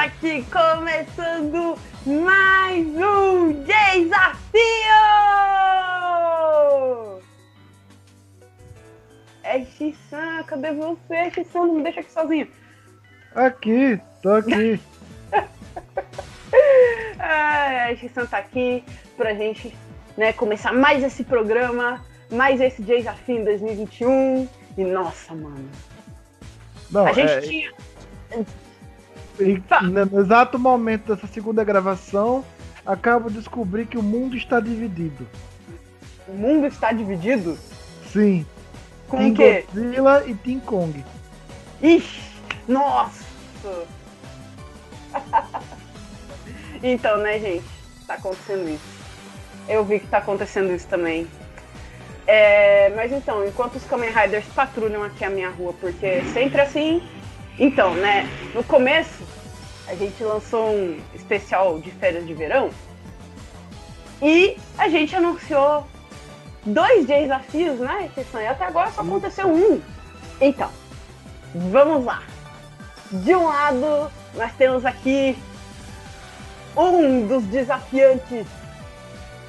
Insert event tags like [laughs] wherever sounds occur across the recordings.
tá aqui começando mais um desafio! É Xissan, cadê você, Xissan? Não me deixa aqui sozinho. Aqui, tô aqui. [laughs] ah, Xissan tá aqui pra gente né, começar mais esse programa, mais esse desafio em 2021. E nossa, mano. Não, a gente é, tinha. E no exato momento dessa segunda gravação, acabo de descobrir que o mundo está dividido. O mundo está dividido? Sim. Com Team o quê? Godzilla e Team Kong. Ixi, nossa! [laughs] então, né, gente? Tá acontecendo isso. Eu vi que tá acontecendo isso também. É, mas então, enquanto os Kamen Riders patrulham aqui a minha rua, porque é sempre assim. Então, né? No começo, a gente lançou um especial de férias de verão. E a gente anunciou dois desafios, né, E até agora só aconteceu um. Então, vamos lá. De um lado, nós temos aqui um dos desafiantes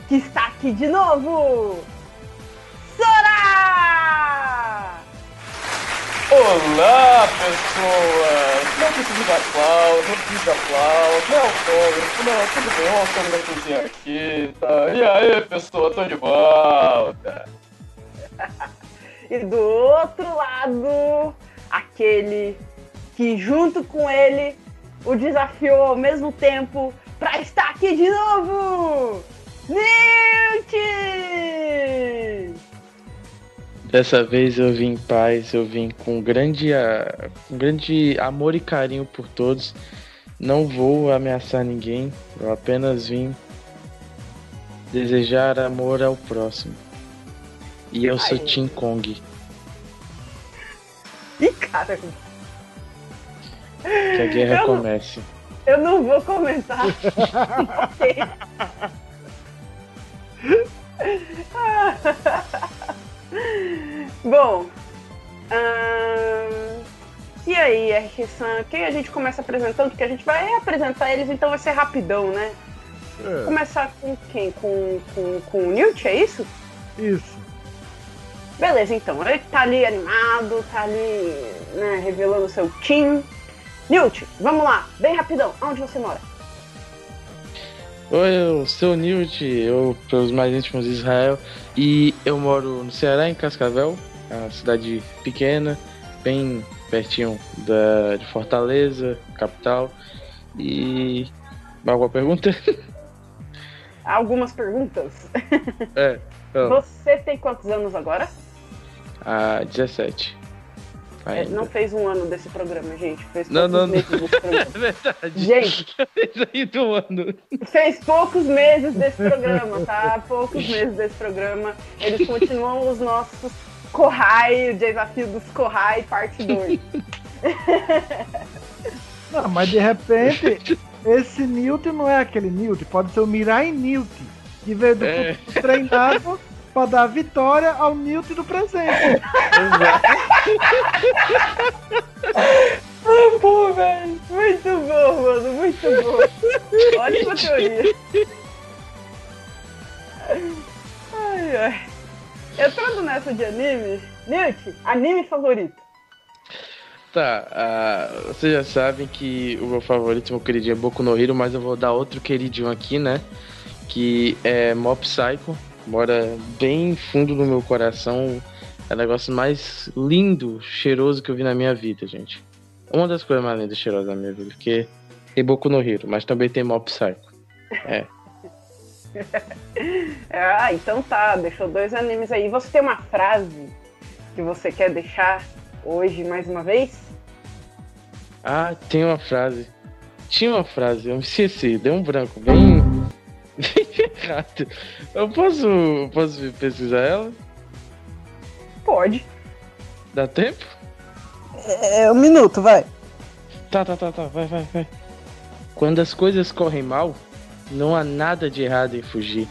que está aqui de novo. Sora! Olá, pessoas! Não precisa de aplausos, não precisa de aplausos, não é autógrafo, não, tudo bem, um autógrafozinho aqui, tá? E aí, pessoa, tô de volta! [laughs] e do outro lado, aquele que junto com ele o desafiou ao mesmo tempo para estar aqui de novo! Newt! Dessa vez eu vim em paz, eu vim com grande, a- com grande amor e carinho por todos. Não vou ameaçar ninguém, eu apenas vim desejar amor ao próximo. E eu sou. Team Kong, Ih, caramba! que a guerra Eu não- comece. Eu não vou comentar. [laughs] Ok. [laughs] Bom, ahn, e aí, RX-san, quem a gente começa apresentando? Porque a gente vai apresentar eles, então vai ser rapidão, né? É, Começar com quem? Com, com, com o Newt, é isso? isso. Beleza, então. Ele tá ali animado, tá ali, né, revelando seu team. Newt, vamos lá, bem rapidão. Onde você mora? Oi, eu sou o Newt, eu, pelos mais íntimos de Israel, e eu moro no Ceará, em Cascavel, uma cidade pequena, bem pertinho da, de Fortaleza, capital. E. Alguma pergunta? [laughs] Algumas perguntas. é, [laughs] ó, Você tem quantos anos agora? a 17. É, não fez um ano desse programa, gente. Fez Não, poucos não, não. meses desse [laughs] programa. É verdade. Gente. Isso aí do ano. Fez poucos meses desse programa, tá? Poucos meses desse programa. Eles continuam os nossos Corrai, o desafio dos Corrai, parte 2. [laughs] Não, mas de repente, esse Newt não é aquele Newt, pode ser o Mirai Newt, que veio do É. treinado para dar vitória ao Newt do presente. Muito bom, [laughs] velho. Muito bom, mano. Muito bom. Ótima teoria. Ai, ai. Entrando nessa de anime, Newt, anime favorito. Tá, ah, vocês já sabem que o meu favorito, meu queridinho é Boku no Hero, mas eu vou dar outro queridinho aqui, né? Que é Mob Psycho. Mora bem fundo no meu coração. É o negócio mais lindo, cheiroso que eu vi na minha vida, gente. Uma das coisas mais lindas e cheirosas da minha vida, porque tem Boku no Hero, mas também tem Mob Psycho. [laughs] Ah, então tá. Deixou dois animes aí. Você tem uma frase que você quer deixar hoje mais uma vez? Ah, tem uma frase. Tinha uma frase, eu me esqueci, deu um branco bem. Eu posso, posso pesquisar ela? Pode. Dá tempo? É um minuto, vai. Tá, tá, tá, tá, vai, vai, vai. Quando as coisas correm mal, não há nada de errado em fugir.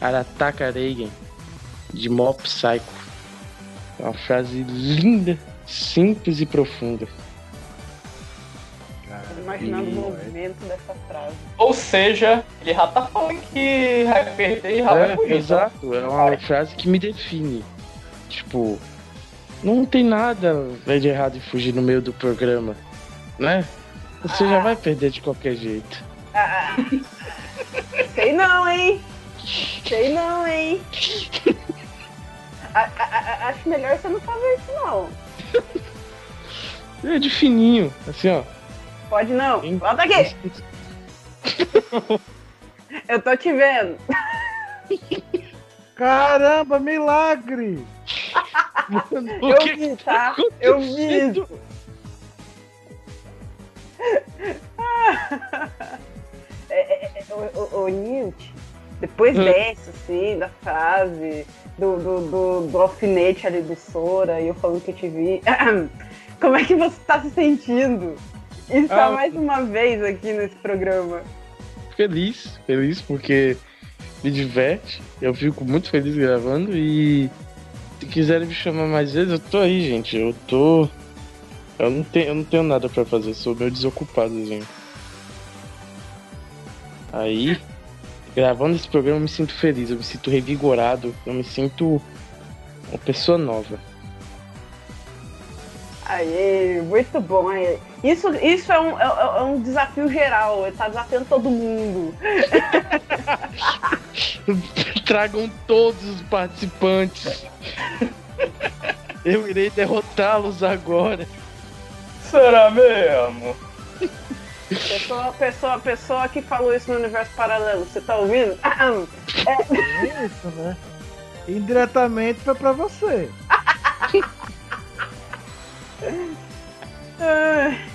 Arataka Reigen, de Mob Psycho. É uma frase linda, simples e profunda. Imaginando o movimento dessa frase. Ou seja, ele já tá falando que vai perder e já vai É, fugir. exato, é uma frase que me define. Tipo, não tem nada de errado em fugir no meio do programa, né? Você já vai perder de qualquer jeito. Ah, sei não, hein? Sei não, hein? A- a- a- acho melhor você não fazer isso, não. É de fininho, assim, ó. Pode não. Volta aqui. [laughs] Eu tô te vendo. Caramba, milagre! O Eu que vi, tá tá? Eu vi isso. [laughs] É, é, é, ô, ô, ô, Newt, depois Hum. dessa, assim, da frase, do, do, do, do alfinete ali do Sora, e eu falando que eu te vi, [clears throat] como é que você tá se sentindo? [laughs] Estar Ah. mais uma vez aqui nesse programa. Feliz, feliz porque me diverte. Eu fico muito feliz gravando e se quiserem me chamar mais vezes, eu tô aí, gente. Eu tô. Eu não tenho, eu não tenho nada pra fazer, sou meio desocupado, gente. Aí, gravando esse programa, eu me sinto feliz, eu me sinto revigorado, eu me sinto uma pessoa nova. Aê, muito bom. Aê. Isso, isso é, um, é, é um desafio geral, ele tá desafiando todo mundo. [laughs] Tragam todos os participantes. Eu irei derrotá-los agora. Será mesmo? Pessoa, pessoa, pessoa que falou isso no universo paralelo, você tá ouvindo? É isso, né? Indiretamente foi pra você. [laughs]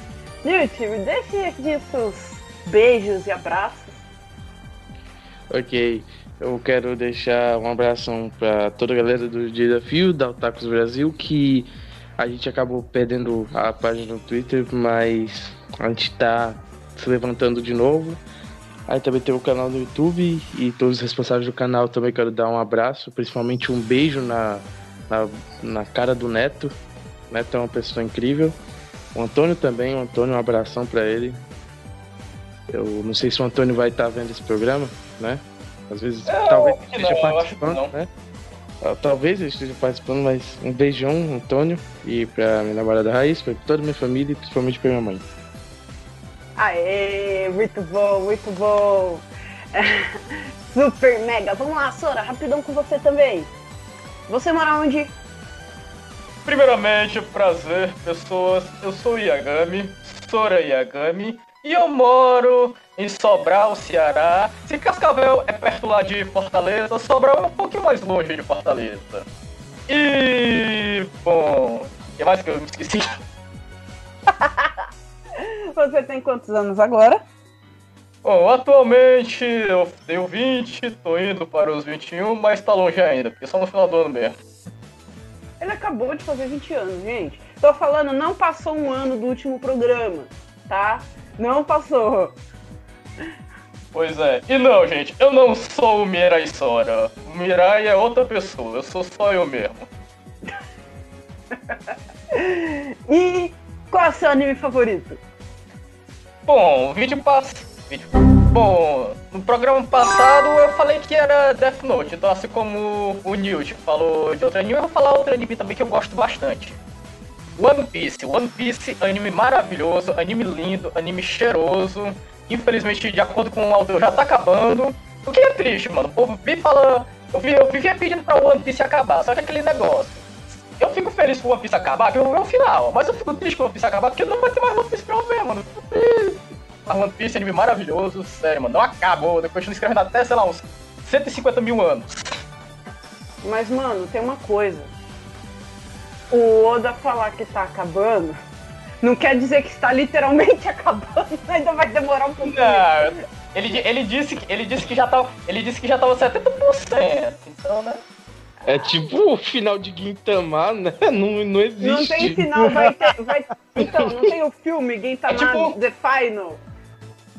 Me deixe aqui seus beijos e abraços. Ok, eu quero deixar um abração pra toda a galera do Desafio da Otakus Brasil, que a gente acabou perdendo a página no Twitter, mas a gente tá se levantando de novo. Aí também tem o canal no YouTube e todos os responsáveis do canal também quero dar um abraço, principalmente um beijo na, na, na cara do Neto. O Neto é uma pessoa incrível. O Antônio também, o Antônio, um abração pra ele. Eu não sei se o Antônio vai estar vendo esse programa, né? Às vezes, É, talvez ele esteja não, participando, né? Ah, Talvez ele esteja participando, mas um beijão, Antônio, e pra minha namorada Raiz, pra toda a minha família e principalmente pra minha mãe. Aê, muito bom, muito bom. [laughs] Super mega. Vamos lá, Sora, rapidão com você também. Você mora onde? Primeiramente, prazer, pessoas. Eu sou o Yagami, Sora Yagami, e eu moro em Sobral, Ceará. Se Cascavel é perto lá de Fortaleza, Sobral é um pouquinho mais longe de Fortaleza. E. Bom. O que mais que eu me esqueci? [laughs] Você tem quantos anos agora? Bom, atualmente eu tenho 20, tô indo para os 21, mas tá longe ainda, porque só no final do ano mesmo. Ele acabou de fazer 20 anos, gente. Tô falando, não passou um ano do último programa, tá? Não passou. Pois é. E não, gente, eu não sou o Mirai Sora. O Mirai é outra pessoa, eu sou só eu mesmo. [laughs] E qual é o seu anime favorito? Bom, vídeo pass... vídeo. Bom, no programa passado eu falei que era Death Note, então assim como o Newt falou de outro anime, eu vou falar outro anime também que eu gosto bastante. One Piece. One Piece, anime maravilhoso, anime lindo, anime cheiroso. Infelizmente, de acordo com o autor, já tá acabando. O que é triste, mano. O povo falando. Eu, vi, eu vivia pedindo pra One Piece acabar, só que aquele negócio. Eu fico feliz com o One Piece acabar, que eu vou ver o final, mas eu fico triste com o One Piece acabar, porque não vai ter mais One Piece pra eu ver, mano. One Piece é anime maravilhoso, sério, mano. Não acabou, eu continuo escrevendo até, sei lá, uns 150 mil anos. Mas, mano, tem uma coisa. O Oda falar que tá acabando não quer dizer que está literalmente [laughs] acabando. Ainda vai demorar um pouquinho. Não, ele, ele, disse, que- ele disse que já tava. Ele disse que já tava 70%. Então, né? É tipo o final de Gintama, né? [laughs] Não, não existe. Não tem final, vai ter. Vai... Então, não tem o filme [laughs] Gintama É tipo- The Final.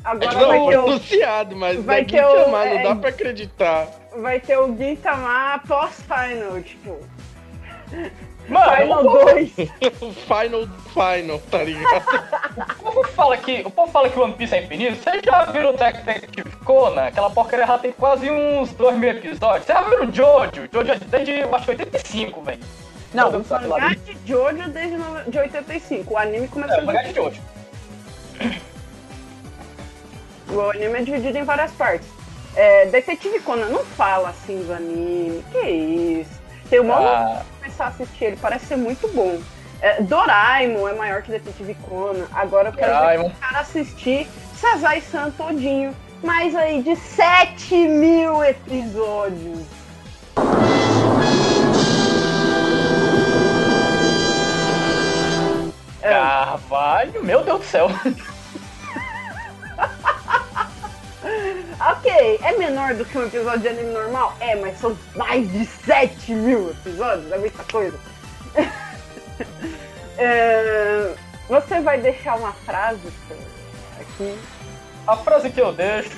Agora Não, vai, ter o, anunciado, mas vai é ter o- Gintama, não é- dá pra acreditar. vai ter o Gintama pós-Final, tipo. Mano, Final o povo, 2. [laughs] Final, final, tá ligado? o povo fala que, o povo fala que One Piece é infinito. Vocês já viram o Detective Conan? Aquela porcaria já tem quase uns 2 mil episódios. Vocês já viram o Jojo? Jojo é desde, eu acho que 85, velho. Não, Não, o mangá de Jojo desde no- de 85. O anime começou É, o em mangá de Jojo. O anime é dividido em várias partes. É, Detetive Conan não fala assim do anime. Que isso? Tem uma Ah, começar a assistir ele, parece ser muito bom. É, Doraemon é maior que Detetive Conan. Agora eu quero ver Doraemon. o cara assistir Sazai-san todinho. Mais aí de 7 mil episódios. Carvalho, meu Deus do céu. [laughs] ok, é menor do que um episódio de anime normal? É, mas são mais de 7 mil episódios, é muita coisa. [laughs] É, você vai deixar uma frase aqui? A frase que eu deixo,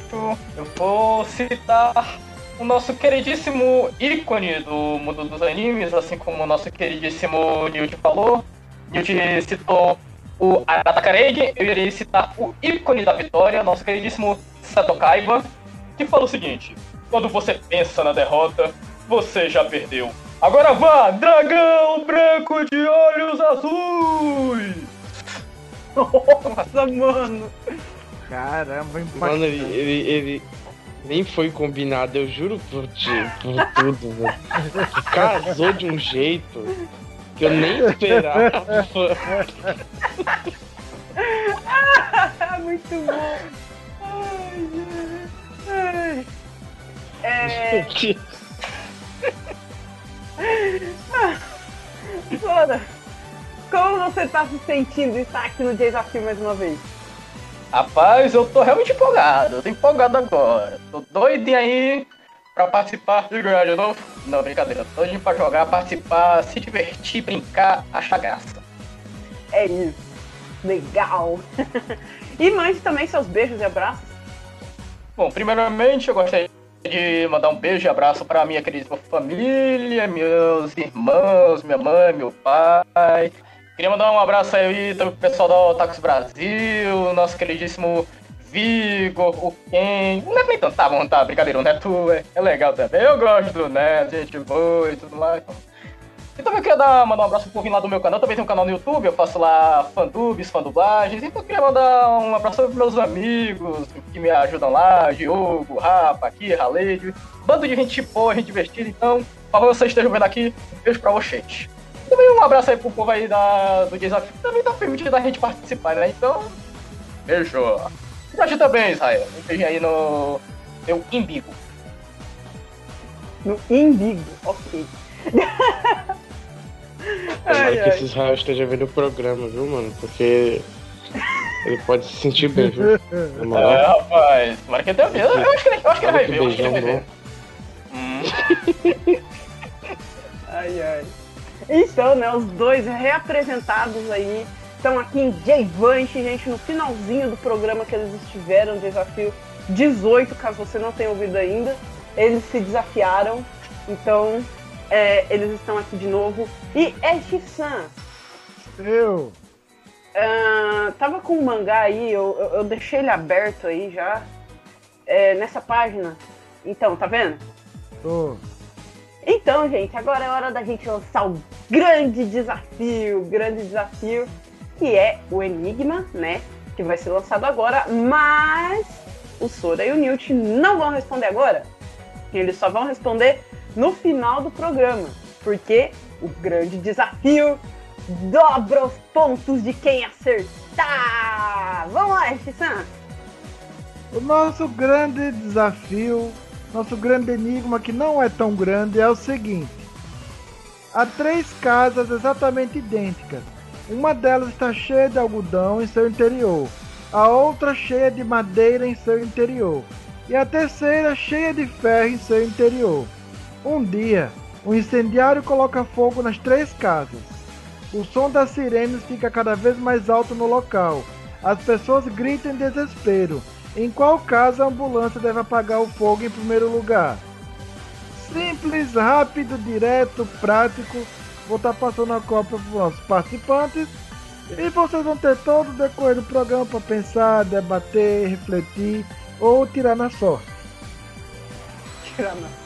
eu vou citar o nosso queridíssimo ícone do mundo dos animes, assim como o nosso queridíssimo Newt falou. Newt citou o Arata Reigi, eu irei citar o ícone da vitória, nosso queridíssimo Sato Kaiba, que fala o seguinte: Quando você pensa na derrota, você já perdeu. Agora vá, dragão branco de olhos azuis! Nossa, mano! Caramba, Mano, ele, impactante. ele, ele nem foi combinado, eu juro por, ti, por tudo, velho. Casou de um jeito que eu nem esperava. [laughs] Muito bom! Ai, ai. É, [laughs] Que- Sora, como você tá se sentindo de estar aqui no desafio mais uma vez? Rapaz, eu tô realmente empolgado. Eu tô empolgado agora. Tô doidinho aí pra participar de ganhar de novo. Não, brincadeira. Tô doidinho pra jogar, participar, se divertir, brincar, achar graça. É isso. Legal. [laughs] e mande também seus beijos e abraços. Bom, primeiramente eu gostaria de mandar um beijo e abraço pra minha querida família, meus irmãos, minha mãe, meu pai. Queria mandar um abraço aí também pro pessoal da Otakus Brasil, nosso queridíssimo Vigor, o Ken. O Neto nem tanto, tá bom, tá, brincadeira, o Neto é, é legal também. Eu gosto do Neto, gente boa e tudo mais. E também queria dar, mandar um abraço pro povinho lá do meu canal. Também tem um canal no YouTube, eu faço lá fandubs, fandublagens. Então eu queria mandar um abraço pros meus amigos que me ajudam lá: Diogo, Rafa, aqui, Raleide. Bando de gente boa, gente divertida. Então, por favor, vocês estejam vendo aqui, beijo pra vocês. Também um abraço aí pro povo aí da, do desafio, que também tá permitindo a gente participar, né? Então, beijo. E ti também, Israel. Beijinho aí no meu imbigo. No Imbigo, ok. [laughs] Tomara Ai, que ai. esse Israel esteja vendo o programa, viu, mano? Porque ele pode se sentir bem, viu? Na É, rapaz. Tomara que ele tenha visto. Eu acho que ele, eu acho que ele vai que ver, eu acho que ele vai ver. Hum. Ai, ai. Então, né, os dois reapresentados aí estão aqui em J-Vance, gente, no finalzinho do programa que eles estiveram, desafio 18, caso você não tenha ouvido ainda. Eles se desafiaram, então é, eles estão aqui de novo. E Ash-san, Eu. ah, tava com um mangá aí, eu, eu, eu deixei ele aberto aí já, é, nessa página. Então, tá vendo? Tô. Então, gente, agora é hora da gente lançar o grande desafio, o grande desafio, que é o Enigma, né? Que vai ser lançado agora, mas o Sora e o Newt não vão responder agora. Eles só vão responder no final do programa, porque o grande desafio dobra os pontos de quem acertar. Vamos lá, Shisan. O nosso grande desafio, nosso grande enigma, que não é tão grande, é o seguinte: há três casas exatamente idênticas. Uma delas está cheia de algodão em seu interior, a outra cheia de madeira em seu interior, e a terceira cheia de ferro em seu interior. Um dia, o incendiário coloca fogo nas três casas. O som das sirenes fica cada vez mais alto no local. As pessoas gritam em desespero. Em qual caso a ambulância deve apagar o fogo em primeiro lugar? Simples, rápido, direto, prático. Vou estar passando a cópia para os nossos participantes. E vocês vão ter todo o decorrer do programa para pensar, debater, refletir ou tirar na sorte. Tirar na sorte.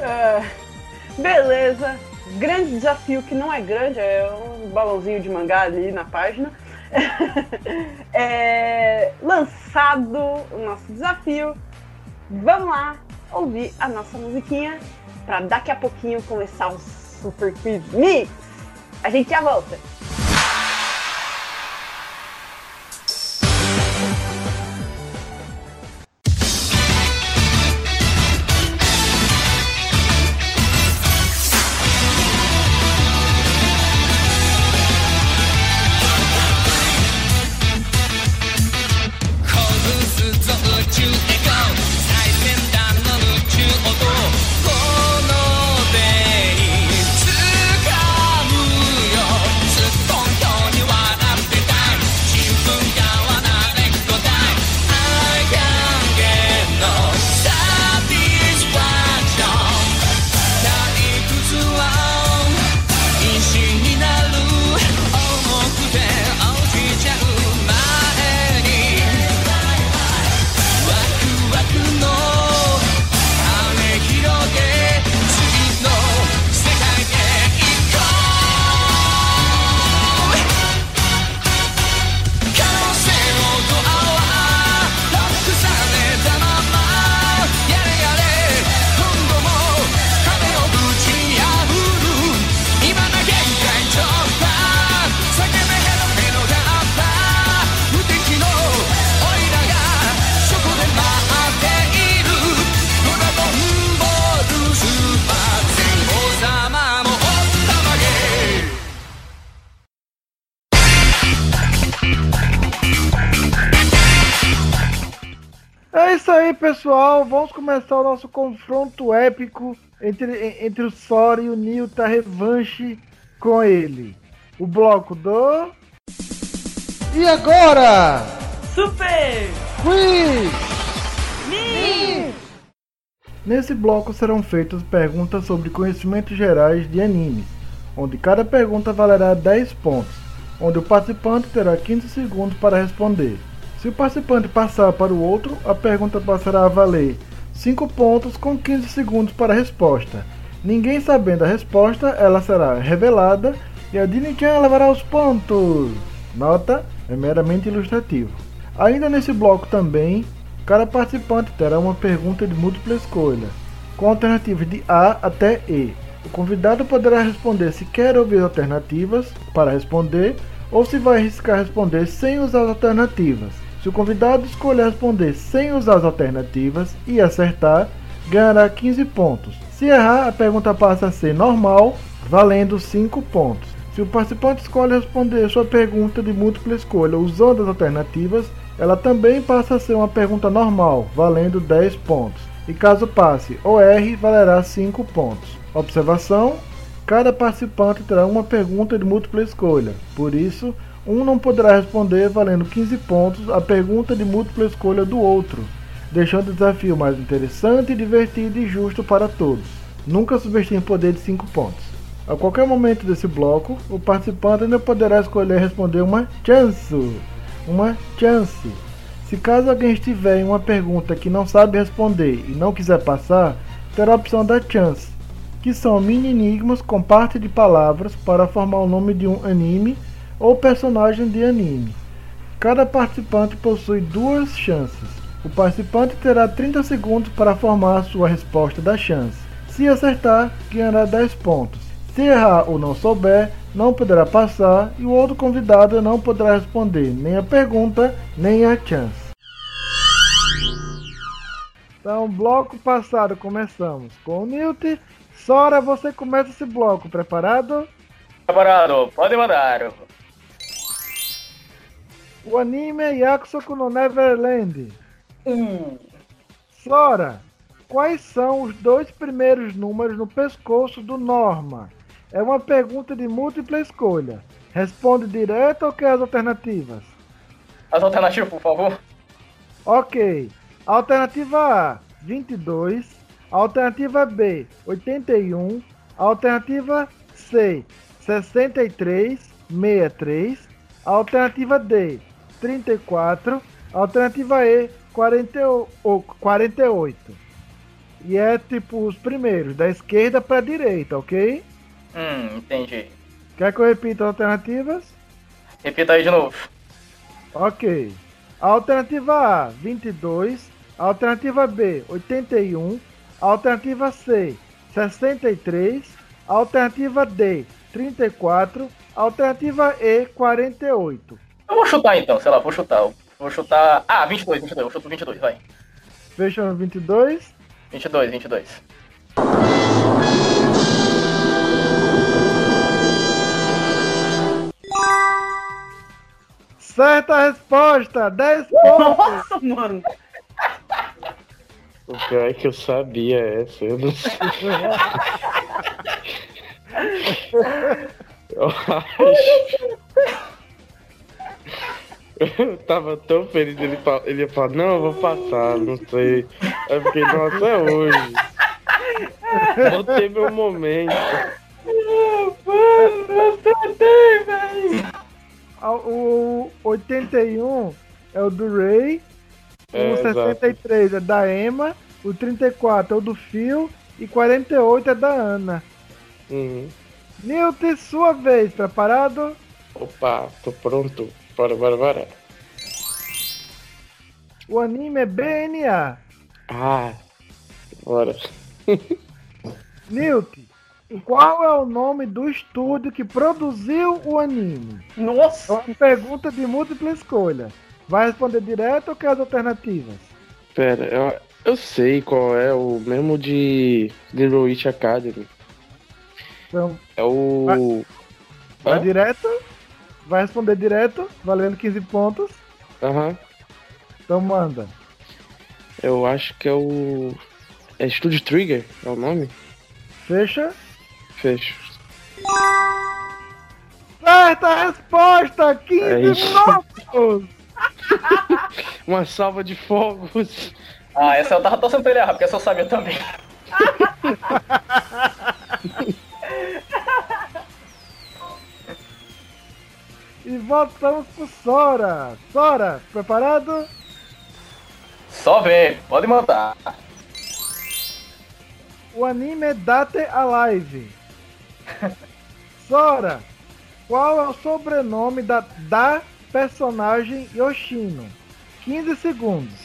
É, beleza. Grande desafio que não é grande, é um balãozinho de mangá ali na página. [laughs] é, lançado o nosso desafio. Vamos lá ouvir a nossa musiquinha para daqui a pouquinho começar o Super Quiz Mix. A gente já volta. Vamos começar o nosso confronto épico entre, entre o Sora e o Nilta revanche com ele. O bloco do. E agora? Super Quiz! Me! Nesse bloco serão feitas perguntas sobre conhecimentos gerais de animes, onde cada pergunta valerá 10 pontos, onde o participante terá 15 segundos para responder. Se o participante passar para o outro, a pergunta passará a valer 5 pontos com 15 segundos para a resposta. Ninguém sabendo a resposta, ela será revelada e a Dini-chan levará os pontos. Nota, é meramente ilustrativo. Ainda nesse bloco também, cada participante terá uma pergunta de múltipla escolha, com alternativas de A até E. O convidado poderá responder se quer ouvir alternativas para responder ou se vai arriscar responder sem usar as alternativas. Se o convidado escolher responder sem usar as alternativas e acertar, ganhará 15 pontos. Se errar, a pergunta passa a ser normal, valendo 5 pontos. Se o participante escolhe responder sua pergunta de múltipla escolha usando as alternativas, ela também passa a ser uma pergunta normal, valendo 10 pontos. E caso passe ou erre, valerá 5 pontos. Observação: cada participante terá uma pergunta de múltipla escolha, por isso, um não poderá responder valendo 15 pontos a pergunta de múltipla escolha do outro, deixando o desafio mais interessante, divertido e justo para todos. Nunca subestime o poder de 5 pontos. A qualquer momento desse bloco, o participante ainda poderá escolher responder uma chance. Uma chance. Se caso alguém estiver em uma pergunta que não sabe responder e não quiser passar, terá a opção da chance, que são mini enigmas com parte de palavras para formar o nome de um anime ou personagem de anime. Cada participante possui duas chances. O participante terá 30 segundos para formar sua resposta da chance. Se acertar, ganhará 10 pontos. Se errar ou não souber, não poderá passar e o outro convidado não poderá responder nem a pergunta nem a chance. Então, bloco passado começamos com o Newt. Sora, você começa esse bloco, preparado? Preparado, pode mandar. O anime é Yakusoku no Neverland. Hum. Sora, quais são os dois primeiros números no pescoço do Norma? É uma pergunta de múltipla escolha. Responde direto ou quer as alternativas? As alternativas, por favor. Ok. Alternativa A, 22. Alternativa B, 81. Alternativa C, 63, 63. Alternativa D, 34. Alternativa E, 40, ou 48. E é tipo os primeiros, da esquerda pra direita, ok? Hum, entendi. Quer que eu repita as alternativas? Repita aí de novo. Ok. Alternativa A, 22. Alternativa B, 81. Alternativa C, 63. Alternativa D, 34. Alternativa E, 48. Eu vou chutar então, sei lá, vou chutar. Vou chutar. Ah, 22, 22. Eu chuto 22, vai. Fecha no 22. 22, 22. Certa resposta, 10 [laughs] pontos. Nossa, mano. O pior é que eu sabia essa, eu não sei. [laughs] Eu acho. Eu [laughs] tava tão feliz, ele, fa- ele ia falar, não, eu vou passar, não sei. Aí eu fiquei, nossa, é hoje. Vou ter meu momento. Ah, O 81 é o do Ray. É, o 63 é da Emma. O 34 é o do Phil. E 48 é da Ana. Uhum. Newton, sua vez. Preparado? Opa, tô pronto. Bora, bora, bora. O anime é BNA. Ah, bora. [laughs] Newton, qual é o nome do estúdio que produziu o anime? É Nossa. uma pergunta de múltipla escolha. Vai responder direto ou quer as alternativas? Pera, eu, eu sei qual é o mesmo de Little Witch Academy. Então, É o. vai Hã? direto? Vai responder direto, valendo 15 pontos. Aham. Então manda. Eu acho que é o. É Studio Trigger? É o nome? Fecha. Fecho. Certa resposta! 15 É pontos! [laughs] Uma salva de fogos! Ah, essa eu tava torcendo pra ele errar, porque essa eu sabia também. [laughs] E voltamos pro Sora. Sora, preparado? Só vem, pode mandar. O anime é Date Alive. Sora, qual é o sobrenome da, da personagem Yoshino? 15 segundos.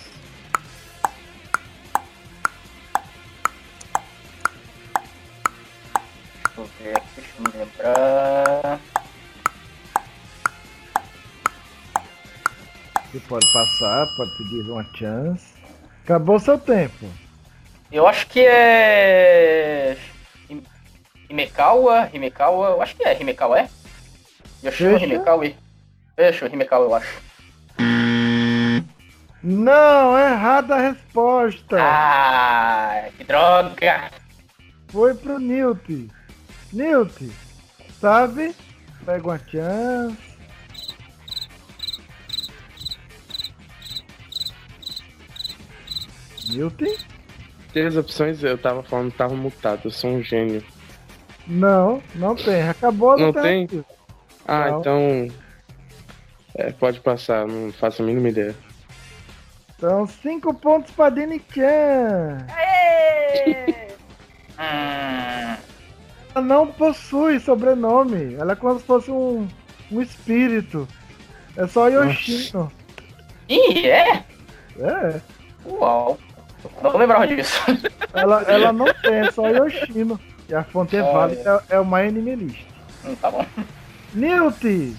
Deixa eu ver aqui, deixa eu me lembrar. Você pode passar, pode pedir uma chance. Acabou seu tempo. Eu acho que é. Hime- Himekawa? Himekawa? Eu acho que é Himekawa, é? Yoshino Fecha. Himekawa. Fecha, Himekawa, eu acho. Não, errada a resposta. Ah, que droga! Foi pro Newt. Newt, sabe? Pega uma chance. Newt? Tem as opções, eu tava falando que tava mutado, eu sou um gênio. Não, não tem. Acabou a Não tem? alternativa. Ah, Não. então. É, pode passar, não faço a mínima ideia. Então, cinco pontos pra Dini-chan. Aê! Hum, Ela não possui sobrenome. Ela é como se fosse um, um espírito. É só Yoshino. Ih, é? É. Uau. Não lembrava disso. Ela, [laughs] ela não tem, é só Yoshino. E a fonte é válida, é, é o My Anime List. Hum, tá bom. Newt,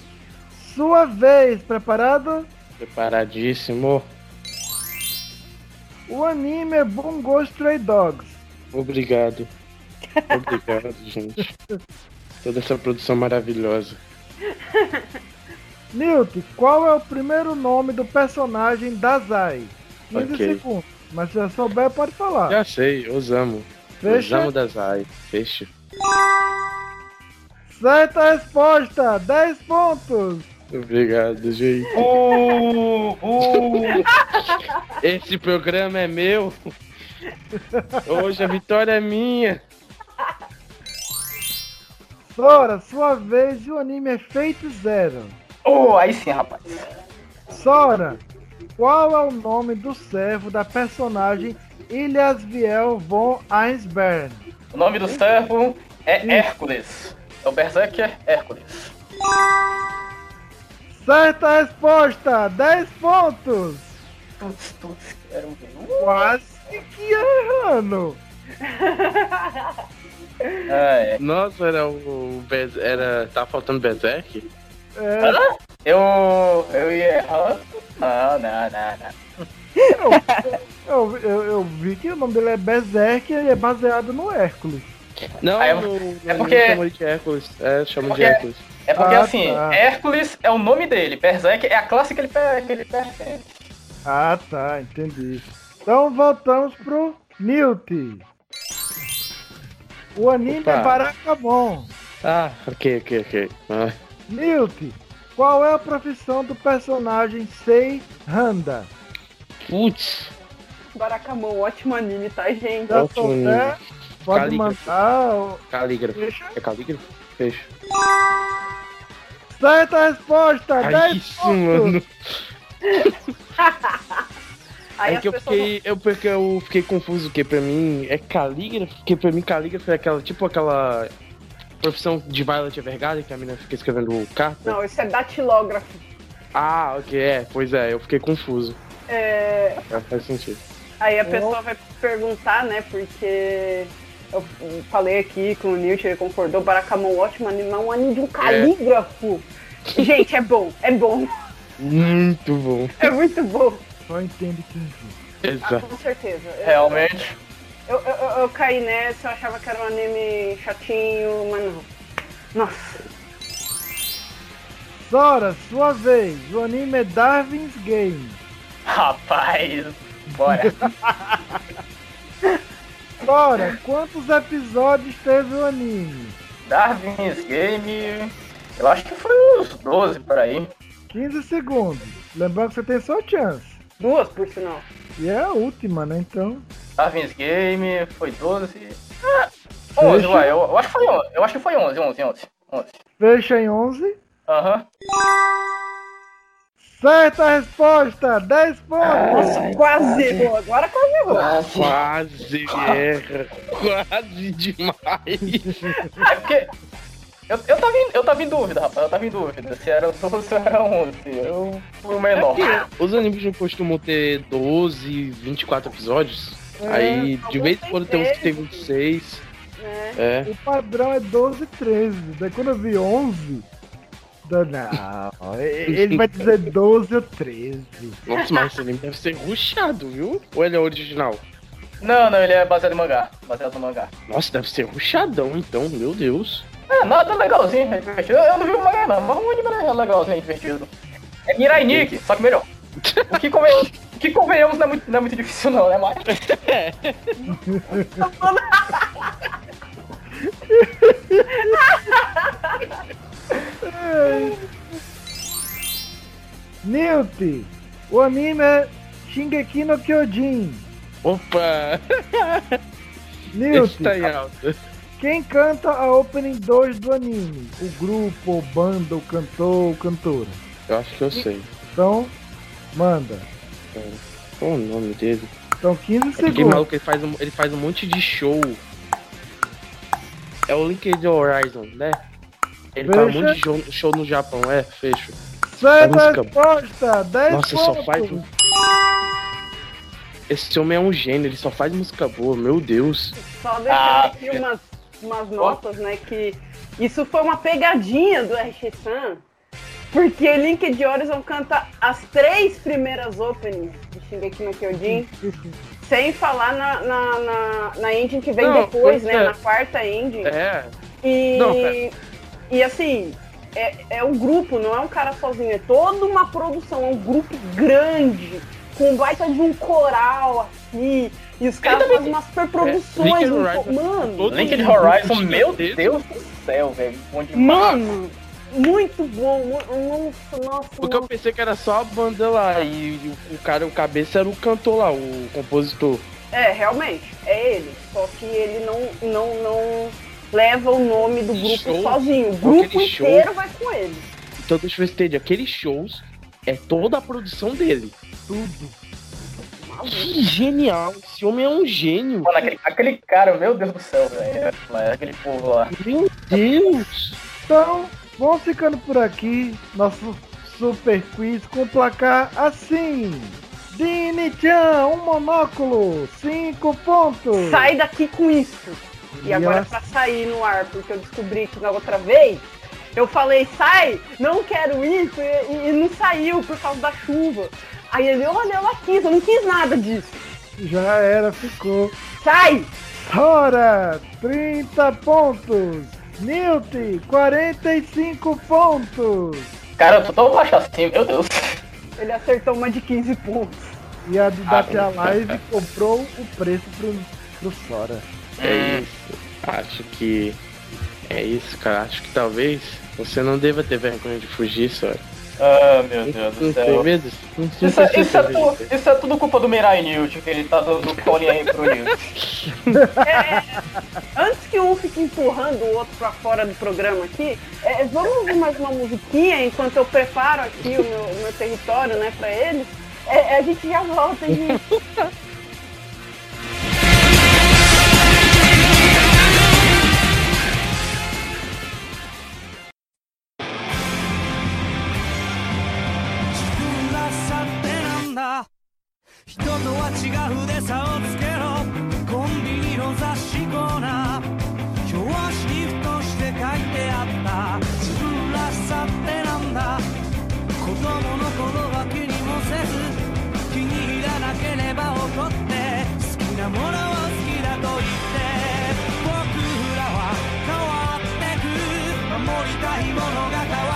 sua vez, preparado? Preparadíssimo. O anime é Bungo Stray Dogs. Obrigado. Obrigado, [laughs] gente. Toda essa produção maravilhosa. Newt, qual é o primeiro nome do personagem da Zai? 15 Ok. segundos. Mas se já souber, pode falar. Já sei, Osamo. Fecha. Osamo das Ai. Fecha. Certa resposta, 10 pontos. Obrigado, gente. Uh, uh. [laughs] Esse programa é meu. Hoje a vitória é minha. Sora, sua vez e o anime é Feito Zero. Oh, aí sim, rapaz. Sora, qual é o nome do servo da personagem Ilhas Viel von Einsberg? O nome do servo é Hércules. É o Berserker Hércules. Certa resposta, 10 pontos. Tuts, tuts, quero ver. Quase que errando. [laughs] Ah, é. Nossa, era o. Bez- Era. Tá faltando Berserk? É, Eu. Eu ia errar. Não, não, não, não. eu, eu, eu vi que o nome dele é Berserk e é baseado no Hércules. Não, Ah, é- no, é porque- chama de Hércules. É, chama Porque- de Hércules. É porque Ah, assim, tá. Hércules é o nome dele, Berserk é a classe que ele, que ele pertence. Ah, tá, entendi. Então voltamos pro Newt. O anime Opa. é Barakamon. Ah, ok, ok, ok. Ah, Newt, qual é a profissão do personagem Sei Handa? Putz, Barakamon, ótimo anime, tá, gente? Eu Ótimo souber, anime. pode Calígrafo. mandar. calígrafo. Deixa. É calígrafo? Fecha. Certa resposta, Ai, 10 isso, pontos. mano. [laughs] Aí é que eu fiquei, eu, porque eu fiquei confuso, porque pra mim é calígrafo, porque pra mim calígrafo é aquela, tipo aquela profissão de Violet Evergarden, que a menina fica escrevendo carta. Não, isso é datilógrafo. Ah, ok, é, pois é, eu fiquei confuso. É, É, faz sentido. Aí a pessoa vai perguntar, né? Porque eu falei aqui com o Newt, ele concordou, Barakamon ótimo anime, mas é um anime de um calígrafo. Gente, é bom, é bom, Muito bom. é muito bom. Só entende quem viu. Ah, Exato. com certeza. Realmente. Eu, eu, eu, eu caí nessa, eu achava que era um anime chatinho, mas não. Nossa. Sora, sua vez. O anime é Darwin's Game. Rapaz, bora. [laughs] Sora, quantos episódios teve o anime? Darwin's Game. Eu acho que foi uns 12 por aí. 15 segundos. Lembrando que você tem só chance. Duas, por sinal. E é a última, né? Então. Darwin's Game foi 12. Ah, 11, Fecha. vai. Eu, eu acho que foi 11. Eu acho que foi 11, 11, 11. 11. Fecha em 11. Aham. Certa resposta! 10 pontos! Nossa, quase errou. Agora quase errou. Quase erra. Quase demais. É porque. Eu, eu, tava em, eu tava em dúvida, rapaz. Eu tava em dúvida se era 12 ou se era 11. Eu fui o menor. Os animes não costumam ter 12, 24 episódios. É, Aí, de vez em quando tem uns que tem 13. 26. né? É. O padrão é 12 13. Daí quando eu vi 11. da- Não, ele vai dizer 12 ou 13. Nossa, mas esse anime deve ser ruxado, viu? Ou ele é original? Não, não, ele é baseado em mangá. Baseado no mangá. Nossa, deve ser ruxadão, então, meu Deus. É, nada legalzinho, é divertido. Eu, eu não vi o mangá não, mas o anime é legalzinho, é divertido. É Mirai Nikki, só que melhor. O que, conven... o que convenhamos não é, muito, não é muito difícil não, né, mas... [laughs] Newt, o anime é Shingeki no Kyojin. Opa! Newt, tá em alta. quem canta a opening 2 do anime? O grupo, o banda, o cantor, o cantora. Eu acho que eu sei. Então, manda. Qual o nome dele? Então, 15 É aquele segundos. maluco, ele faz, um, ele faz um monte de show. É o Linked Horizon, né? Ele faz um monte de show, show no Japão, é, fecho. Certa música- resposta, 10 Nossa, pontos. só faz. um- Esse homem é um gênio, ele só faz música boa, meu Deus. Só deixando Ah, aqui umas, umas notas, né? Que isso foi uma pegadinha do RX-San. Porque Link de Horizon canta as três primeiras openings de Shingeki no Kyojin, [laughs] sem falar na, na, na, na engine que vem Não, depois, pois né? é. Na quarta engine. É, E, Não, pera. e assim, é, é um grupo, não é um cara sozinho, é toda uma produção, é um grupo grande, com baita de um coral assim, e os caras fazem umas super produções, Linked um Horizon, mano, Linked Horizon, meu Deus do céu, velho. Mano, muito bom, nossa, nossa, porque eu pensei que era só a banda lá e o, o cara, o cabeça era o cantor lá, o compositor. É, realmente, é ele, só que ele não, não, não, leva o nome do grupo Show. sozinho. O grupo Aquele show. inteiro vai com ele. Então deixa eu ver se. Aqueles shows é toda a produção dele. Tudo. Que genial. Esse homem é um gênio. Mano, aquele, aquele cara, meu Deus do céu, velho. Aquele povo lá. Meu Deus. Então, vamos ficando por aqui. Nosso super quiz com placar assim. Dini-chan, um monóculo, cinco pontos. Sai daqui com isso. E agora Yes. pra sair no ar, porque eu descobri que na outra vez eu falei, sai, não quero isso, e, e não saiu por causa da chuva. Aí ele, olha, ela quis, eu não quis nada disso. Já era, ficou. Sai! Tora, 30 pontos. Newt, 45 pontos. Cara, eu tô tão baixo assim, meu Deus. Ele acertou uma de 15 pontos. E a de Ah, Dacia Live [laughs] comprou o preço pro, pro Sora. É isso. Acho que. É isso, cara. Acho que talvez você não deva ter vergonha de fugir, só. Ah, meu Deus do céu. Não Isso, é- isso, é tu- isso é tudo culpa do Mirai Newt, que ele tá dando cone aí pro Newt. [laughs] É, antes que um fique empurrando o outro pra fora do programa aqui, é, vamos ouvir mais uma musiquinha enquanto eu preparo aqui o meu, o meu território, né, pra eles. É, a gente já volta, gente. [laughs] 人とは違うで差をつけろ。コンビニの雑誌コーナー。今日はシフトして書いてあった。自分らしさってなんだ。子供の頃は気にもせず気に入らなければ怒って好きなものを好きだと言って僕らは変わってく。守りたいものが変わ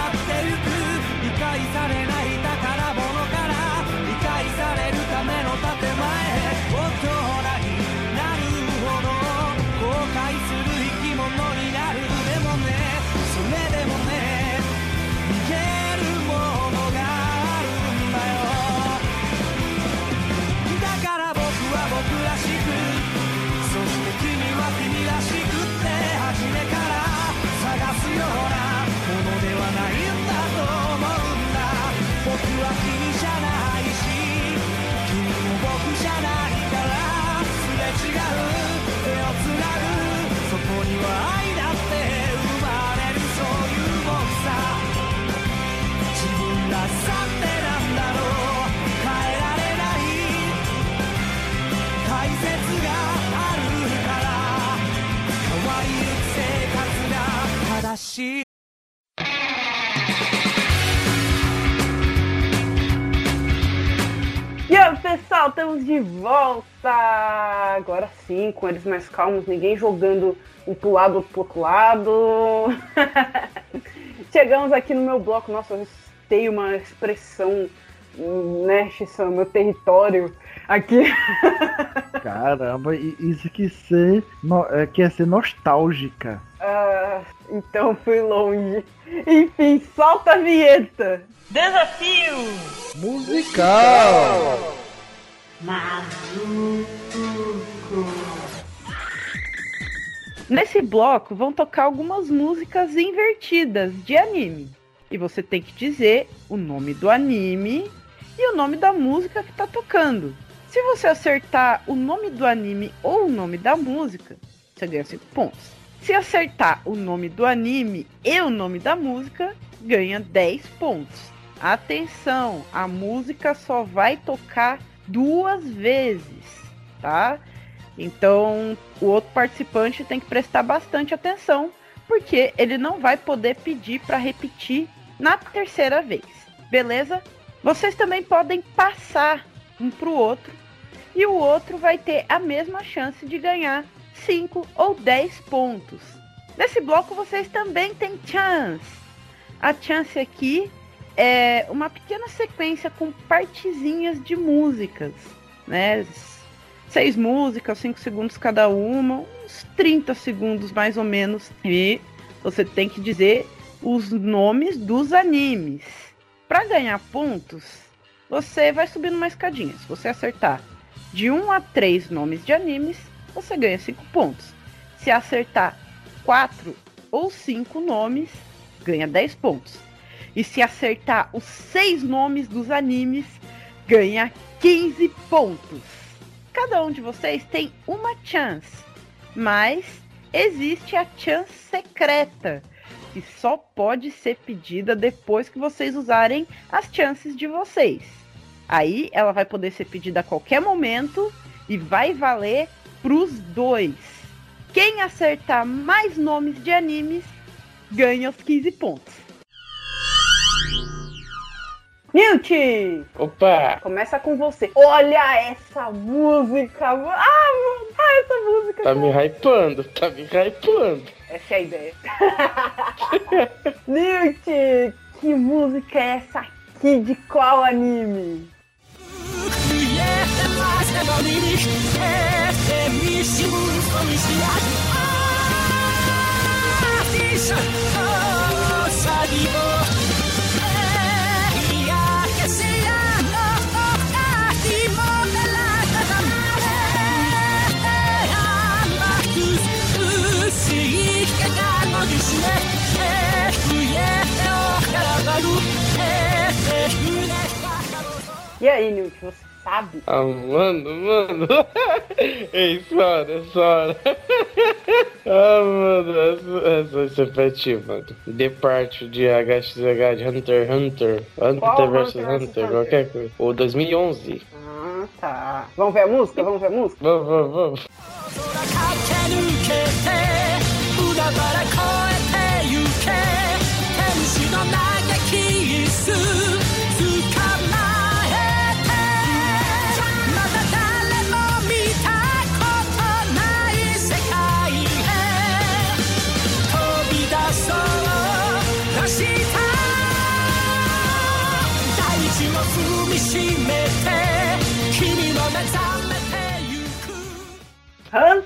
de volta! Agora sim, com eles mais calmos, ninguém jogando um pro lado, outro pro outro lado. [laughs] Chegamos aqui no meu bloco. Nossa, eu tenho uma expressão, né, Xissan, meu território aqui. [laughs] Caramba, isso que ser, é, quer ser nostálgica. Ah, então fui longe. Enfim, solta a vinheta! Musical! Nesse bloco vão tocar algumas músicas invertidas de anime. E você tem que dizer o nome do anime e o nome da música que tá tocando. Se você acertar o nome do anime ou o nome da música, você ganha 5 pontos. Se acertar o nome do anime e o nome da música, ganha 10 pontos. Atenção, a música só vai tocar duas vezes, tá? Então, o outro participante tem que prestar bastante atenção, porque ele não vai poder pedir para repetir na terceira vez. Beleza? Vocês também podem passar um pro outro e o outro vai ter a mesma chance de ganhar 5 ou 10 pontos. Nesse bloco vocês também têm chance. A chance aqui é uma pequena sequência com partezinhas de músicas, né? Seis músicas, cinco segundos cada uma, uns 30 segundos mais ou menos. E você tem que dizer os nomes dos animes. Para ganhar pontos, você vai subindo uma escadinha. Se você acertar de 1 a 3 nomes de animes, você ganha 5 pontos. Se acertar quatro ou cinco nomes, ganha 10 pontos. E se acertar os seis nomes dos animes, ganha 15 pontos. Cada um de vocês tem uma chance, mas existe a chance secreta, que só pode ser pedida depois que vocês usarem as chances de vocês. Aí ela vai poder ser pedida a qualquer momento e vai valer pros dois. Quem acertar mais nomes de animes ganha os 15 pontos. Newt! Opa! Começa com você. Olha essa música! Ah, mano! Ah, essa música! Tá me hypando, tá me hypando. Essa é a ideia. [laughs] Newt! Que música é essa aqui? De qual anime? E aí, Newt, você sabe? Ah, mano, mano. [laughs] Ei, Sora, Sora. [laughs] ah, mano, essa, essa, essa é ti, mano. The Part de HXH de Hunter x Hunter. Hunter Qual vs Hunter Hunter, Hunter? qualquer coisa. O 2011. Ah, tá. Vamos ver a música? Vamos ver a música? Vamos, vamos, vamos.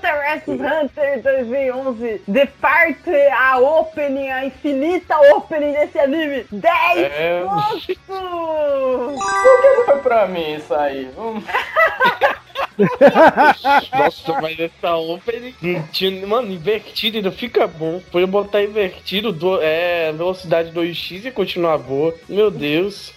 Hunter vs Hunter 2011 The Part, a opening, a infinita opening desse anime 10 É. pontos! Por que não foi pra mim isso aí? [laughs] Nossa, mas essa opening. Mano, invertido ainda fica bom. Podia botar invertido, do, é, velocidade 2x e continuar boa. Meu Deus.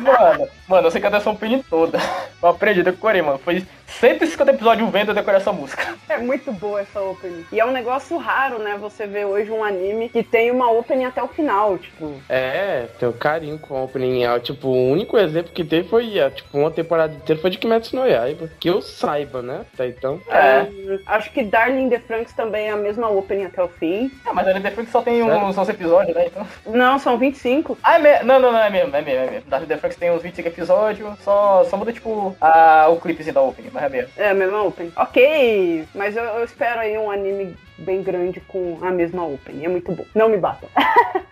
Mano, mano, eu sei que essa opening toda. Eu aprendi, decorei, mano. Foi 150 episódios vendo eu decorei essa música. É muito boa essa opening. E é um negócio raro, né? Você vê hoje um anime que tem uma opening até o final, tipo. É, tenho carinho com a opening. É, Tipo, o único exemplo que teve foi, é, tipo, uma temporada inteira foi de Kimetsu no Yaiba. Que eu saiba, né? Até então. É. hum, acho que Darling in the Franks também é a mesma opening até o fim. Ah, mas a Netflix só tem uns 11 episódios, né? Então. Não, são 25. Ah, é mesmo? Não, não, não, é mesmo, é mesmo, é mesmo. Da Netflix tem uns 25 episódios, só, só muda, tipo, a, o clipezinho da opening, mas é mesmo. É a mesma opening. Ok, mas eu, eu espero aí um anime bem grande com a mesma opening. É muito bom. Não me batam.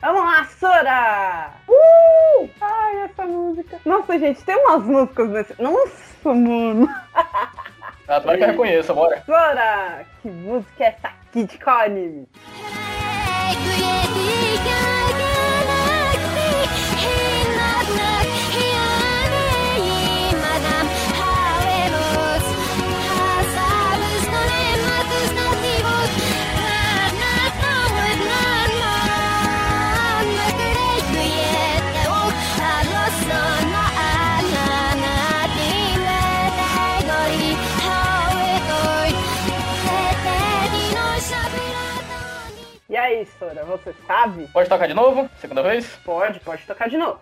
Vamos lá, Sora! Uh! Ai, essa música. Nossa, gente, tem umas músicas nesse. Nossa, mano. Agora que eu reconheço, bora. Sora! Que música é essa aqui de qual anime? Aí, Sora, você sabe? Pode tocar de novo? Segunda vez? Pode, pode tocar de novo.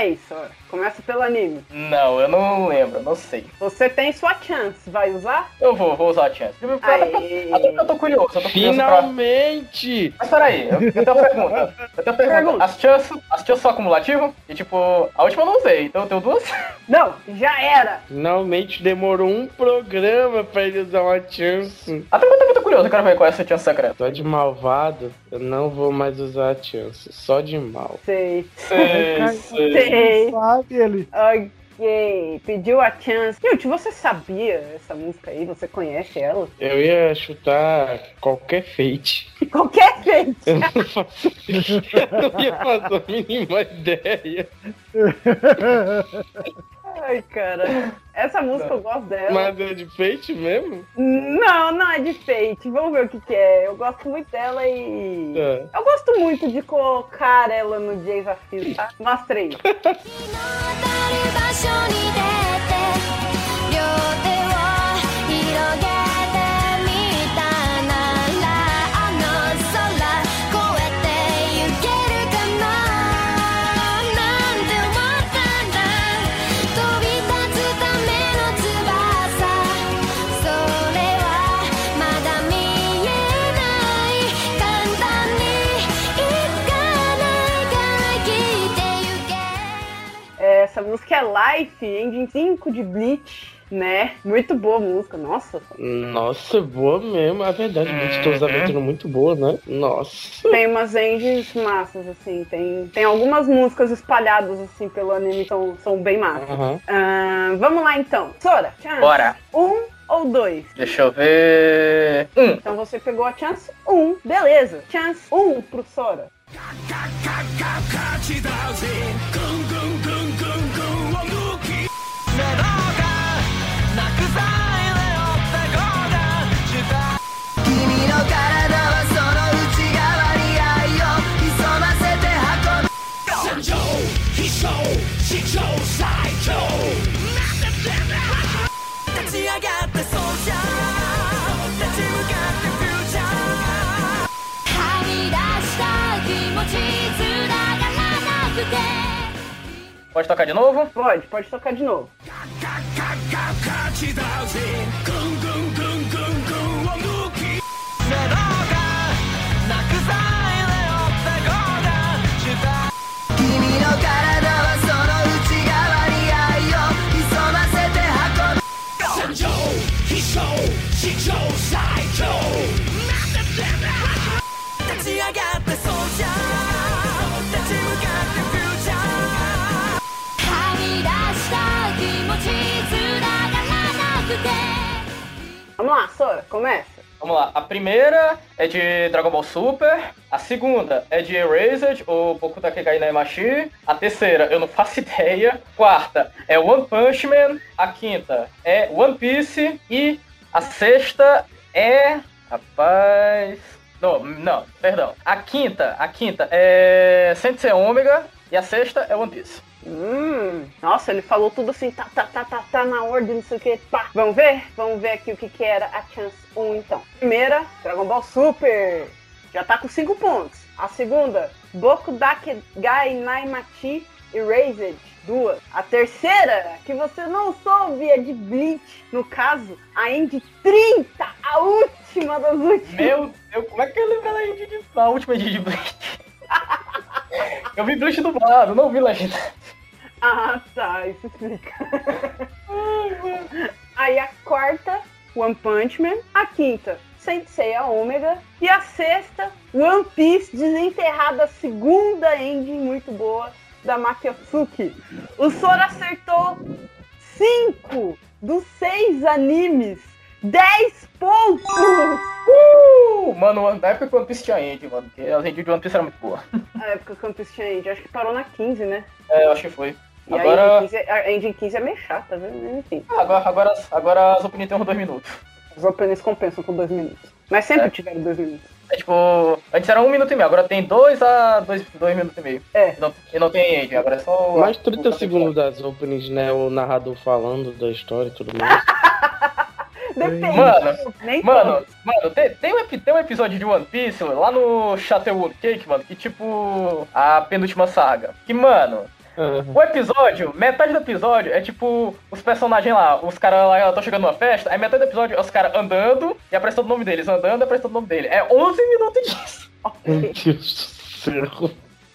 Aí, Sora? Começa pelo anime. Não, eu não lembro, não sei. Você tem sua chance, vai usar? Eu vou, vou usar a chance. Até porque eu tô curioso, eu tô curioso pra... Finalmente! Mas peraí, eu, eu tenho uma pergunta. Eu tenho uma pergunta. Pergunta. As chances, as chances são acumulativas? E tipo, a última eu não usei, então eu tenho duas. [laughs] Não, já era. Finalmente demorou um programa pra ele usar uma chance. Até porque eu tô muito curioso, eu quero ver qual é essa chance secreta. Só de malvado, eu não vou mais usar a chance. Só de mal. Sei. Sei, [laughs] sei. Sei. Sabe ele? Ok. Pediu a chance. Newt, você sabia essa música aí? Você conhece ela? Eu ia chutar qualquer fate. [laughs] Qualquer jeito. Eu não faço. [laughs] Eu não ia fazer a mínima ideia. [laughs] Ai, cara. Essa música eu gosto dela. Mas é de fate mesmo? Não, não é de Fate. Vamos ver o que, que é. Eu gosto muito dela e. Tá. Eu gosto muito de colocar ela no desafio, tá? Mostra aí. [laughs] música é Life, Engine 5 de Bleach, né? Muito boa a música, nossa. Nossa, boa mesmo. A verdade, gente, todas as aventuras muito boa, né? Nossa. Tem umas engines massas, assim. Tem, tem algumas músicas espalhadas, assim, pelo anime que são, são bem massas. Aham. Ah, vamos lá, então. Sora, chance. Bora. Um ou dois? Deixa eu ver. Um. Então você pegou a chance um, beleza. Chance um pro Sora. Pode tocar de novo? Pode, pode tocar de novo.「Vamos lá, Sora, começa. Vamos lá. A primeira é de Dragon Ball Super. A segunda é de Erased, ou Boku Takegai Naimashi. A terceira, eu não faço [laughs] ideia. Quarta é One Punch Man. A quinta é One Piece. E a sexta é... Rapaz... Não, não, perdão. A quinta, a quinta é Sensei Omega. E a sexta é One Piece. Hum, nossa, ele falou tudo assim, tá, tá, tá, tá, tá na ordem, não sei o que, pá. Vamos ver? Vamos ver aqui o que que era a Chance 1, então. Primeira, Dragon Ball Super. Já tá com 5 pontos. A segunda, Boku Dakegai Naimachi Erased. Duas. A terceira, que você não soube, é de Bleach. No caso, a End 30, a última das últimas. Meu Deus, como é que eu lembro da Indie de... da última de Bleach? [laughs] eu vi Bleach dublado, não vi Legenda. Ah, tá, isso explica. Aí a quarta, One Punch Man. A quinta, Sensei a Ômega. E a sexta, One Piece desenterrada, a segunda ending muito boa da Makiotsuki. O Sora acertou cinco dos seis animes. 10 pontos! Uh, mano, na época que o One Piece tinha End, mano, porque as End de One Piece era muito boa. A época que o One Piece tinha ending, acho que parou na 15, né? É, eu acho que foi. E Agora, a, ending 15, é- a ending 15 é meio chata, viu? Enfim. agora, agora, agora as opiniões tem uns dois minutos. Os openings compensam com dois minutos. Mas sempre É. tiveram dois minutos. É tipo, antes era um minuto e meio, agora tem dois a dois, dois minutos e meio. É. E não, e não tem End, agora é só. Mais 30 segundos das openings, né? O narrador falando da história e tudo mais. [laughs] Depende. Mano, Nem Mano, mano, tem, tem, um, tem um episódio de One Piece lá no Shatterwood Cake, mano, que tipo a penúltima saga. Que, mano, O episódio, metade do episódio é tipo os personagens lá, os caras lá estão chegando numa festa, aí metade do episódio é os caras andando e apresentando o nome deles, andando e apresentando o nome dele. É 11 minutos disso. Meu Deus do céu.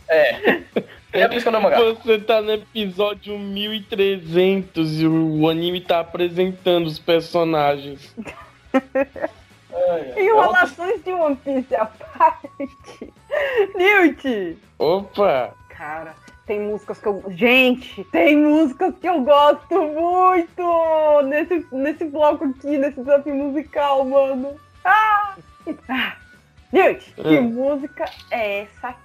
É. [laughs] É por isso que eu não mangá. Você tá no episódio 1300 e o anime tá apresentando os personagens. Enrolações de One Piece à parte. Newt! Opa! Cara, tem músicas que eu. Gente, tem músicas que eu gosto muito nesse, nesse bloco aqui, nesse desafio musical, mano. Ah! ah. Newt, que Ah. música é essa aqui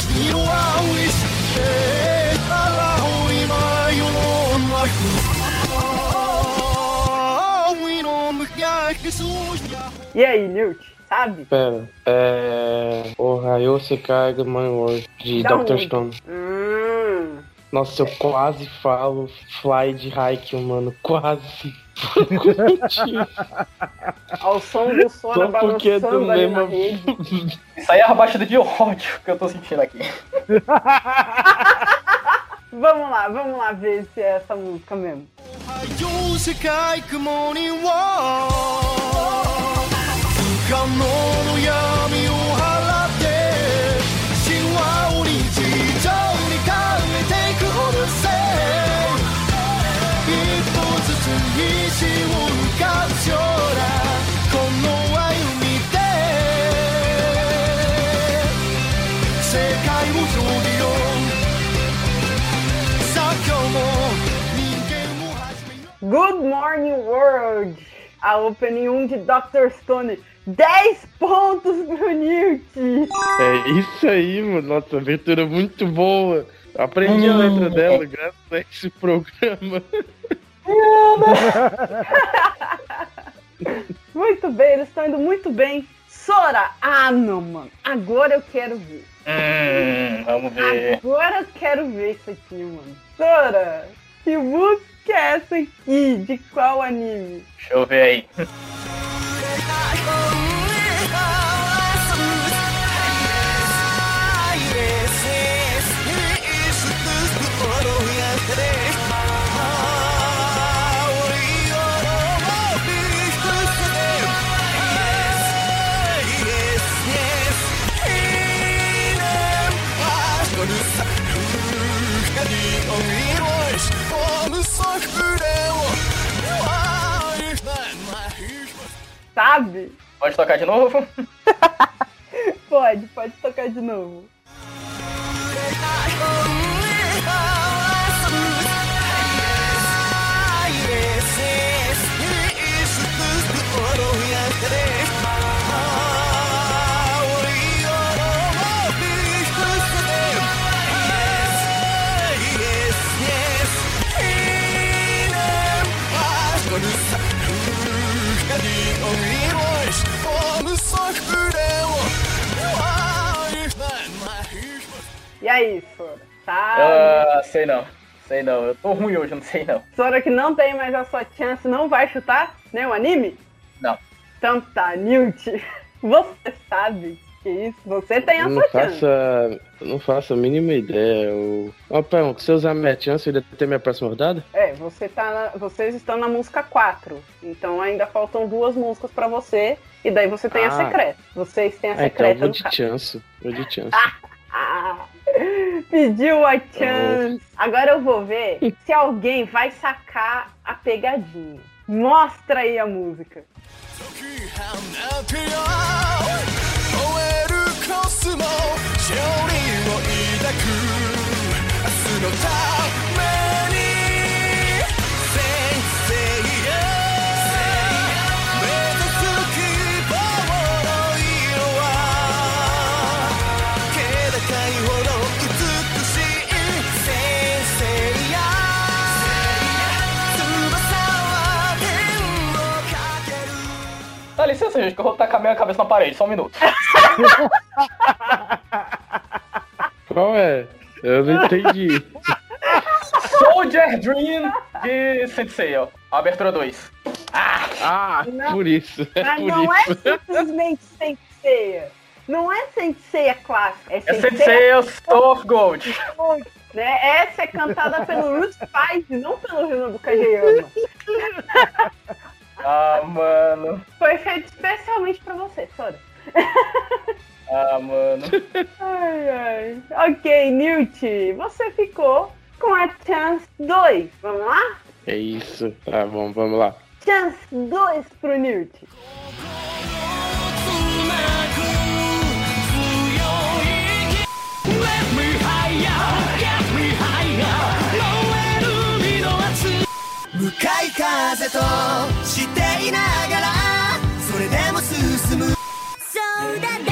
E aí, Newt, sabe? Pera, é. O Rayo Sekai My World, de Da Dr. onde? Stone. Hum. Nossa, eu quase falo Fly de Haikyuu, mano. Quase. [laughs] Ao som do Sora Só porque é do balançando ali na mesmo. rede. Isso aí é a batida de ódio que eu tô sentindo aqui. [laughs] Vamos lá, vamos lá ver se é essa música mesmo. 世 Good Morning World! A opening 1 de Dr. Stone. 10 pontos pro Newt! É isso aí, mano. Nossa, abertura muito boa. Aprendi a letra dela graças a esse programa. [laughs] Muito bem, eles estão indo muito bem. Sora! Ah, não, mano. Agora eu quero ver. Hum, vamos ver. Agora eu quero ver isso aqui, mano. Sora! Que é essa aqui? De qual anime? Deixa eu ver aí. [laughs] Sabe? Pode tocar de novo? [laughs] Pode, pode tocar de novo. E aí, Sora? Sabe? Ah, sei não. Sei não. Eu tô ruim hoje, não sei não. Sora que não tem mais a sua chance, não vai chutar nenhum anime? Não. Então tá, Newt. [laughs] Você sabe que isso? Você tem a Eu não sua faço chance. a, eu não faço a mínima ideia. Eu... Ó, Pão, se eu usar minha chance, eu ainda ter minha próxima rodada? É, você tá na- vocês estão na música 4. Então ainda faltam duas músicas pra você. E daí você tem a Ah. secreta. Vocês têm a Ah, então eu secreta vou no de caso. chance. Vou de [laughs] chance. Ah, pediu a chance. Agora eu vou ver se alguém vai sacar a pegadinha. Mostra aí a música. Licença, gente, que eu vou tacar minha cabeça na parede, só um minuto. [laughs] Qual é? Eu não entendi. Soldier Dream de Sensei, ó. Abertura 2. Ah, Não. por isso. É Mas por não é isso. simplesmente Senseiya. Não é Senseiya clássica, é É Senseiya Sensei Soul of Gold. Gold, né? Essa é cantada pelo Root 5, não pelo Rino do Kageyama. Ah, mano. Foi feito especialmente pra você, Sora. Ah, mano. Ai, ai. Ok, Newt, você ficou com a Chance 2. Vamos lá? É isso. Tá bom, vamos lá. Chance 2 pro Newt. 向かい風としていながらそれでも進む。そうだね。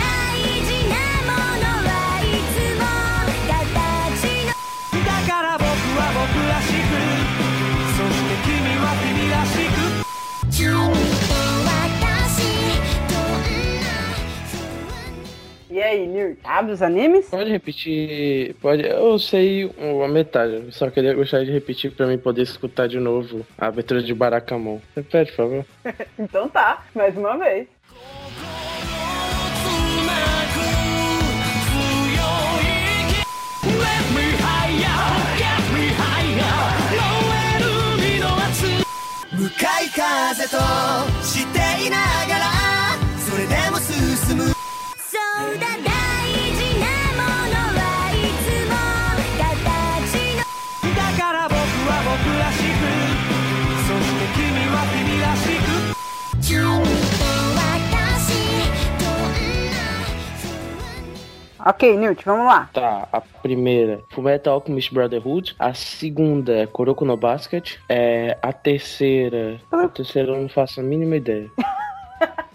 E aí, Newt? Sabe os animes? Pode repetir. Pode. Eu sei a metade. Só queria gostar de repetir pra mim poder escutar de novo a abertura de Barakamon. Repete, por favor. [laughs] Então tá, mais uma vez. Ok, Newt, vamos lá. Tá, a primeira, Fullmetal Alchemist Brotherhood. A segunda é Kuroko no Basket. É, a terceira. A terceira eu não faço a mínima ideia. [laughs]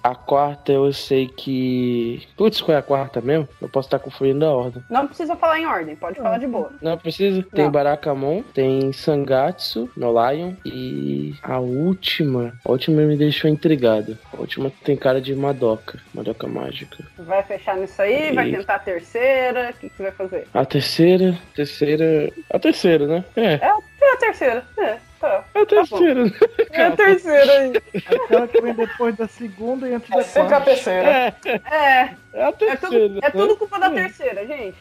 A quarta eu sei que. Putz, qual é a quarta mesmo? Eu posso estar confundindo a ordem. Não precisa falar em ordem, pode falar de boa. Não precisa. Tem Não. Barakamon, tem Sangatsu no Lion e a última. A última me deixou intrigado. A última tem cara de Madoka. Madoka mágica. Vai fechar nisso aí, vai Isso. tentar a terceira. O que, que você vai fazer? A terceira. Terceira. A terceira, né? É. É, é a terceira. É, tá. É a terceira. né? É a terceira aí. Aquela que vem depois da segunda e antes É da sempre a quarta. terceira. É, É, é a é terceira. tudo, é tudo culpa da terceira, gente.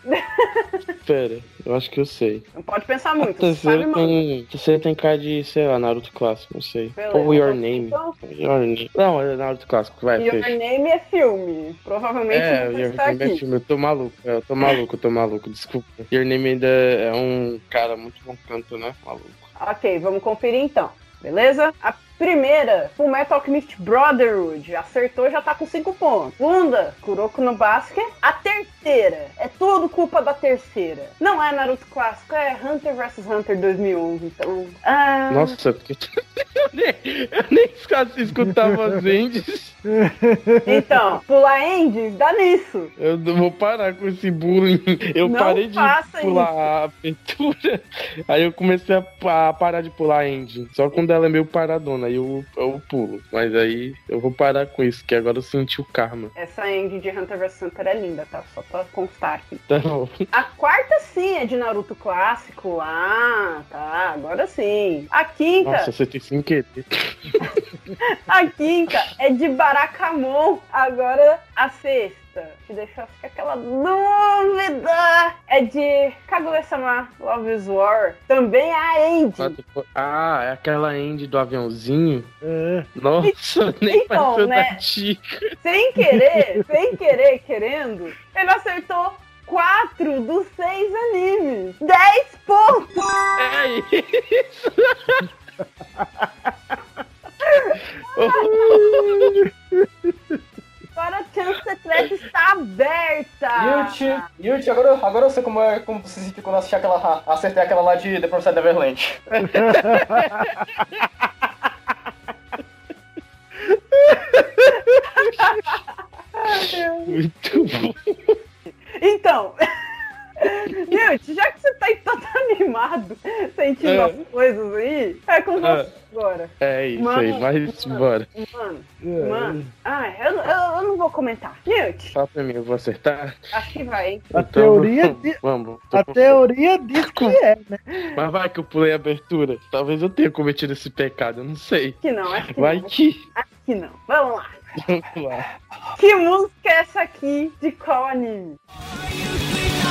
Pera, eu acho que eu sei. Não pode pensar A muito. terceira sabe, tem. A terceira tem cara de, sei lá, Naruto clássico, não sei. Beleza. Ou Your Name. Então, Your Name. Não, é Naruto clássico, vai, Your fecha. Name é filme. Provavelmente É, não Your está Name é aqui. filme. Eu tô maluco, é, eu tô maluco, eu tô maluco, desculpa. Your Name ainda é um cara muito bom canto, né? Maluco. Ok, vamos conferir então. Beleza? A primeira, Full Metal Alchemist Brotherhood. Acertou, já tá com 5 pontos. Segunda, Kuroko no Basket. A terceira, é tudo culpa da terceira. Não é Naruto clássico, é Hunter vs Hunter 2011. Então, ah, Nossa, porque [laughs] eu nem, eu nem escu- escutava as endes. então, pular Endes, dá nisso. Eu vou parar com esse bullying. Eu Não parei de pular a abertura, aí eu comecei a, a parar de pular engine. Só quando ela é meio paradona, aí eu, eu pulo. Mas aí eu vou parar com isso, que agora eu senti o karma. Essa End de Hunter vs Hunter é linda, tá? Só pra constar aqui. Então, A quarta sim é de Naruto clássico. Ah, tá. Agora sim. A quinta, nossa, você tem sem querer. [laughs] a quinta é de Barakamon. Agora a sexta. Te deixou ficar aquela dúvida. É de Kaguya-sama Love is War. Também é a End. Ah, é aquela end do aviãozinho? É. Nossa, nem Então, pareceu né? da Tica. Sem querer, sem querer, querendo, ele acertou quatro dos seis animes. 10 pontos! É isso. [laughs] [laughs] Agora a chance secreta está aberta! Yut, Yut, agora, agora eu sei como, é, como você se sentiu quando assisti aquela, acertei aquela lá de The Promised Neverland. Muito bom. Então, [laughs] Newt, já que você tá aí todo animado, sentindo É. as coisas aí, é com você É. agora. É isso Mano. aí, mas bora. Mano, É. mano. Ah, eu, eu, eu não vou comentar. Newt, Fala pra mim, eu vou acertar? acho que vai, hein? A Então, teoria vamos, de- Vamos. A teoria diz que é, né? Mas vai que eu pulei a abertura. Talvez eu tenha cometido esse pecado, eu não sei. Que não, acho que Vai não. que. Acho que não. Vamos lá. Vamos lá. Que música é essa aqui de qual anime?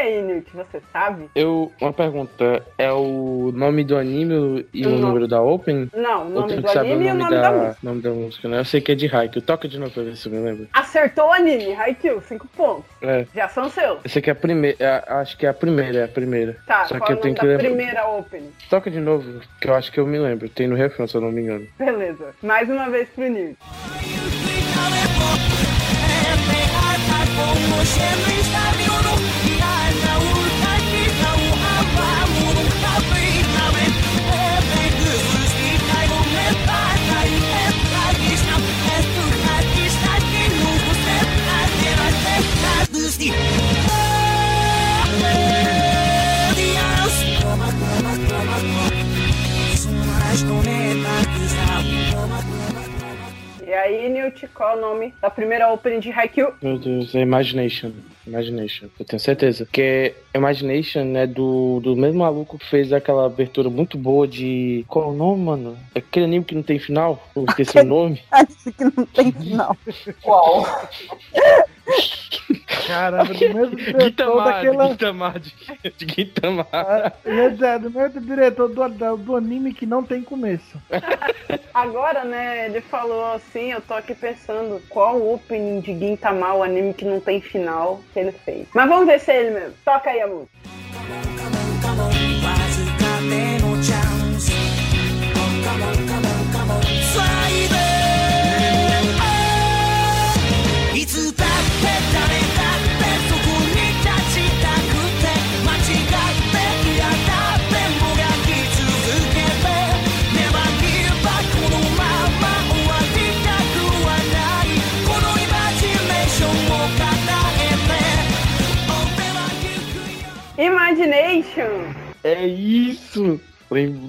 aí, Newt, você sabe? Eu, uma pergunta, é o nome do anime e o Não. número da Open? Não, o nome do anime o e o nome, da, da, música. nome da música, né? Eu sei que é de Haikyuu. Toca de novo pra ver se eu me lembro. Acertou o anime, Haikyuu, 5 pontos. É, Já são seus. essa aqui é a primeira, é, acho que é a primeira, é a primeira. Tá, Só qual que é eu o tenho que lembrar. primeira opening? Toca de novo, que eu acho que eu me lembro. Tem no refrão, se eu não me engano. Beleza. Mais uma vez pro Newt. E aí, Newt, qual é o nome da primeira opening de Haikyuu? Meu Deus, é Imagination. Imagination, eu tenho certeza. Porque Imagination é do, do mesmo maluco que fez aquela abertura muito boa de. Qual é o nome, mano? É aquele anime que não tem final? Eu esqueci o nome. [laughs] Acho que não tem final. Qual? [laughs] Caramba, do mesmo [laughs] diretor Gitamar, daquela. Gitamar, de, [laughs] de Gitamar. Ah, dizer, do mesmo diretor do, do, do anime que não tem começo. [laughs] Agora, né, ele falou assim, eu tô aqui pensando qual o opening de Gintama, o anime que não tem final, que ele fez. Mas vamos ver se é ele mesmo. Toca aí a música. É isso!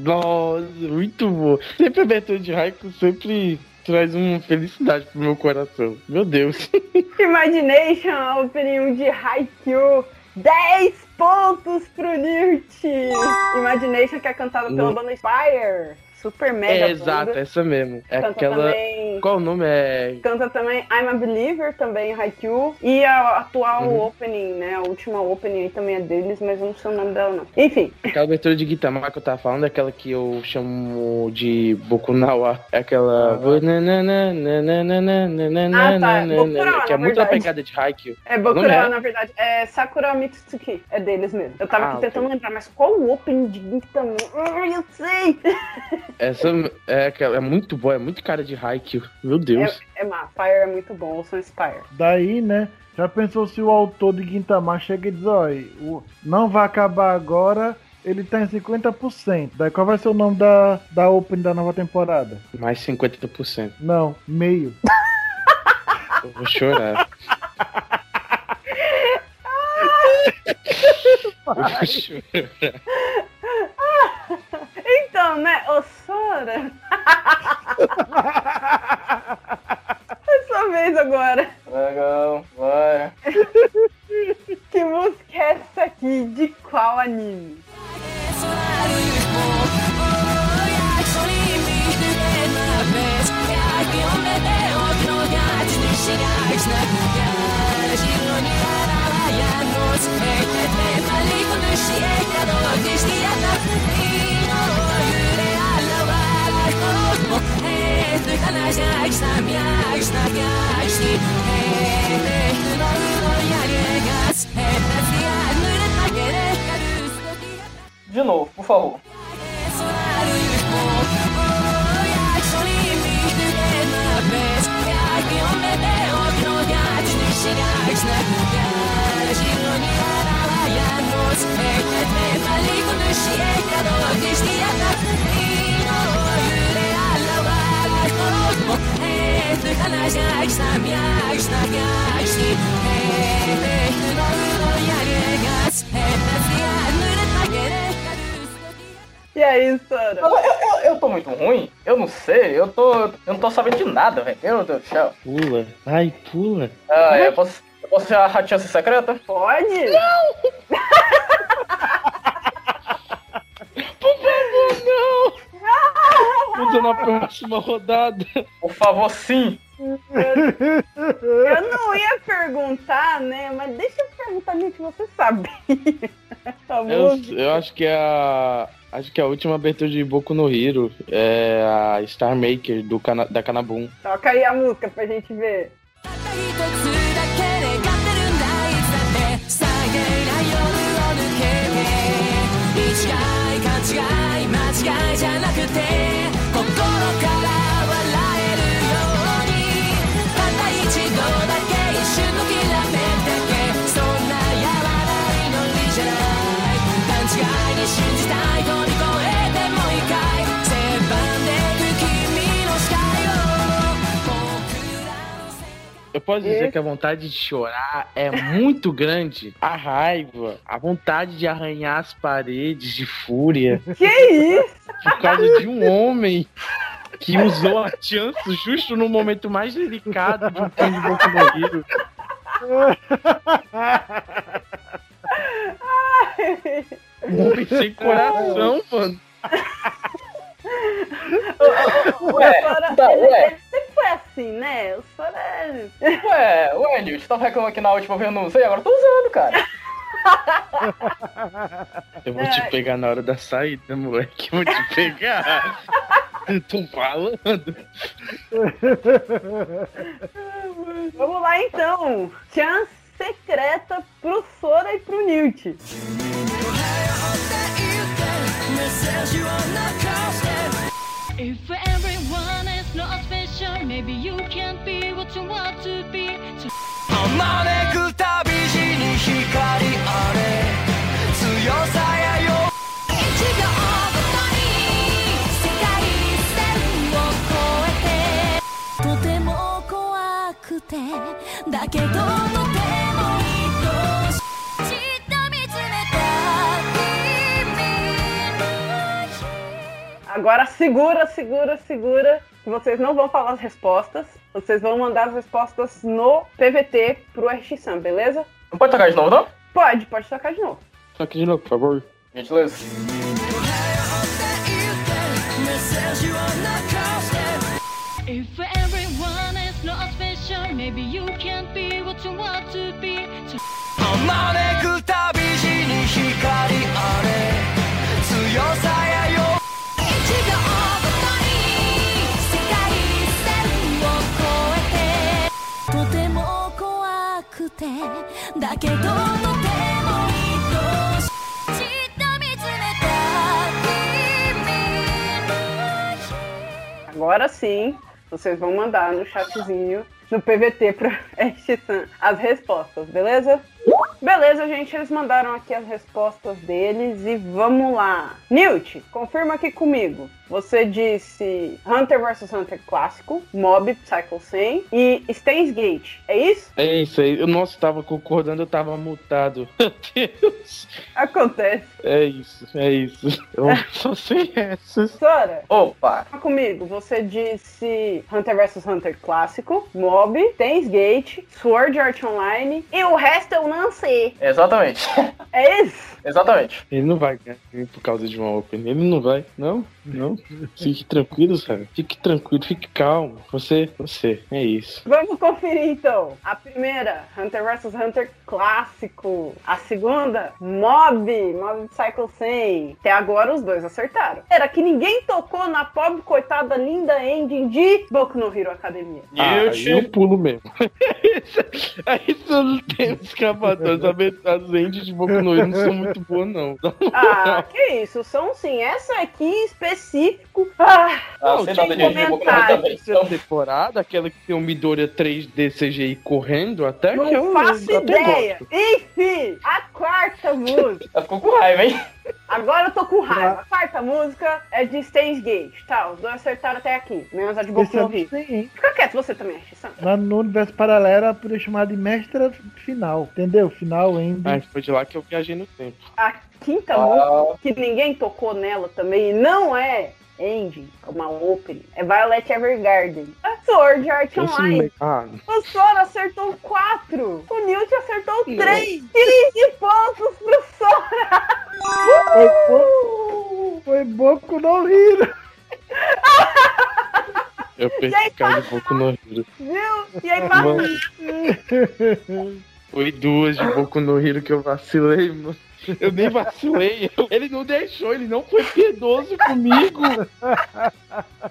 Nossa, muito bom. Sempre a abertura de Raikou sempre traz uma felicidade pro meu coração. Meu Deus. [laughs] Imagination, opening de Haikyuu. 10 pontos pro Newt! Imagination que é cantada pela banda Spire. Super mega É exato, essa mesmo. É Canta aquela. também... Qual o nome? É. Canta também I'm a Believer, também Haikyuu. E a atual Uhum. opening, né? A última opening aí também é deles, mas eu não sei o nome dela, não. Enfim, Aquela abertura de Gitamar que eu tava falando, é aquela que eu chamo de Boku Nawa. É aquela. Ah, tá. Boku Nawa, Que é muito a pegada de Haikyuu. é Bokura, é? na verdade. É Sakura Mitsuki. É deles mesmo. Eu tava Ah, tentando lembrar, mas qual o opening de Gintama? Ah, eu sei! Essa é, é muito boa, é muito cara de Haikyuu. Meu Deus. É má, Fire é muito bom, ouçam Spire. Daí, né? Já pensou se o autor de Gintama chega e diz, olha, não vai acabar agora, ele tá em 50%. Daí qual vai ser o nome da, da Open da nova temporada? Mais 50%. Não, meio. [laughs] Eu vou chorar. [laughs] Eu vou chorar. [laughs] Então, né, ô Sora? [laughs] é sua vez agora. Legal, vai. [laughs] Que música é essa aqui? De qual anime? Etnik alacak samyaş nakyaşni Etnik dolar yalegas Etnik nüret agere karüs De novo, por favor. E aí, Sora? Eu, eu, eu tô muito ruim? Eu não sei, eu tô. Eu não tô sabendo de nada, velho. Meu Deus do céu. Pula. Ai, pula. Ah, eu posso. Eu posso ser a ratinha secreta? Pode? [laughs] Muda na próxima rodada. Por favor, sim. Eu não ia perguntar, né? Mas deixa eu perguntar, gente, você sabia? [laughs] Essa Eu, eu acho que é a. Acho que é a última abertura de Boku no Hero é a Star Maker do Kana, da Kanabun. Toca aí a música pra gente ver. 違い間違いじゃなくて心から笑えるようにただ一度だけ一瞬の君 Eu posso dizer que a vontade de chorar é muito grande. [laughs] A raiva, a vontade de arranhar as paredes de fúria Que isso? por causa de um homem que usou a chance justo no momento mais delicado do filme de Boku no Hero. [laughs] Um homem sem coração, mano. [laughs] Ué, Sora, tá, ele, ué. ele sempre foi assim, né? O Sora é... Ué, ué, Nil, você tava reclamando aqui na última vez, eu não usei, agora eu tô usando, cara. [laughs] Eu vou te pegar na hora da saída, moleque. Eu vou te pegar. [laughs] Eu tô falando. Vamos lá então. Chance secreta pro Sora e pro Newt. If everyone is not special, maybe you can't be what you want to be. So 招くたび地に光あれ強さやよ1秒ごとに世界線を越えてとても怖くてだけどとても Agora segura, segura, segura. Que vocês não vão falar as respostas. Vocês vão mandar as respostas no PVT pro RX-Sam, beleza? Não pode tocar de novo, não? Pode, pode tocar de novo. Só que de novo, por favor. Gentileza. メッセージを残して if everyone is not special, maybe you can't be what you want to be. So 招くたび地に光 Agora sim, vocês vão mandar no chatzinho, no PVT pro [laughs] RX-Sam as respostas, beleza? Beleza, gente, eles mandaram aqui as respostas deles e vamos lá. Newt, confirma aqui comigo. Você disse Hunter vs Hunter clássico, Mob Psycho 100 e Stains Gate, é isso? É isso aí. Eu, nossa, tava concordando, eu tava mutado. [laughs] Meu Deus. Acontece. É isso, é isso. Eu só sei essas. Sora, Opa! Comigo, você disse Hunter vs Hunter clássico, Mob, Stains Gate, Sword Art Online e o resto eu Exatamente. É isso? Exatamente. Ele não vai ganhar por causa de uma Open. Ele não vai. Não, não. Fique tranquilo, sabe? Fique tranquilo, fique calmo. Você, você. É isso. Vamos conferir então. A primeira, Hunter vs Hunter clássico. A segunda, Mob, Mob Psycho 100. Até agora os dois acertaram. Era que ninguém tocou na pobre coitada linda ending de Boku no Hero Academia. Ah, aí Newt. eu pulo mesmo. [laughs] aí só não tem escapatórios. As ends de Boku no Hero não são muito boas, [laughs] não. Ah, que isso, são sim. Essa aqui, específico. Ah, Ah, Não, você tem não deixa de Boku no Hero comentário. também. terceira Então, temporada, aquela que tem o Midoriya 3D CGI correndo, até não que eu faço eu até ideia. Enfim, a quarta música. ela ficou com raiva, hein? Agora eu tô com raiva. A quarta música é de Stains Gate. Tá, os dois acertaram até aqui. Menos a de Boku no Hero. Sim, Fica quieto, você também. Lá no universo paralelo, eu podia chamar de mestra final. Entendeu? Final, end. Ah, foi de lá que eu viajei no tempo. A quinta Ah. música, que ninguém tocou nela também, e não é ending, é uma opening, é Violet Evergarden. A Sword Art Online. Ah, O Sora acertou 4. O Newt acertou 3. 15 pontos pro Sora. Foi, Bo- foi Boku no Hero. eu perdi cara de Boku no Hero. Viu? E aí, passou. Mano, foi duas de Boku no Hero que eu vacilei, mano. Eu nem vacilei. Ele não deixou, ele não foi piedoso comigo.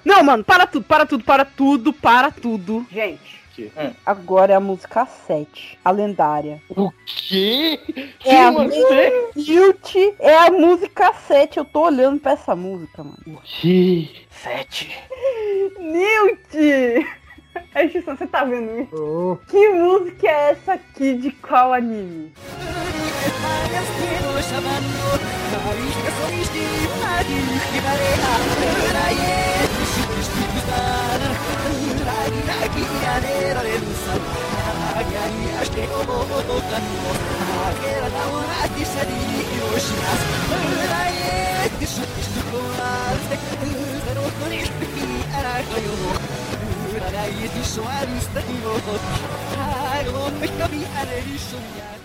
Não, mano, para tudo, para tudo, para tudo, para tudo. Gente, Agora é a música 7, a lendária. O quê? É a você? Tilt é a música 7. Eu tô olhando pra essa música, mano. O quê? Sete. [laughs] Newt! Ash-san, você tá vendo isso? Oh, Que música é essa aqui de qual anime?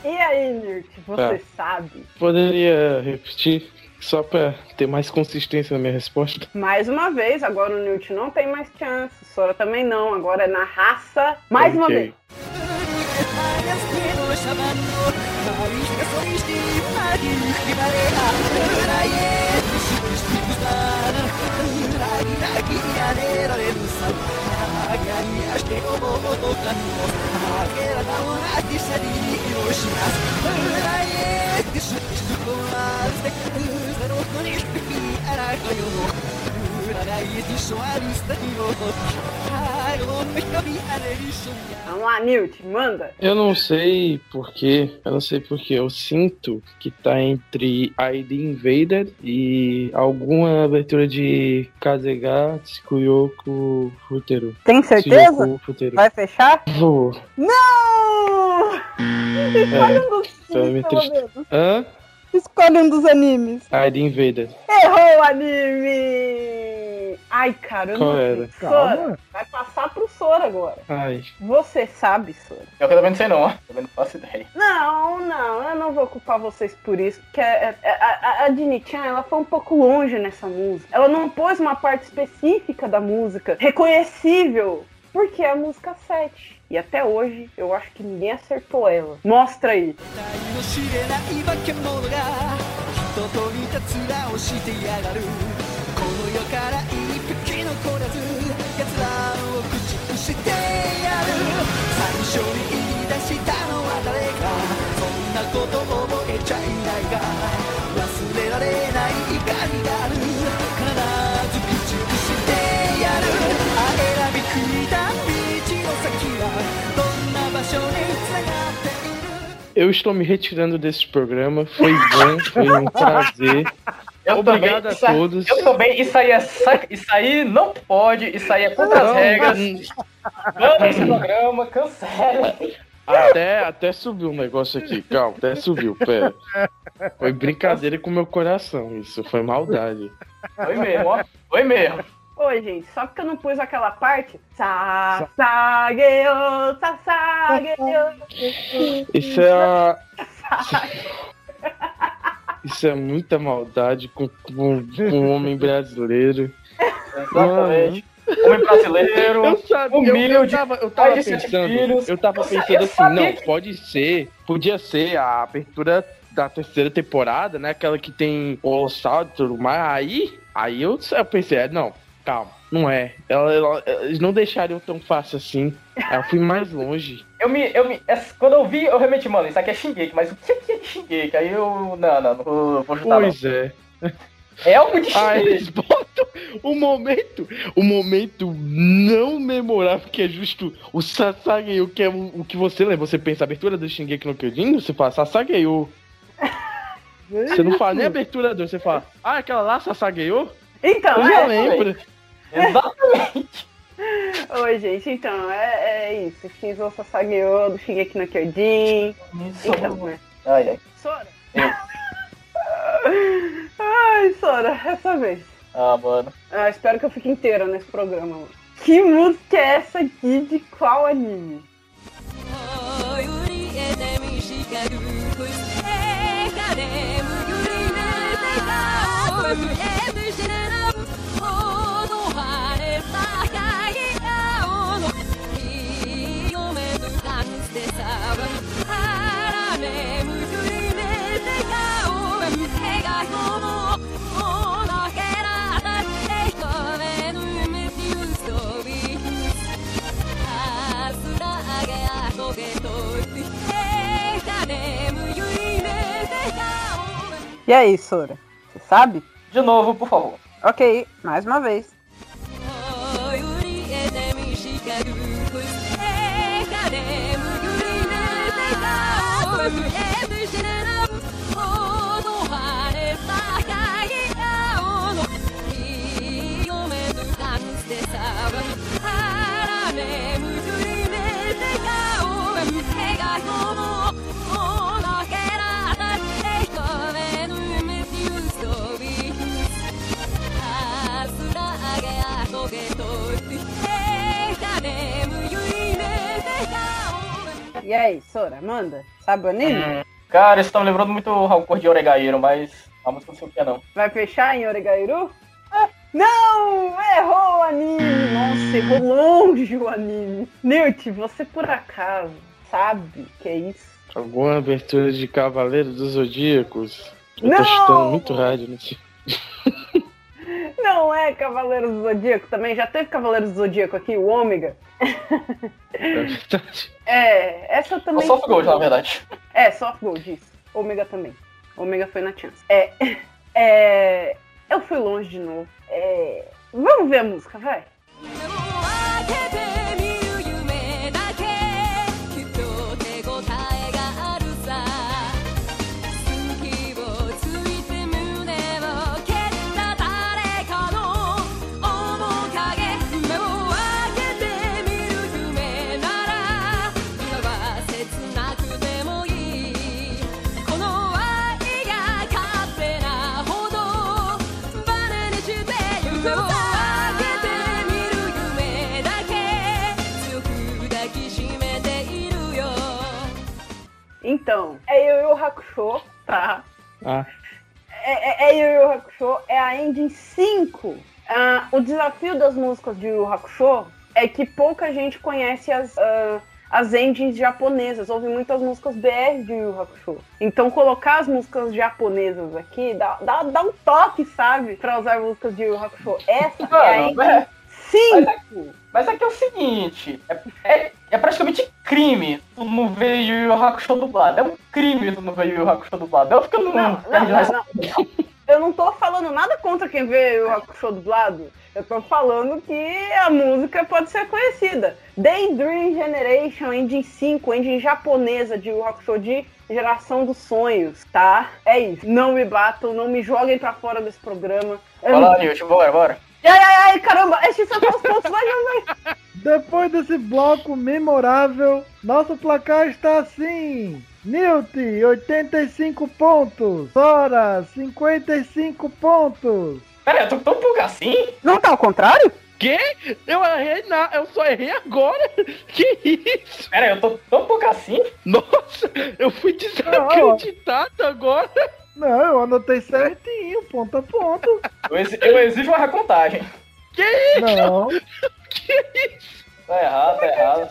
E aí, Newt, você sabe? Poderia repetir? Só pra ter mais consistência na minha resposta. Mais uma vez, agora o Newt não tem mais chance. Sora também não, agora é na raça. Mais uma Ok. vez. Vamos lá, Newt, manda. Eu não sei porquê, eu não sei porquê. Eu sinto que tá entre ID Invader e alguma abertura de Kazega Tsukuyoku Futeru. Tem certeza? Futeru. Vai fechar? Vou. Não! Escolhe um dos Tô me triste. Hã? Escolhe um dos animes. ID Invader. Errou o anime! Ai, caramba. Qual era? Sora, calma. vai passar pro Sora agora. Ai. Você sabe, Sora. Eu também não sei não, ó. Também não faço ideia. Não, não, eu não vou culpar vocês por isso, porque é- é- a, a, a Dini-chan, ela foi um pouco longe nessa música. Ela não pôs uma parte específica da música reconhecível, porque é a música 7. E até hoje, eu acho que ninguém acertou ela. Mostra aí. の Eu estou me retirando desse programa. Foi bom, foi um prazer. Eu Obrigado também, a isso aí- todos. Eu também, isso aí é. Isso aí não pode, isso aí é contra as Não, regras. Manda esse programa, cancela. Até, até subiu um negócio aqui, calma, até subiu, pera. Foi brincadeira com o meu coração, isso foi maldade. Foi mesmo, ó. Foi mesmo. Oi, gente, só porque eu não pus aquela parte. Sasageo, sasageo. Isso é a... [laughs] Isso é muita maldade com, com, com o homem brasileiro. Exatamente. Homem brasileiro. Eu sabia, eu, eu humilde, tava, eu tava pensando, filhos. eu tava Você- pensando eu assim, sabia não, que- pode ser, podia ser a abertura da terceira temporada, né? Aquela que tem o Olossauro e tudo mais. Aí, aí eu, eu pensei, é, não, calma, não é. Ela, ela- eles não deixariam tão fácil assim. Eu fui mais [laughs] longe. Eu me, eu me, quando eu vi, eu realmente, mano, isso aqui é Shingeki, mas o que que é Shingeki? Aí eu, não, não, não vou, chutar não. Pois é. É algo de [laughs] Aí eles botam o momento, o momento não memorável, que é justo o Sasageyo, que é o, o que você lembra. Você pensa a abertura do Shingeki no Kyojin, você fala Sasageyo. [laughs] Você não fala nem abertura do, você fala, ah, aquela lá, Sasageyo? Então, Eu já é, lembro. Exatamente. Oi, gente, então, é, é isso. Shizo Sasageyo do Shingeki no Kyojin. Isso. Então, é. Ai, [laughs] ai. Sora. Eu. Ai, Sora, essa vez. Ah, mano. Ah, espero que eu fique inteira nesse programa. mano. Que música é essa aqui de qual anime? 売 E aí, Sora? Você sabe? De novo, por favor. Ok, mais uma vez. E aí, Sora, manda? Sabe o anime? Hum, Cara, isso tá me lembrando muito o Rancor de Oregairo, mas a música não sei o que é não. Vai fechar em Oregairu? Não! Errou o anime! Nossa, errou longe o anime. Newt, você por acaso sabe que é isso? Alguma abertura de Cavaleiro dos Zodíacos? Eu Não! tô chutando muito rádio nesse. [laughs] Não é Cavaleiro do Zodíaco também? Já teve Cavaleiro do Zodíaco aqui, o Ômega? É verdade. [laughs] É, essa É o também. Soft Gold, na verdade. É, Soft Gold, isso. Ômega também. Ômega foi na Chance. É, [laughs] é. Eu fui longe de novo. É. Vamos ver a música, vai. Então, é Yu Yu Hakusho, tá? Ah, É, é, é Yu Yu Hakusho, é a Engine 5. Ah, o desafio das músicas de Yu Yu Hakusho é que pouca gente conhece as, ah, as engines japonesas. Houve muitas músicas BR de Yu Hakusho. Então colocar as músicas japonesas aqui dá, dá, dá um toque, sabe? Pra usar músicas de Yu Hakusho. Essa é a é, 5. Mas aqui é o seguinte, é, é, é praticamente crime tu não ver Yu Yu Hakusho dublado. É um crime tu não ver Yu Yu Hakusho dublado. Eu fico no... Não, não, não, não. Eu não tô falando nada contra quem vê o Hakusho dublado. Eu tô falando que a música pode ser conhecida. Daydream Generation, engine 5, engine japonesa de Yu Yu Hakusho de geração dos sonhos, tá? É isso. Não me batam, não me joguem pra fora desse programa. Lá, Nilton, bora, bora. Ai, ai, ai, caramba, esses são os pontos, vai, vai, vai. Depois desse bloco memorável, nosso placar está assim. Newt, 85 pontos. Sora, 55 pontos. Pera eu tô tão pouco assim? Não tá ao contrário? quê? Eu errei na. Eu só errei agora? [laughs] Que isso? Pera aí, eu tô tão pouco assim? Nossa, eu fui desacreditado agora. Não, eu anotei certinho, ponto a ponto. [laughs] Eu, exi- eu exijo uma recontagem. Não, [laughs] Que isso? Tá errado, tá errado.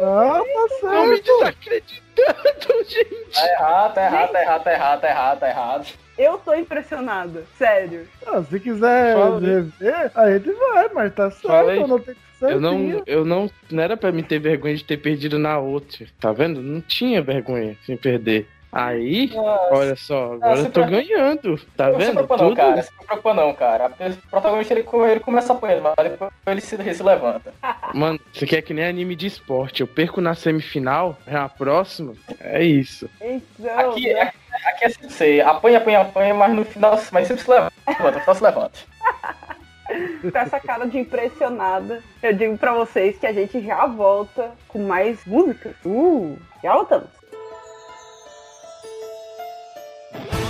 não, tá Tô me certo. desacreditando, [laughs] gente. Tá errado, tá errado, tá errado, tá errado, tá errado, tá errado. Eu tô impressionada, sério. Ah, se quiser rever, a gente vai, mas tá certo, eu anotei Eu não, eu não, não era pra me ter vergonha de ter perdido na outra. Tá vendo? Não tinha vergonha sem perder. Aí, Nossa. olha só, agora se eu tô ganhando. Tá não se vendo? preocupa não, Tudo. cara. Não se preocupa não, cara. O protagonista ele, ele começa apanhando, mas depois ele se, ele se levanta. [laughs] Mano, você quer que nem anime de esporte. Eu perco na semifinal, é a próxima. É isso. Então, Aqui, né? aqui, aqui é assim, você apanha, apanha, apanha, mas no final, mas sempre se levanta, final se levanta. [laughs] com essa cara de impressionada, eu digo pra vocês que a gente já volta com mais músicas. Uh, já voltamos. Yeah.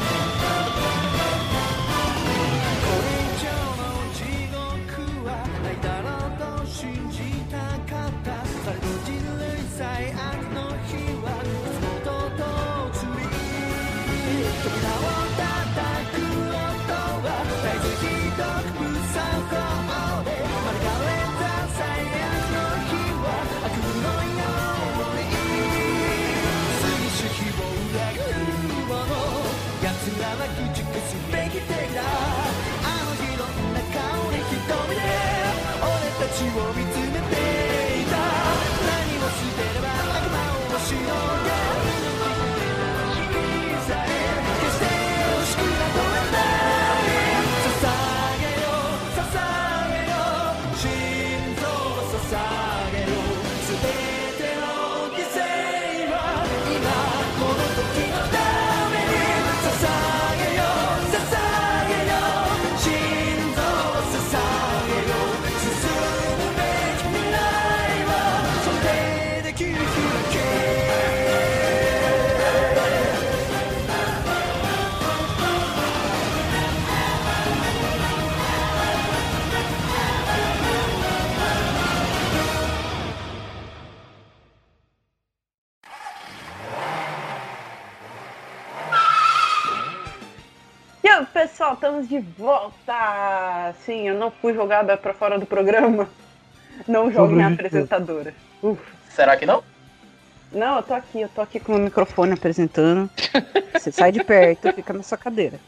Pessoal, estamos de volta! Sim, eu não fui jogada pra fora do programa. Não jogue minha Sobrevivi. apresentadora. Uf. Será que não? Não, eu tô aqui, eu tô aqui com o microfone apresentando. Você sai de perto, fica na sua cadeira.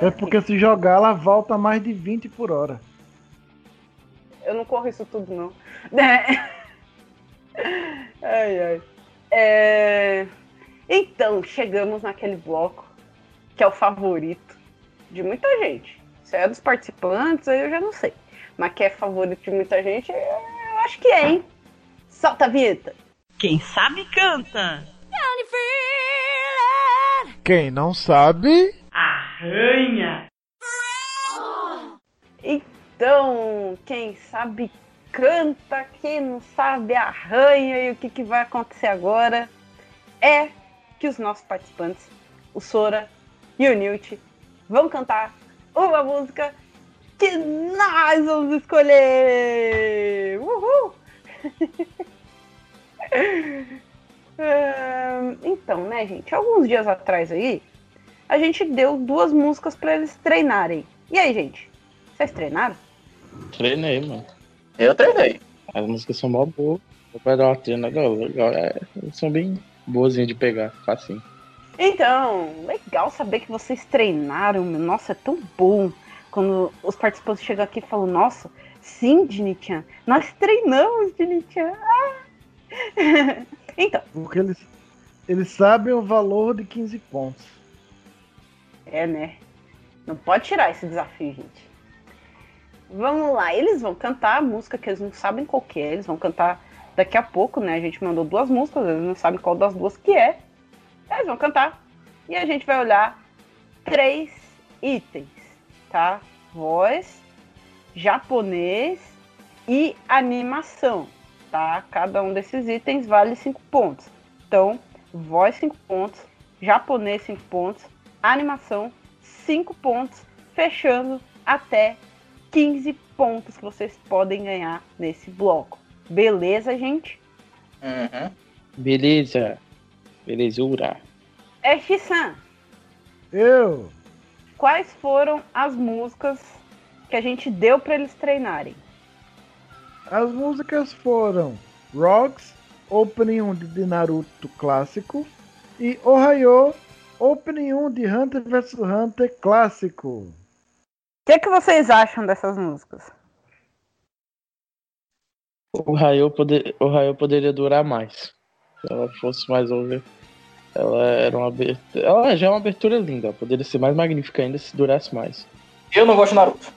É porque se jogar, ela volta a mais de 20 por hora. Eu não corro isso tudo, não. [laughs] É. Ai, ai. É, Então, chegamos naquele bloco que é o favorito de muita gente. Se é dos participantes, aí eu já não sei. Mas que é favorito de muita gente, eu acho que é, hein? Solta a vinheta. Quem sabe canta. Quem não sabe, Arranha. Então, quem sabe canta, quem não sabe arranha. E o que, que vai acontecer agora é que os nossos participantes, o Sora e o Newt, vão cantar uma música que nós vamos escolher. Uhul! [laughs] Então, né, gente? Alguns dias atrás aí, a gente deu duas músicas pra eles treinarem. E aí, gente? Vocês treinaram? Treinei, mano. Eu treinei. As músicas são mó boas. Vai dar uma treina legal. legal. É, são bem boazinhas de pegar, facinho. Então, legal saber que vocês treinaram. Nossa, é tão bom quando os participantes chegam aqui e falam: Nossa, sim, Dini-chan, nós treinamos, Dini-chan. Ah! [laughs] então, porque eles, eles sabem o valor de 15 pontos. é, né? Não pode tirar esse desafio, gente. Vamos lá, eles vão cantar a música que eles não sabem qual que é. Eles vão cantar daqui a pouco, né? A gente mandou duas músicas, eles não sabem qual das duas que é. Eles vão cantar e a gente vai olhar três itens, tá? Voz, japonês e animação, tá? Cada um desses itens vale cinco pontos. Então, voz 5 pontos, japonês 5 pontos, animação 5 pontos, fechando até 15 pontos que vocês podem ganhar nesse bloco. Beleza, gente? Uhum. Beleza. Belezura. É Shisan, Eu, quais foram as músicas que a gente deu para eles treinarem? as músicas foram Rocks, Opening 1 de Naruto clássico, e Ohio, Opening 1 de Hunter vs Hunter clássico. O que, que vocês acham dessas músicas? O Raio, poder, poderia durar mais. Se ela fosse mais over. Ela era uma abertura. Ela já é uma abertura linda. Poderia ser mais magnífica ainda se durasse mais. Eu não gosto de Naruto.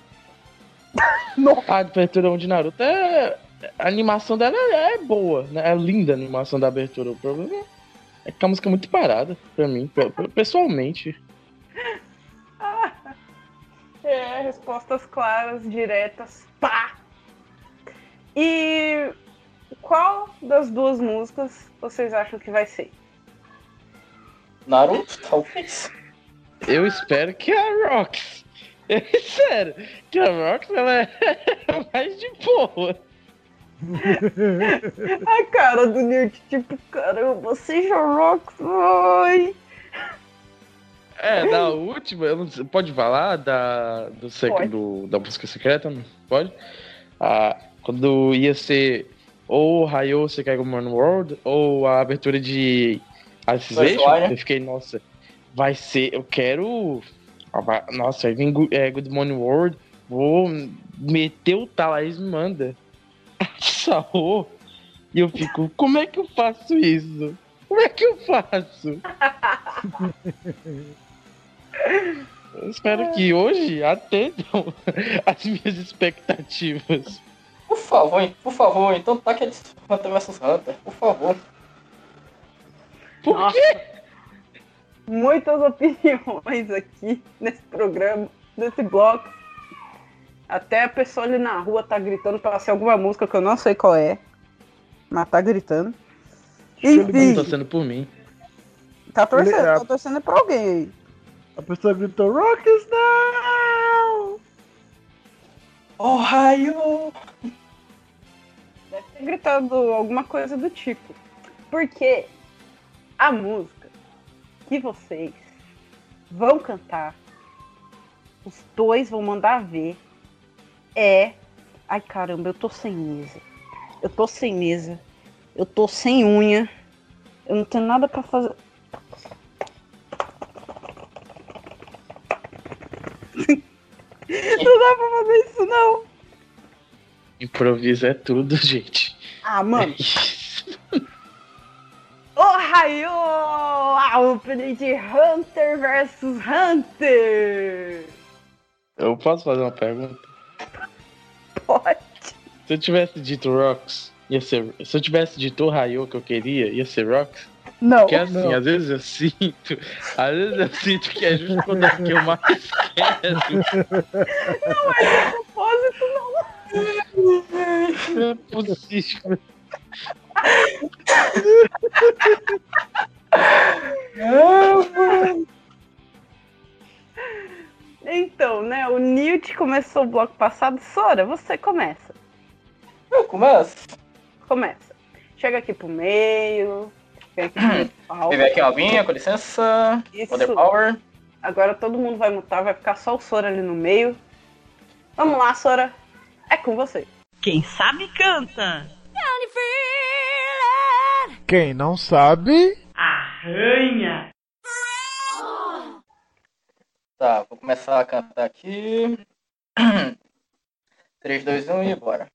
[laughs] A abertura 1 de Naruto é. A animação dela é boa, né? É linda a animação da abertura. O problema é que a música é muito parada, pra mim, pe- pe- pessoalmente. [laughs] É, respostas claras, diretas. Pá! E qual das duas músicas vocês acham que vai ser? Naruto, talvez. Eu espero que a Rox. É sério, que a Rox ela é [laughs] mais de boa. [laughs] A cara do Newt, tipo, caramba, seja Rox, ai. É, da última, eu não sei- pode falar da, do, sec- Pode. do- da música secreta? Não pode? Ah, quando ia ser ou Rayo Sekai Goemon World ou a abertura de Alicization, Slider. eu fiquei, nossa, vai ser, eu quero. ah, vai- Nossa, aí vem Gu- é, Good Morning World, vou meter o Talais manda. [laughs] Saô. E eu fico, como é que eu faço isso? Como é que eu faço? [laughs] Eu espero que hoje atendam [laughs] as minhas expectativas. Por favor, hein? por favor, então taque a de Hunter vs Hunter, por favor. Por Nossa. quê? Muitas opiniões aqui nesse programa, nesse bloco. Até a pessoa ali na rua tá gritando pra ser alguma música que eu não sei qual é. Mas tá gritando. Enfim, Tô sendo por mim. tá torcendo, Ele- tá torcendo pra alguém aí. A pessoa gritou, Rockets now! Ohio! Gritado alguma coisa do tipo. Porque a música que vocês vão cantar, os dois vão mandar ver, é. Ai caramba, eu tô sem mesa. Eu tô sem mesa. Eu tô sem unha. Eu não tenho nada pra fazer. [laughs] não dá pra fazer isso, não. Improviso é tudo, [laughs] gente. Ah, mano. [laughs] Ohio! A opening de Hunter vs Hunter! Eu posso fazer uma pergunta? Pode. Se eu tivesse dito Rocks, ia ser. Se eu tivesse dito o Rayo que eu queria, ia ser Rocks? Não. Porque assim, não. às vezes eu sinto. Às vezes eu sinto que é justo quando é que eu mais [laughs] quero. propósito, não. É possível. Então, né? O Newt começou o bloco passado. Sora, você começa. Eu começo. Começa. Chega aqui pro meio. Vem aqui [clears throat] aqui uma aguinha, com licença. Isso. Poder Power. Agora todo mundo vai mutar, vai ficar só o Sora ali no meio. Vamos lá, Sora. É com você. Quem sabe canta. Quem não sabe, Arranha. Tá, vou começar a cantar aqui. 3, 2, 1 e bora.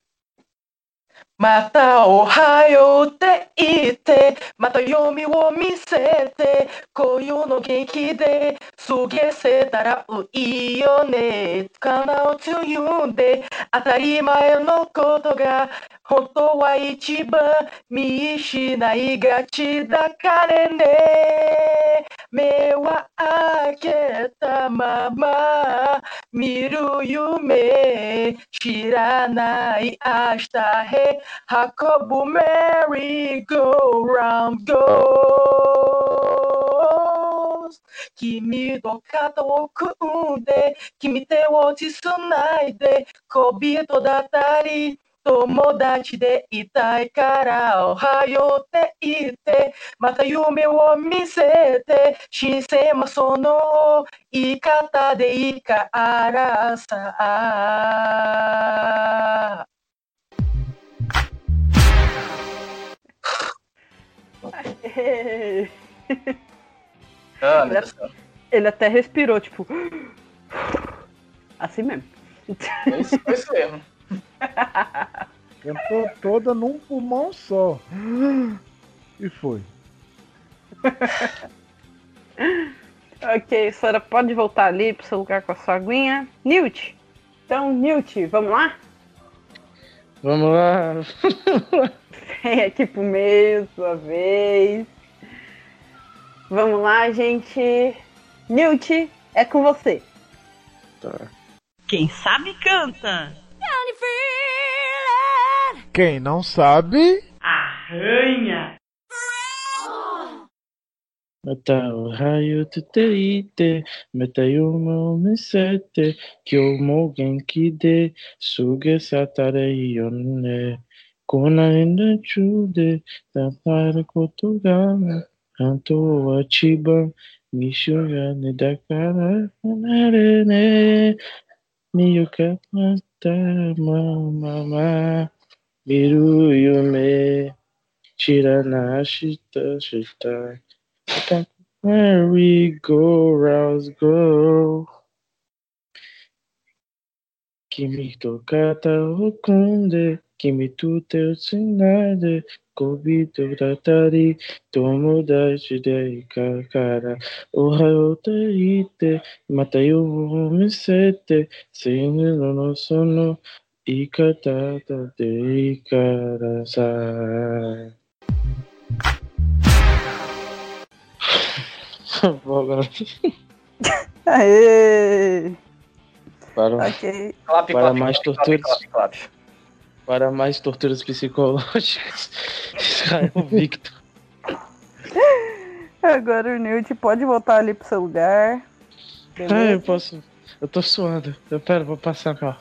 またおはようって言って、また読みを見せて、今夜の元気で過げせたらいいよね。かなうつゆうんで、当たり前のことがことは一番見失いがちだからね目は開けたまま見る夢知らない明日へコブメリーゴーラウンド君と肩を組んで君手をつないで小人だったり Tomodachi de itai kara ohayo te Mata yume wo misete Shinsema sono de [laughs] ele, até respirou, tipo... [gasps] Assim mesmo. Isso mesmo. [laughs] cantou toda num pulmão só. E foi. [laughs] ok, Sora, pode voltar ali pro seu lugar com a sua aguinha. Newt! Então, Newt, vamos lá? Vamos lá. [laughs] Vem aqui pro meio, sua vez. Vamos lá, gente. Newt, é com você. Tá. Quem sabe canta. Quem não sabe, Arranha. Mata o raio te teite, meta yumo misete, kyomo genki de, suge satare yonne. Kona inda chude, tapare kotogama, hanto wa chiba, misho ga ne dakara, hanare ne, miyuka mata mama Miru Yume shita. Shita where we go rouse go. Kimi to kata okunde kimi to te tsunade kobi to tatari, tomodachi de ikakara, ohayo te ite, mata yo wo misete, seinu no no sono, ikatata de ikara sai. [laughs] Bom, agora Aê! para, Ok. Clap, Para clap, mais clap, torturas. Para mais torturas psicológicas, [laughs] Israel Victor. Agora o Newt pode voltar ali pro seu lugar. Ah, eu Beleza? posso. Eu tô suando. Eu, pera, vou passar mal.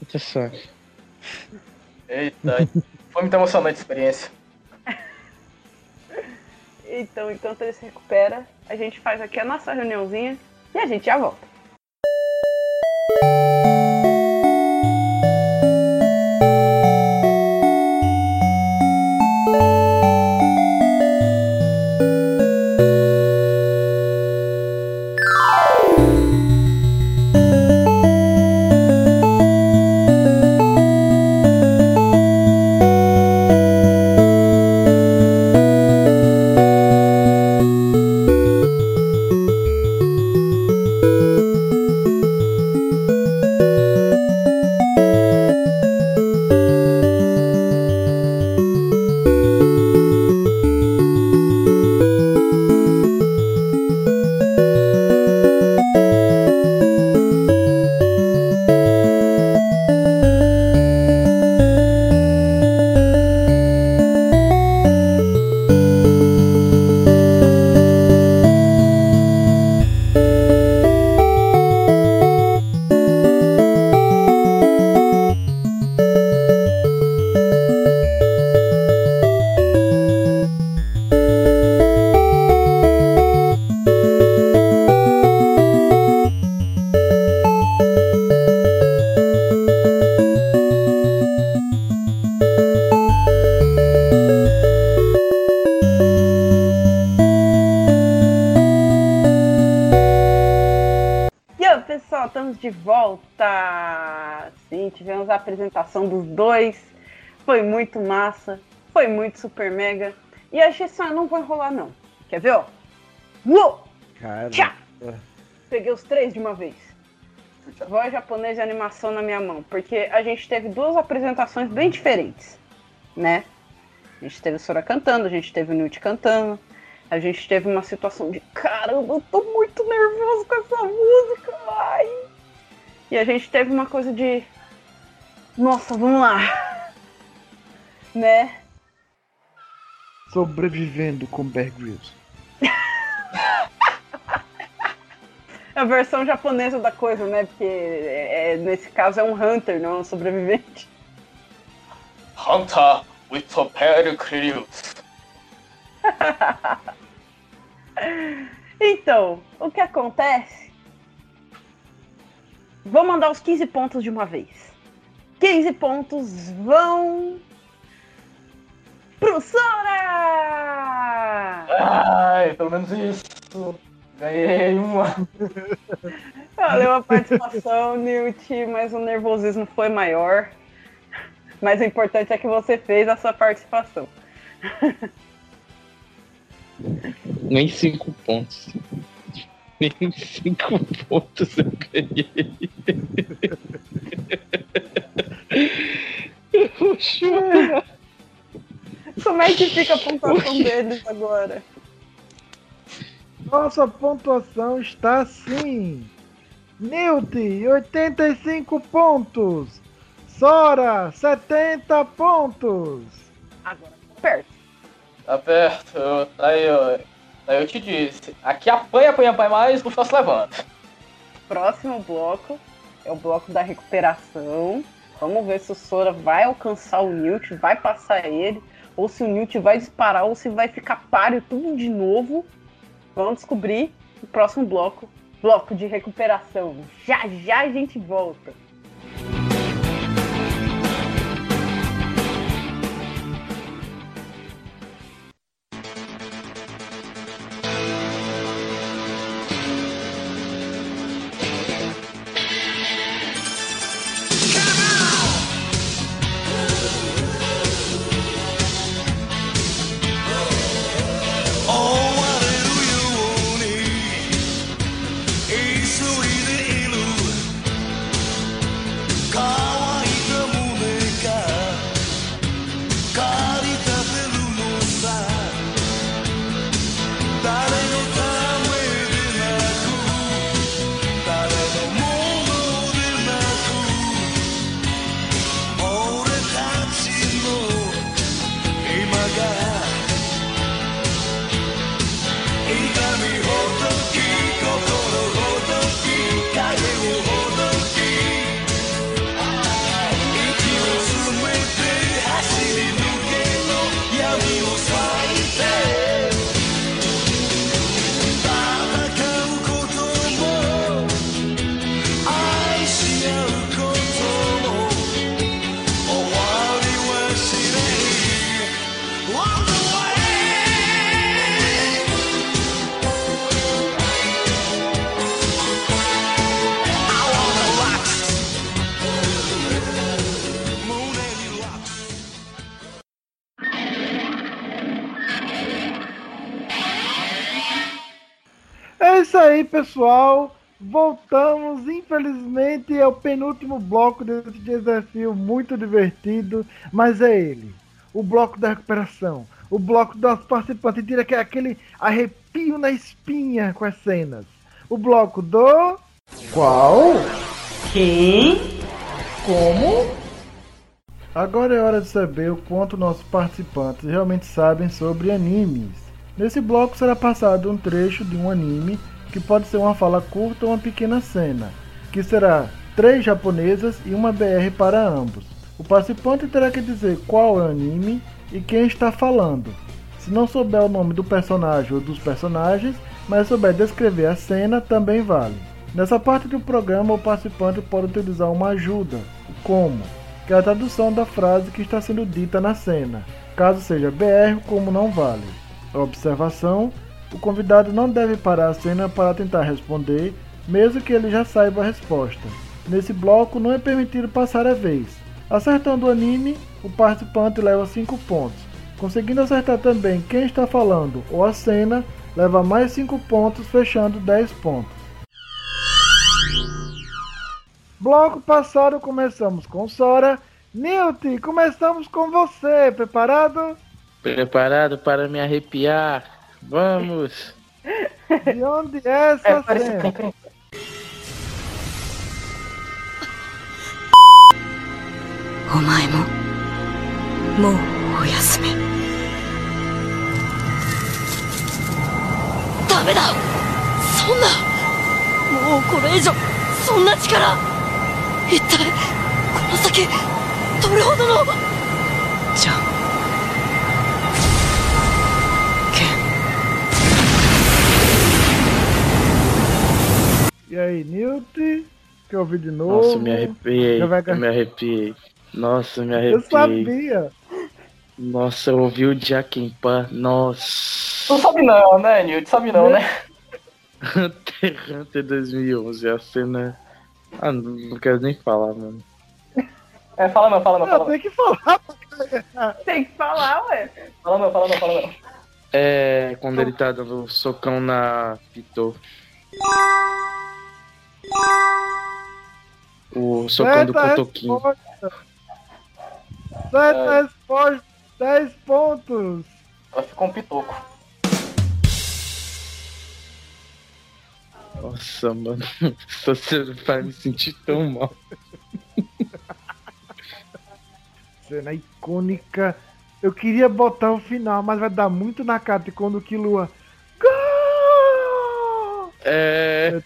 Eu tô suando. Eita, foi muito emocionante a experiência. [laughs] Então, enquanto ele se recupera, a gente faz aqui a nossa reuniãozinha e a gente já volta. Muito massa. Foi muito super mega. E a Xissan não vai rolar, não. Quer ver, ó? Uou! cara. Tchá! Peguei os três de uma vez. Voz japonesa e animação na minha mão. Porque a gente teve duas apresentações bem diferentes, né? A gente teve o Sora cantando, a gente teve o Newt cantando. A gente teve uma situação de caramba, eu tô muito nervoso com essa música, ai. E a gente teve uma coisa de nossa, vamos lá. Né? Sobrevivendo com Bear Grylls. A versão japonesa da coisa, né? Porque é- é- nesse caso é um hunter, não é um sobrevivente. Hunter with a pair crews. [laughs] Então, o que acontece? Vou mandar os 15 pontos de uma vez. 15 pontos vão pro Sora! Ai, pelo menos isso. Ganhei uma. [laughs] Valeu a participação, Newt, mas o nervosismo foi maior. Mas o importante é que você fez a sua participação. [laughs] Nem cinco pontos. Nem cinco pontos eu ganhei. [laughs] Eu vou chorar. Como é que fica a pontuação deles agora? Nossa pontuação está assim. Newt, 85 pontos. Sora, 70 pontos. Agora tô perto. Tá perto. eu- Aí eu, aí eu te disse. Aqui apanha, apanha, apanha mais, no final se levanta. Próximo bloco é o bloco da recuperação. Vamos ver se o Sora vai alcançar o Newt, vai passar ele, ou se o Newt vai disparar, ou se vai ficar páreo tudo de novo. Vamos descobrir no próximo bloco. Bloco de recuperação. Já já a gente volta. Pessoal. Voltamos, infelizmente, ao penúltimo bloco desse desafio muito divertido, mas é ele. O bloco da recuperação. O bloco dos participantes tira que- aquele arrepio na espinha com as cenas. O bloco do. Qual? Quem? Como? Agora é hora de saber o quanto nossos participantes realmente sabem sobre animes. Nesse bloco será passado um trecho de um anime, que pode ser uma fala curta ou uma pequena cena, que será três japonesas e uma BR para ambos. O participante terá que dizer qual é o anime e quem está falando. Se não souber o nome do personagem ou dos personagens, mas souber descrever a cena, também vale. Nessa parte do programa, o participante pode utilizar uma ajuda, como que é a tradução da frase que está sendo dita na cena. Caso seja BR, como não vale. Observação: o convidado não deve parar a cena para tentar responder, mesmo que ele já saiba a resposta. Nesse bloco, não é permitido passar a vez. Acertando o anime, o participante leva 5 pontos. Conseguindo acertar também quem está falando ou a cena, leva mais 5 pontos, fechando 10 pontos. Bloco passado começamos com Sora. Newt, começamos com você. Preparado? Preparado para me arrepiar? お前ももうお休みダメだそんなもうこれ以上そんな力一体この先どれほどのじゃあ E aí, Newt? Que eu ouvi de novo? Nossa, me arrepiei. Vai Eu me arrepiei. Nossa, me Eu arrepiei. sabia. Nossa, eu ouvi o Jack em Pan. Nossa. Não sabe não, né, Nilton? Sabe não, né? Hunter x Hunter 2011. A cena. Ah, não, não quero nem falar, mano. É, fala não, fala não, Eu fala não. tenho que falar. [laughs] Tem que falar, ué. Fala não, fala não, fala não. É quando ele tá dando socão na Pitô. O socão do Certa cotoquinho. resposta. Certa resposta. 10 pontos. Ela ficou um pitoco. Nossa, mano. [laughs] Você faz me sentir tão mal. Cena icônica. Eu queria botar o final, mas vai dar muito na cara de quando o Killua. Gol! É.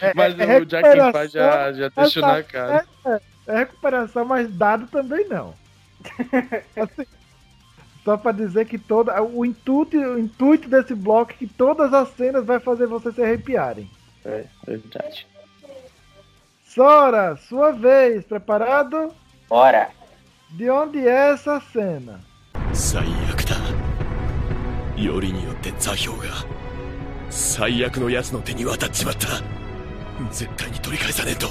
É- Mas é o Jack Pá recuperação, já, já deixou essa na cara. É, é recuperação, mas dado também não. [laughs] Assim, só pra dizer que toda, o, intuito, o intuito desse bloco é que todas as cenas vai fazer vocês se arrepiarem. É, verdade. Sora, sua vez, preparado? Bora! De onde é essa cena? 最悪だよりによって座標が 最悪の奴の手に渡っちまった絶対に取り返さねえと。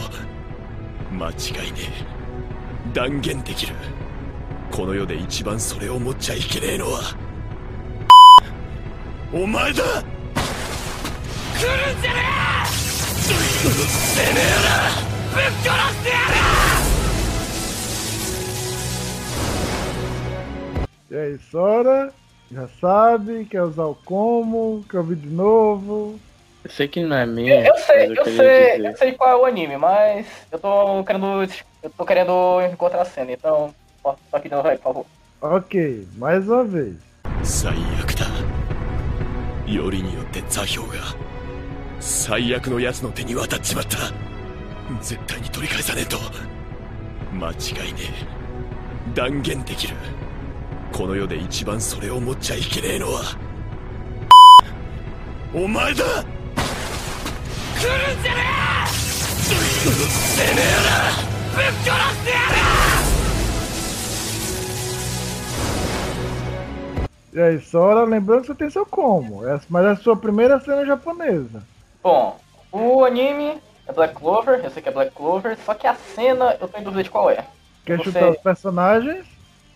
間違いねえ。断言できる。この世で一番それを持っちゃいけねえのは。お前だ！来るんじゃねえてめえらぶっ殺してやる！E aí, Sora? Já sabe, quer usar o como, quer ouvir de novo? Eu sei que não é minha. Eu sei, mas eu queria sei, dizer. eu sei qual é o anime, mas eu tô querendo. Eu tô querendo encontrar a cena, então. Só aqui no por favor. Ok, mais uma vez. 最悪だよりによって座標が最悪の奴の手に渡っちまった絶対に取り返さねえと間違いねえ断言できる この世で一番それを持っちゃいけねえのはお前だ来るんじゃねえてめえらぶっ殺してやる E aí, Sora, lembrando que você tem seu como, essa- mas é a sua primeira cena japonesa. Bom, o anime é Black Clover, eu sei que é Black Clover, só que a cena eu tô em dúvida de qual é. Quer Você- chutar os personagens?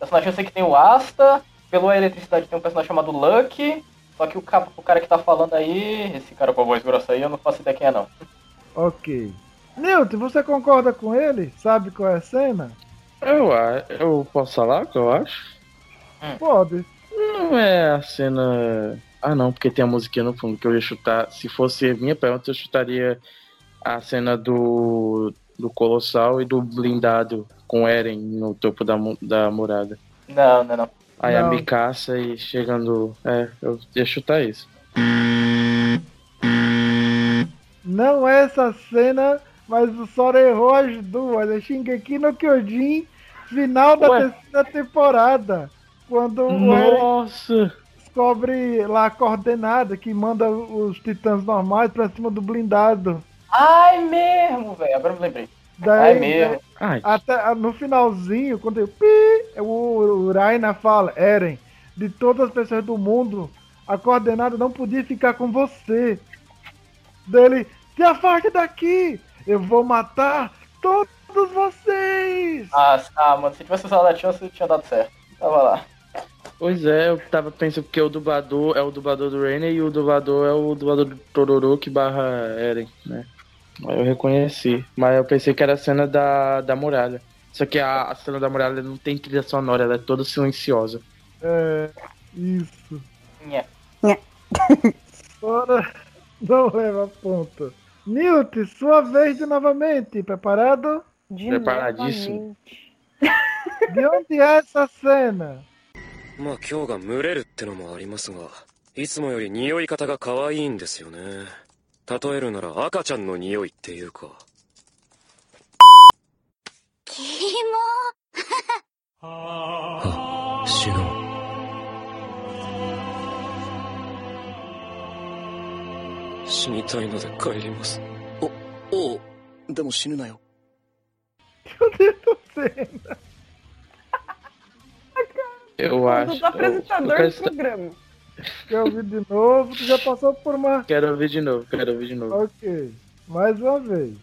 O personagem eu sei que tem o Asta, pela eletricidade tem um personagem chamado Lucky, só que o, ca- o cara que tá falando aí, esse cara com a voz grossa aí, eu não faço ideia quem é não. Ok. Newton, você concorda com ele? Sabe qual é a cena? Eu, eu posso falar o que eu acho? Pode. Não é a cena. Ah, não, porque tem a musiquinha no fundo que eu ia chutar. Se fosse minha pergunta, eu chutaria a cena do, do Colossal e do blindado com Eren no topo da, da murada. Não, não, não. Aí a Não. Mikasa e chegando. É, eu ia chutar isso. Não é essa cena, mas o Sora errou as duas. É Shingeki no Kyojin, final da Ué. terceira temporada. Quando o Eren Nossa! descobre lá a coordenada que manda os titãs normais pra cima do blindado. Ai mesmo, velho, agora eu me lembrei. Daí, Ai mesmo. Ai, Até no finalzinho, quando eu pi, o, o Raina fala, Eren, de todas as pessoas do mundo, a coordenada não podia ficar com você. Dele, se afaste daqui! Eu vou matar todos vocês! Ah, ah, mano, se tivesse usado a chance, tinha dado certo. Tava lá. pois é, eu tava pensando porque o dublador é o dublador do Rainer e o dublador é o dublador do Tororoki barra Eren, né? Aí eu reconheci. Mas eu pensei que era a cena da, da muralha. Só que a, a cena da muralha não tem trilha sonora, ela é toda silenciosa. É, isso. Nhé. [laughs] Fora, não leva ponto. Newt, sua vez de novamente. Preparado? De Preparadíssimo. novamente. De onde é essa cena? [laughs] まあ今日が群れるってのもありますが、いつもより匂い方が可愛いんですよね。 例えるなら赤ちゃんの匂いっていうか。キモあ、死のう。死にたいので帰ります。お、おう、でも死ぬなよ。去年のせいだ。Eu acho. Eu tô apresentador do programa. Está... Quer ouvir de novo? Tu já passou por uma. quero ouvir de novo, quero ouvir de novo. Ok. Mais uma vez.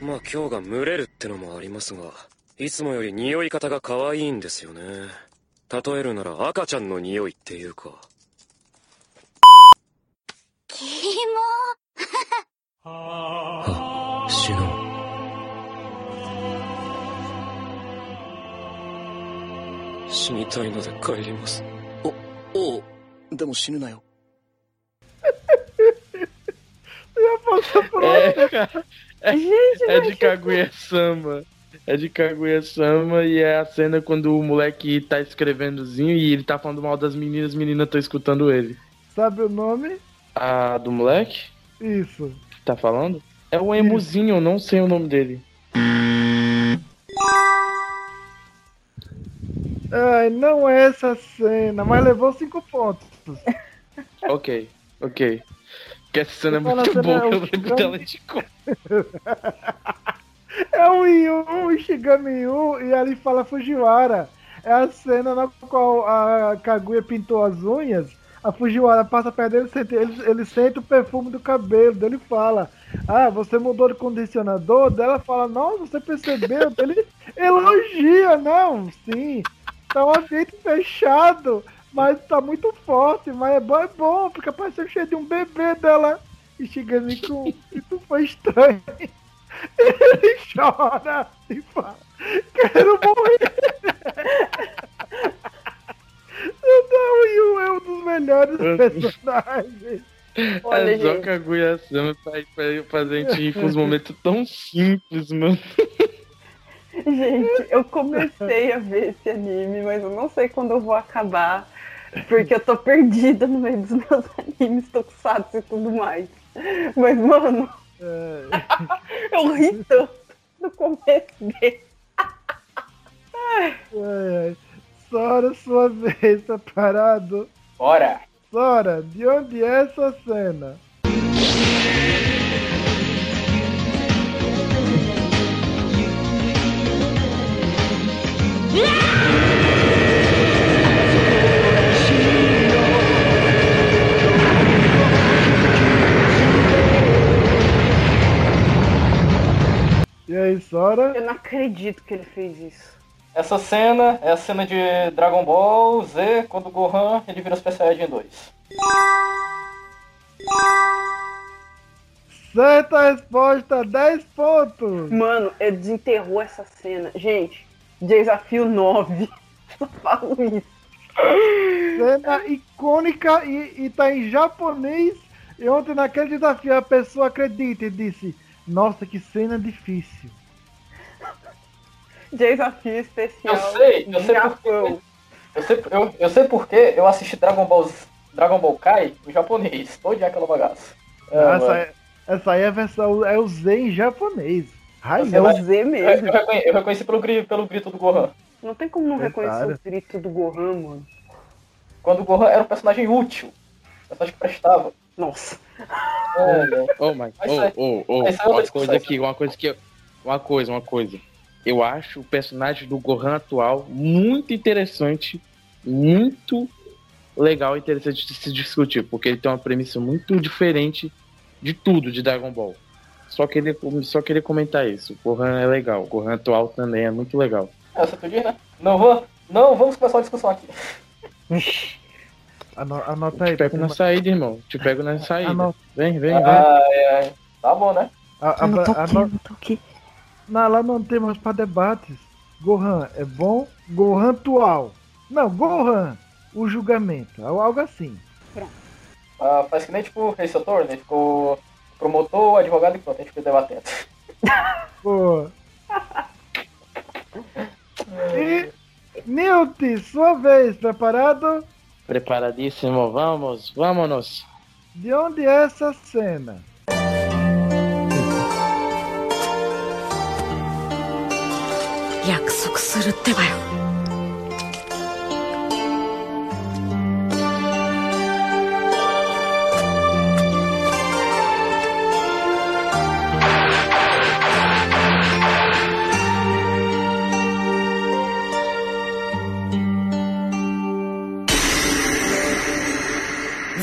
まあ今日が群れるってのもありますが、いつもより匂い方が可愛いんですよね。例えるなら赤ちゃんの匂いっていうか。あ死のう死にたいので帰りますおうでも死ぬなよ [laughs] É, cara, Gente, é mas de Kaguya-sama. É de Kaguya-sama e é a cena quando o moleque tá escrevendozinho e ele tá falando mal das meninas, as meninas estão escutando ele. Sabe o nome? A do moleque? Isso. que tá falando? É o emuzinho, eu não sei o nome dele. Ai, não é essa cena, mas levou cinco pontos. Ok, ok. Porque essa cena é muito boa, é o eu lembro dela de cor. [laughs] É o Yu, o Ishigami Yu, e ali fala Fujiwara. É a cena na qual a Kaguya pintou as unhas. A Fujiwara passa perto dele, sente, ele, ele sente o perfume do cabelo. Daí Ele fala: Ah, você mudou de condicionador? Daí ela fala: Não, você percebeu? Ele [laughs] elogia: Não, sim. Tá um ambiente fechado, mas tá muito forte. Mas é bom, é bom, porque pareceu cheio de um bebê dela. Ishigami Kun. Isso foi estranho. [laughs] Ele chora e fala: Quero morrer. [laughs] Não, o Yu é um dos melhores [laughs] personagens. Olha, é só gente. Kaguya-sama pra, pra fazer a gente rir com os momentos tão simples, mano. Gente, eu comecei a ver esse anime, mas eu não sei quando eu vou acabar. Porque eu tô perdida no meio dos meus [laughs] animes, tokusatsu e tudo mais. Mas, mano, É, [laughs] eu ri tanto no começo dele. ai, ai. Sora, sua vez, tá parado? Bora! Sora, de onde é essa cena? E Sora? Eu não acredito que ele fez isso. Essa cena é a cena de Dragon Ball Z, quando o Gohan ele vira Super Saiyajin 2. Certa resposta, 10 pontos! Mano, ele desenterrou essa cena. Gente, desafio 9. Só [laughs] falo isso. Cena icônica e, e tá em japonês. E ontem naquele desafio a pessoa acredita e disse: Nossa, que cena difícil. Desafio especial. Eu sei, eu sei Japão. Eu sei, eu, eu sei porque eu assisti Dragon Ball, Dragon Ball Kai em japonês. Todo dia aquela bagaça. É, essa, mano. é- essa aí é a versão, é o Z em japonês. Ai, É o Z eu, mesmo. eu reconheci, eu reconheci pelo, pelo grito do Gohan. Não tem como não reconhecer Claro. o grito do Gohan, mano. Quando o Gohan era um personagem útil. Um personagem que prestava. Nossa. É, é. Oh, oh, é- oh, oh, mas isso é outra uma coisa aqui, uma coisa que eu, uma coisa, uma coisa. Eu acho o personagem do Gohan atual muito interessante, muito legal e interessante de se discutir, porque ele tem uma premissa muito diferente de tudo de Dragon Ball. Só queria, só queria comentar isso. O Gohan é legal, o Gohan atual também é muito legal. É, você podia, né? Não, vou, não vamos começar a discussão aqui. ano- anota aí. Te pego na tu- saída, irmão. Te pego na saída. Anota. Vem, vem, vem. Ai, ai. Tá bom, né? a- a- Eu não tô aqui, ano- eu não tô aqui. Não, lá não temos para debates. Gohan é bom? Gohan atual. Não, Gohan, o julgamento. Algo assim. Ah, faz que nem tipo o Saturn, né? Ficou promotor, advogado e pronto, a gente fica debatendo. [laughs] Pô. E Newt, sua vez, preparado? Preparadíssimo, vamos, vámonos. De onde é essa cena? 約束するってばよ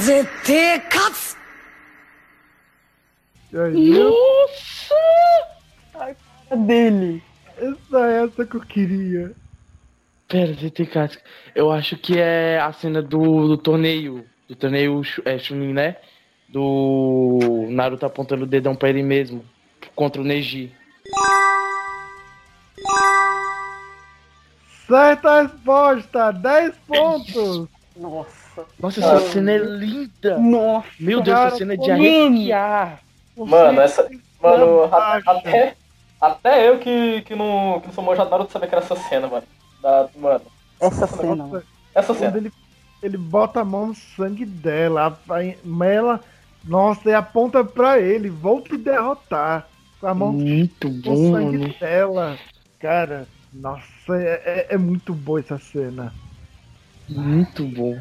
絶対勝つ E aí, Newt? A dele. Essa é essa que eu queria. Pera, ZT Casca. Eu acho que é a cena do, do torneio. Do torneio é, Chunin, né? do Naruto apontando o dedão pra ele mesmo contra o Neji. Certa resposta, 10 pontos. Nossa. Nossa, essa cena é linda. Nossa. Meu Deus, Cara, essa cena é de mano. arrepiar. Mano, essa. Mano, a- Baixa. até, até eu que, que, não, que não sou manjado Naruto sabia que era essa cena, mano. Da, mano, Essa cena. Nossa, essa quando cena. ele, ele bota a mão no sangue dela, a- a- ela, nossa, e aponta pra ele, vou te derrotar. Com a mão Muito no bom, sangue mano. dela. Cara, nossa, é, é- é muito boa essa cena. Muito bom.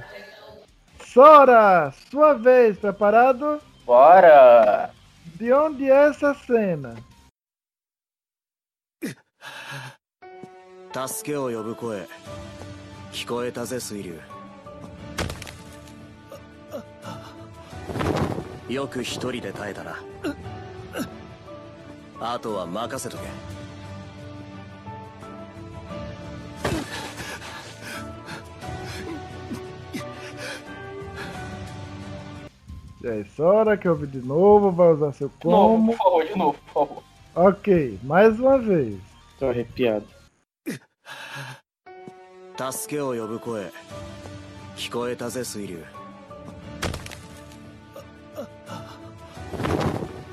Sora, sua vez, preparado? Bora! De onde é essa cena? 助けを呼ぶ声聞こえたぜ水流よく一人で耐えたなあとは任せとけ E aí, Sora, que ouve de novo, vai usar seu novo, como. por favor, de novo, por favor. Ok, mais uma vez. Tô arrepiado. Tasque o yobu koe. Kikoeta ze, Suiryu.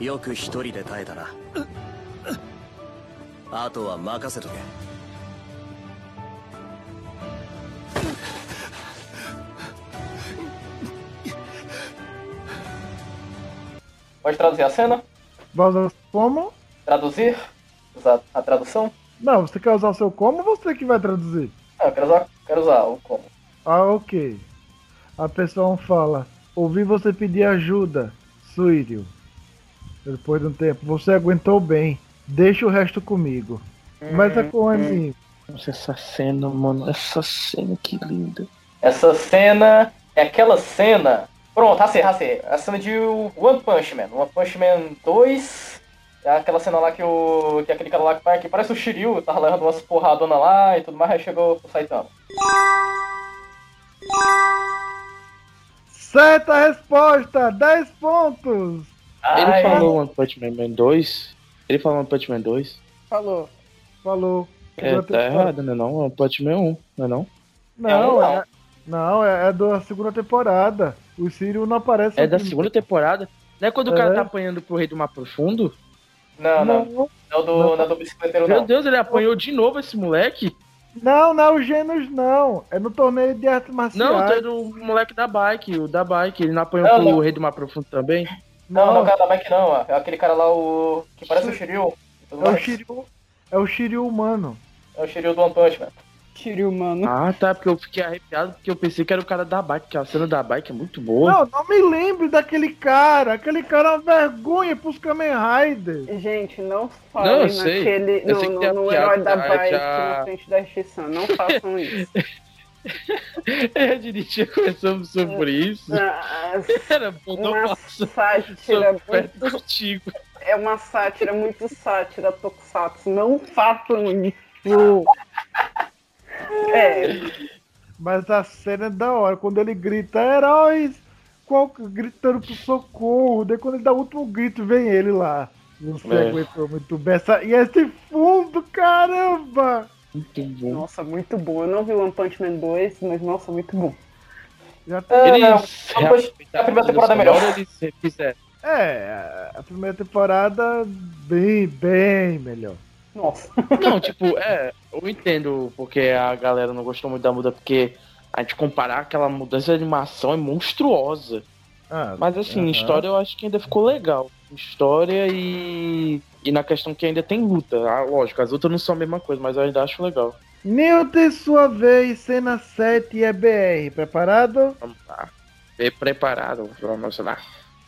よく一人で耐えたなあとは任せとけポイトラズヤセナ Vamos como? Traduzir? Usar a tradução? Não, você quer usar o seu como ou você que vai traduzir? Ah, eu quero usar, quero usar o como. Ah, ok. A pessoa fala: Ouvi você pedir ajuda, Suírio. Depois de um tempo, você aguentou bem. Deixa o resto comigo. Mas é com o anime. Nossa, essa cena, mano. Essa cena que linda. Essa cena é aquela cena. Pronto, racei, racei. A cena de One Punch Man. One Punch Man 2. É aquela cena lá que o. que aquele cara lá que, que parece o Shiryu, tava levando umas porradonas lá e tudo mais, aí chegou o Saitama. Certa resposta! 10 pontos! Ele Ai, falou One Punch Man Man 2? Ele falou One Punch Man 2? Falou. Falou. É, tá errado, né não? One Punch Man 1, não é não? Não, É não. é, não, é, é da segunda temporada. O Sírio não aparece. É da primeiro. segunda temporada? Não é quando o cara É. tá apanhando pro Rei do Mar Profundo? Não, não. Não, Não, do, não. é do bicicleteiro, Meu não. Deus, ele apanhou de novo esse moleque? não, não é o Genos, não. É no torneio de artes marciais. Não, tem do moleque da bike, o da bike. Ele não apanhou Não, pro não. Rei do Mar Profundo também? Não, não, é o cara da bike não. É aquele cara lá, o. que parece o Shiryu. É o. Shiryu, é o Shiryu humano. É o Shiryu do One Punch Man. Mano. Ah, tá, porque eu fiquei arrepiado, porque eu pensei que era o cara da bike, que a cena da bike é muito boa. Não, não me lembre daquele cara. Aquele cara é uma vergonha pros Kamen Riders. Gente, não Não, falem sei. naquele. Eu no, sei que no, no piada herói da da- bike já- na frente da X-San. Não façam isso. [laughs] a gente conversado sobre isso. Ah, Era bom não uma sátira muito. contigo. É uma sátira muito sátira, Tokusatsu. Não façam isso. [laughs] É, Mas a cena é da hora. Quando ele grita, heróis! Qual, gritando pro socorro. Daí quando ele dá o último grito, vem ele lá. Você É. aguentou muito bem. Essa, e esse fundo, caramba! Muito bom. nossa, muito bom. Eu não vi One Punch Man 2, mas nossa, muito bom. Já tá- Eles One Punch- a primeira temporada é melhor. Eles fizeram. É, a primeira temporada bem, bem melhor. Nossa. Não, tipo, é, eu entendo porque a galera não gostou muito da mudança, porque a gente comparar aquela mudança de animação é monstruosa. Ah, Mas assim, aham. história eu acho que ainda ficou legal. História e. E na questão que ainda tem luta. Ah, lógico, as lutas não são a mesma coisa, mas eu ainda acho legal. Newton, sua vez, cena 7 é BR. Preparado? Vamos lá. Bem preparado, vamos lá.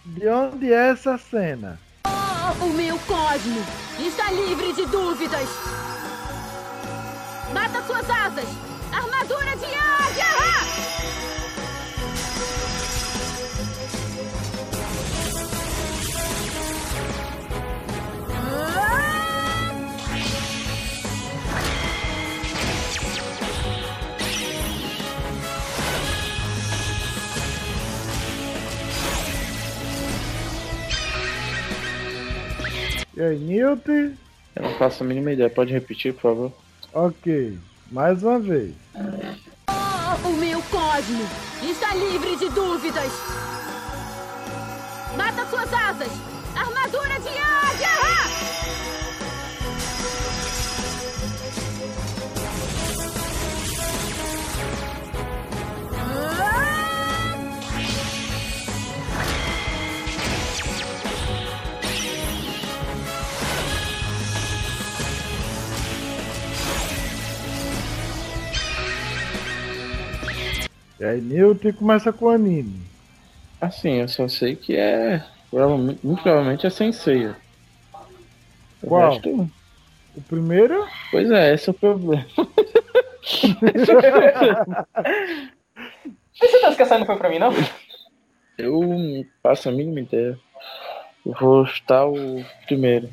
De onde é essa cena? O meu cosmo está livre de dúvidas. Bata suas asas. Armadura E aí, Newt? Eu não faço a mínima ideia. Pode repetir, por favor? Ok. Mais uma vez. O meu cosmo está livre de dúvidas. Mata suas asas. Armadura E aí, Newt começa com o anime. Assim, eu só sei que é. Provavelmente, muito provavelmente é Sensei. O Qual? resto- O primeiro? Pois é, esse é o problema. [laughs] Tem certeza que essa aí não foi pra mim, não? Eu faço a mínima ideia. Eu vou chutar o primeiro.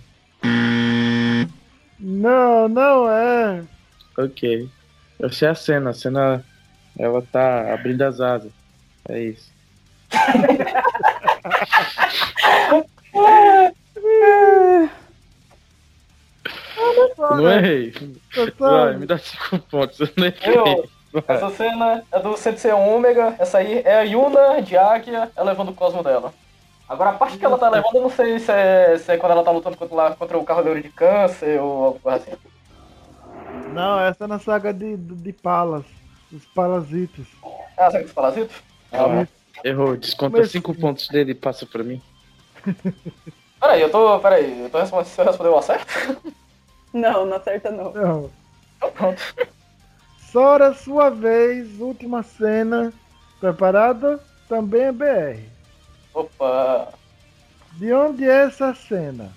Não, não é. Ok. Eu sei a cena. A cena. Ela tá abrindo as asas. É isso. Não errei. Vai, me dá cinco pontos. Eu não errei. Essa cena é do Sensei Ômega, essa aí é a Yuna de Águia, ela levando o cosmo dela. Agora a parte que ela tá levando, eu não sei se é, se é quando ela tá lutando contra, lá, contra o Cavaleiro de Câncer ou alguma coisa assim. Não, essa é na saga de, de Palas. Os Parasitos. Ah, sabe dos parasitos? Ah, errou. Desconta cinco pontos dele e passa pra mim. [laughs] Peraí, eu tô. Peraí, eu tô respondendo se eu responder o acerto? Não, não acerta não. Não. Então pronto. Sora, sua vez, última cena. Preparada? Também é BR. Opa! De onde é essa cena?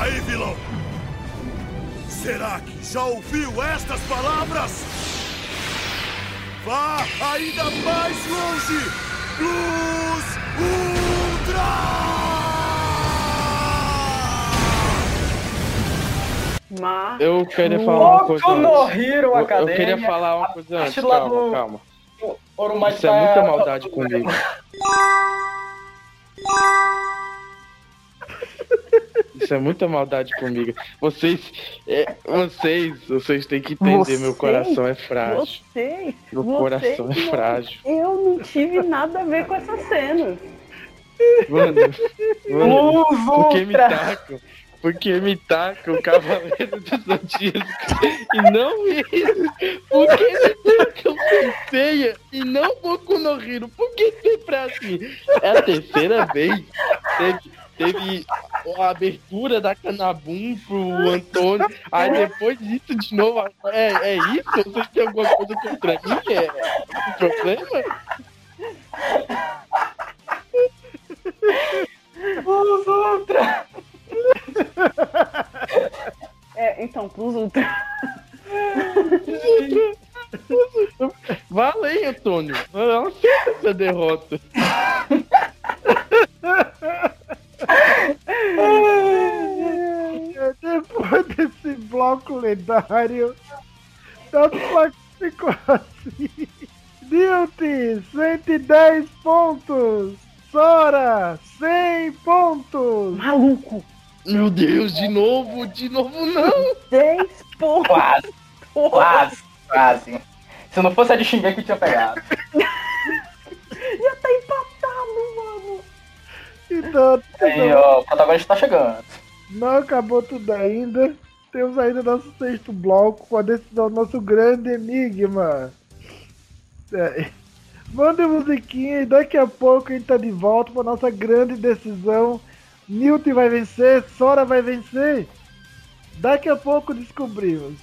Aí, vilão! Será que já ouviu estas palavras? Vá ainda mais longe! Luz Mas... Eu queria falar uma coisa. No. Hero Eu- queria falar uma coisa antes. Calma, do- calma. Orumai Isso é muita maldade comigo. [laughs] Isso é muita maldade comigo. Vocês, é, vocês, vocês têm que entender. Meu Vocês? coração é frágil. Vocês, Meu vocês coração é não- frágil. Eu não tive nada a ver com essa cena. Mano, mano por que me Ultra. tacam? Por que me tacam o Cavaleiro do Zodíaco e não isso? Por que me tacam Senseiya e não Boku no Hero? Por que sempre é assim? É a terceira vez. Teve, teve a abertura da Canabum pro Antônio. Aí depois disso de novo. É, é isso? Vocês têm alguma coisa contra mim? É o problema? Luz Ultra! É, então, pros Ultra. Valeu, Antônio. Não aceita essa derrota. [laughs] Depois desse bloco lendário, da ficou assim. Newt, 110 pontos. Sora, 100 pontos. Maluco. Meu Deus, de novo, de novo não. 10 pontos. Quase, quase, quase. Se não fosse a de Shingeki, eu tinha pegado. Então, Aí, ó, o protagonista tá chegando. não acabou tudo ainda. Temos ainda nosso sexto bloco com a decisão do nosso grande enigma. É. Manda musiquinha e daqui a pouco a gente tá de volta para nossa grande decisão. Newton vai vencer, Sora vai vencer. Daqui a pouco descobrimos.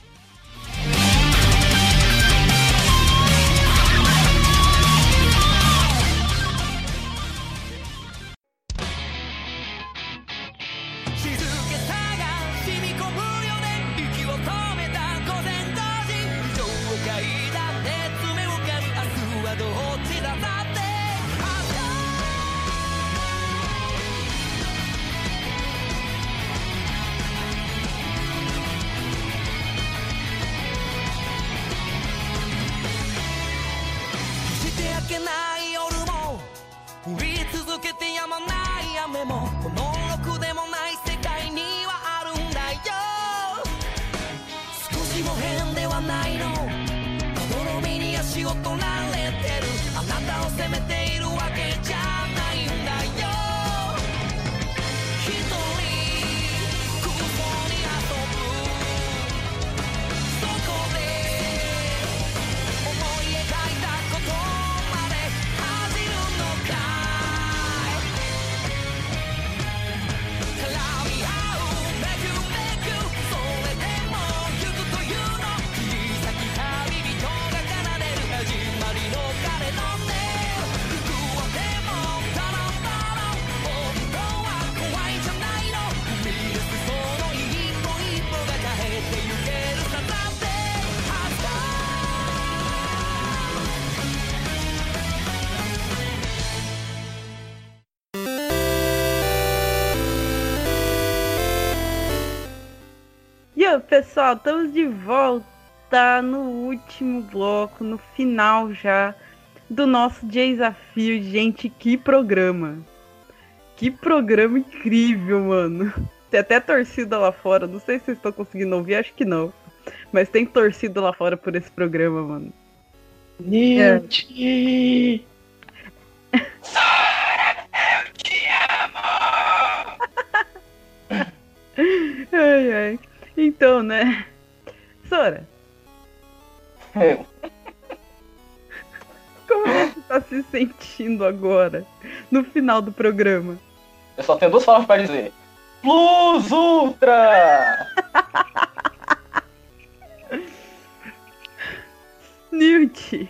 Pessoal, estamos de volta no último bloco, no final já do nosso desafio. Gente, que programa! Que programa incrível, mano. Tem até torcida lá fora. Não sei se vocês estão conseguindo ouvir, acho que não. Mas tem torcida lá fora por esse programa, mano. Newt! [laughs] Ai, ai. Então, né? Sora, Eu. como você tá se sentindo agora, no final do programa? Eu só tenho duas palavras pra dizer. Plus Ultra! [laughs] Newt,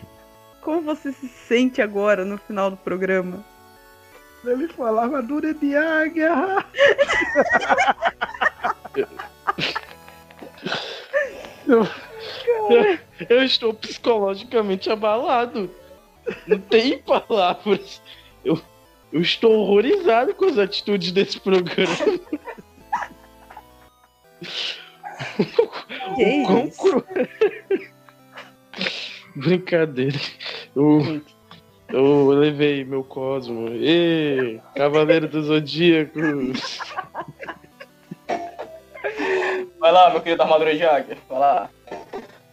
como você se sente agora no final do programa? Ele falava dura de águia. [laughs] Eu, eu, eu estou psicologicamente abalado. Não tem palavras. Eu, eu estou horrorizado com as atitudes desse programa. Que O quão cru- Brincadeira. Eu, eu levei meu cosmo. Ê, Cavaleiro do Zodíaco. Vai lá, meu querido armadura de águia. Vai lá. É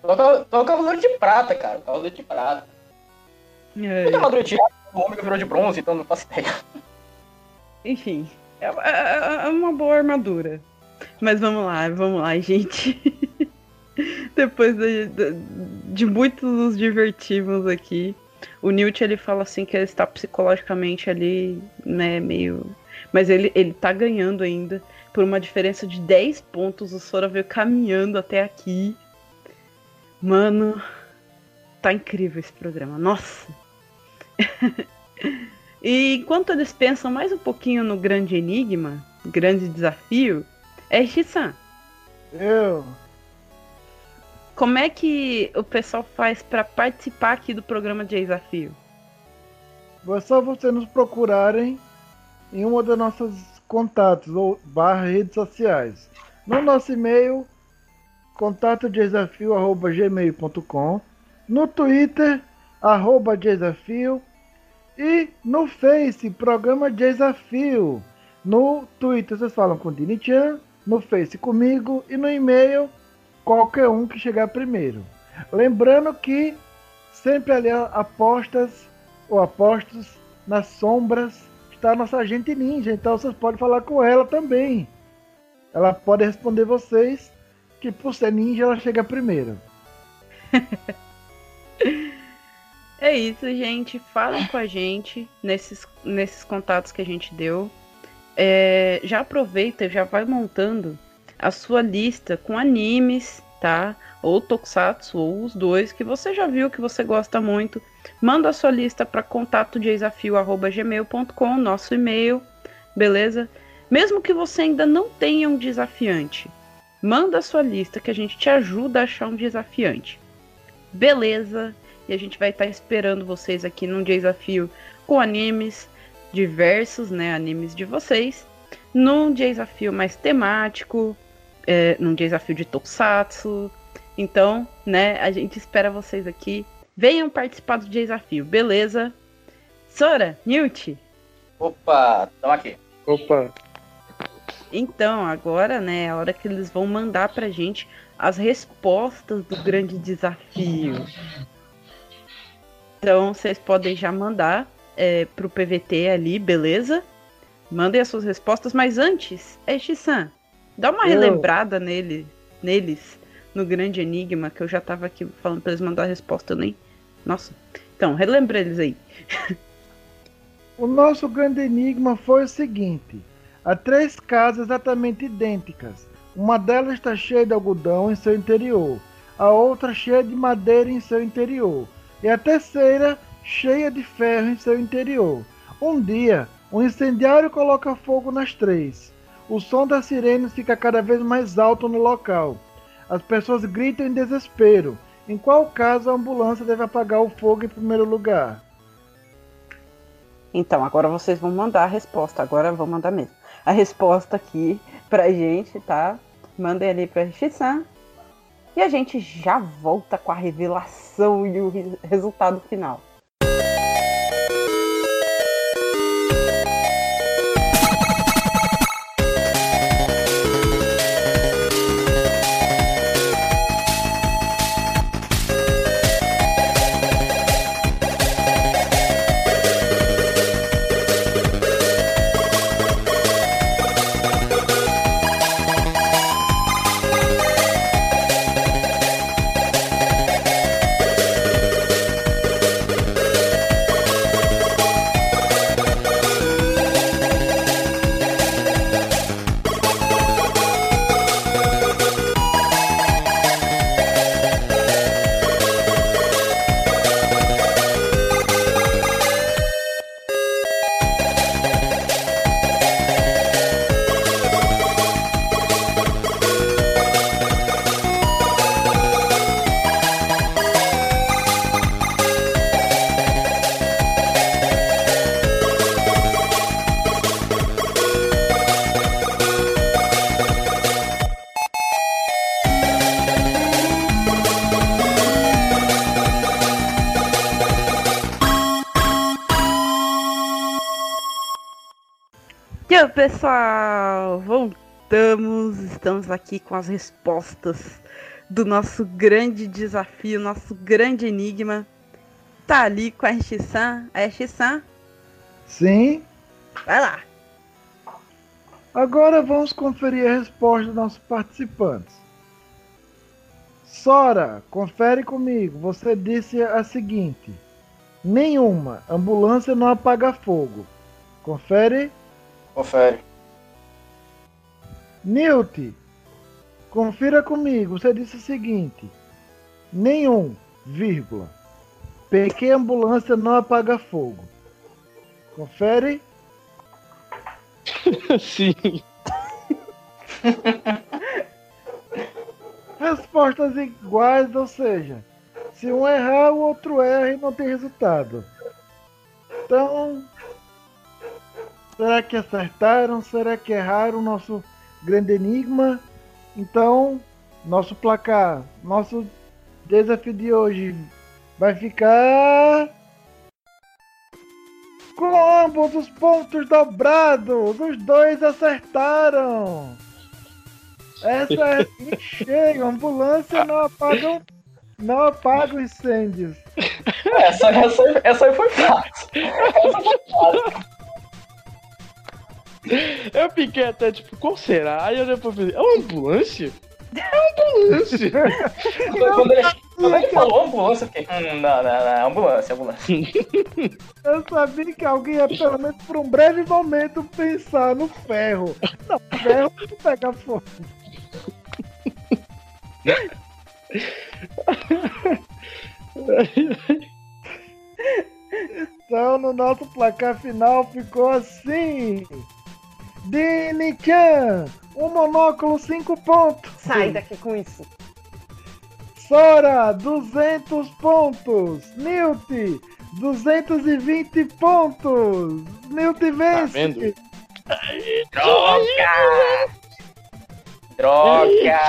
o o cavaleiro de prata, cara. Cavaleiro de prata. Que armadura de águia? O ômega virou de bronze, então não faço ideia. enfim, é, é- é uma boa armadura. Mas vamos lá, vamos lá, gente. [laughs] Depois de, de, de muitos nos divertimos aqui, o Newt ele fala assim que ele está psicologicamente ali, né, meio. Mas ele, ele tá ganhando ainda por uma diferença de 10 pontos. O Sora veio caminhando até aqui. Mano, tá incrível esse programa. Nossa! [laughs] e enquanto eles pensam mais um pouquinho no grande enigma, grande desafio, é Shisan. Eu. Como é que o pessoal faz pra participar aqui do programa de desafio? É só vocês nos procurarem em uma das nossas contatos ou barra redes sociais. No nosso e-mail, contatodesafio.gmail.com No Twitter, arroba desafio E no Face, programa Desafio. No Twitter vocês falam com o Dini-chan, no Face comigo e no e-mail qualquer um que chegar primeiro. Lembrando que sempre ali apostas ou apostos nas sombras está nossa agente ninja, então vocês podem falar com ela também. Ela pode responder vocês que por ser ninja ela chega primeiro. [laughs] É isso, gente. Falem com a gente nesses, nesses contatos que a gente deu. É, já aproveita, já vai montando a sua lista com animes, tá? Ou tokusatsu, ou os dois, que você já viu que você gosta muito. Manda a sua lista para contatodesafio.gmail.com, nosso e-mail, beleza? Mesmo que você ainda não tenha um desafiante, manda a sua lista que a gente te ajuda a achar um desafiante. Beleza? E a gente vai estar esperando vocês aqui num desafio com animes diversos, né? Animes de vocês. Num desafio mais temático, é, num desafio de Tokusatsu. Então, né, a gente espera vocês aqui. Venham participar do desafio, beleza? Sora, Newt. Opa, tamo aqui. Opa. Então, agora, né, é a hora que eles vão mandar pra gente as respostas do grande desafio. Então, vocês podem já mandar é, pro PVT ali, beleza? Mandem as suas respostas, mas antes, é Shisan, dá uma Eu. relembrada nele, neles, no grande enigma, que eu já tava aqui falando pra eles mandar a resposta, eu nem. Nossa. Então, relembra eles aí. O nosso grande enigma foi o seguinte: há três casas exatamente idênticas. Uma delas está cheia de algodão em seu interior, a outra cheia de madeira em seu interior, e a terceira cheia de ferro em seu interior. Um dia, um incendiário coloca fogo nas três. O som das sirenes fica cada vez mais alto no local. As pessoas gritam em desespero. Em qual caso a ambulância deve apagar o fogo em primeiro lugar? Então, agora vocês vão mandar a resposta. Agora vão mandar mesmo. A resposta aqui pra gente, tá? mandem ali pra Shisan. E a gente já volta com a revelação e o re- resultado final. Pessoal, voltamos. Estamos aqui com as respostas do nosso grande desafio, nosso grande enigma. Tá ali com a Shisan. A Shisan, Sim. vai lá. Agora vamos conferir a resposta dos nossos participantes. Sora, confere comigo. Você disse a seguinte: nenhuma ambulância não apaga fogo. Confere. Confere. Newt, confira comigo. Você disse o seguinte: nenhum, vírgula. PQ ambulância não apaga fogo. Confere. [laughs] Sim. [laughs] Respostas iguais, ou seja, se um errar, o outro erra e não tem resultado. Então, será que acertaram? Será que erraram o nosso grande enigma? Então, nosso placar, nosso desafio de hoje vai ficar com ambos os pontos dobrados. Os dois acertaram. Essa é em [laughs] cheio. Ambulância não apaga, não apaga incêndios. Essa, essa, essa aí foi fácil. Essa foi fácil. [laughs] Eu fiquei até tipo, qual será? Aí eu depois falei, é uma ambulância? É uma ambulância. [laughs] Quando ele, quando ele falou ambulância, eu fiquei, hum, não, não, não, ambulância, ambulância. [laughs] Eu sabia que alguém ia, pelo menos por um breve momento, pensar no ferro. Não, ferro não pega fogo. Então, no nosso placar final ficou assim. Dini-chan, um monóculo 5 pontos. Sai daqui com isso. Sora, 200 pontos. Newt, 220 pontos. Newt vence. vendo? Droga! Droga!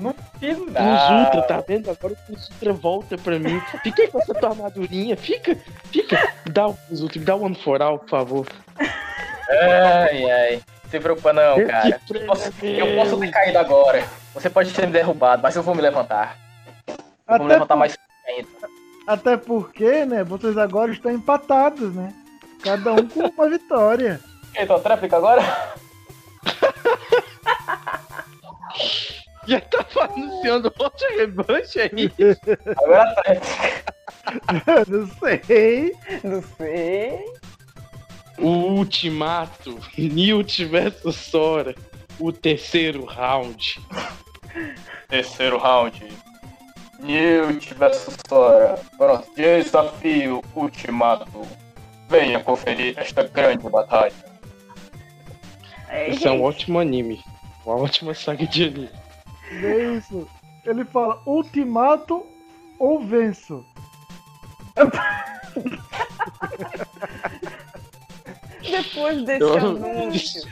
No Plus final. Ultra, tá vendo? Agora o Plus Ultra volta pra mim. Fica aí com essa tua armadurinha. Fica, fica. Dá o Ultra, me dá o One for All, por favor. Ai, ai. Não se preocupa não, cara. Eu posso, eu posso ter caído agora. Você pode ter me derrubado, mas eu vou me levantar. Eu vou me levantar por- mais ainda. até porque, né, vocês agora estão empatados, né? Cada um com uma vitória. Então, tréplica agora? Já tá anunciando outra revanche aí. Agora tréplica. [laughs] Não sei. Não sei. O ultimato. Newt versus Sora. O terceiro round. Terceiro round. Newt vs Sora. Pronto, desafio ultimato. Venha conferir esta grande batalha. É, Esse é um ótimo anime. Uma ótima saga de anime. É isso. Ele fala ultimato ou venço. [laughs] Depois desse Eu- anúncio.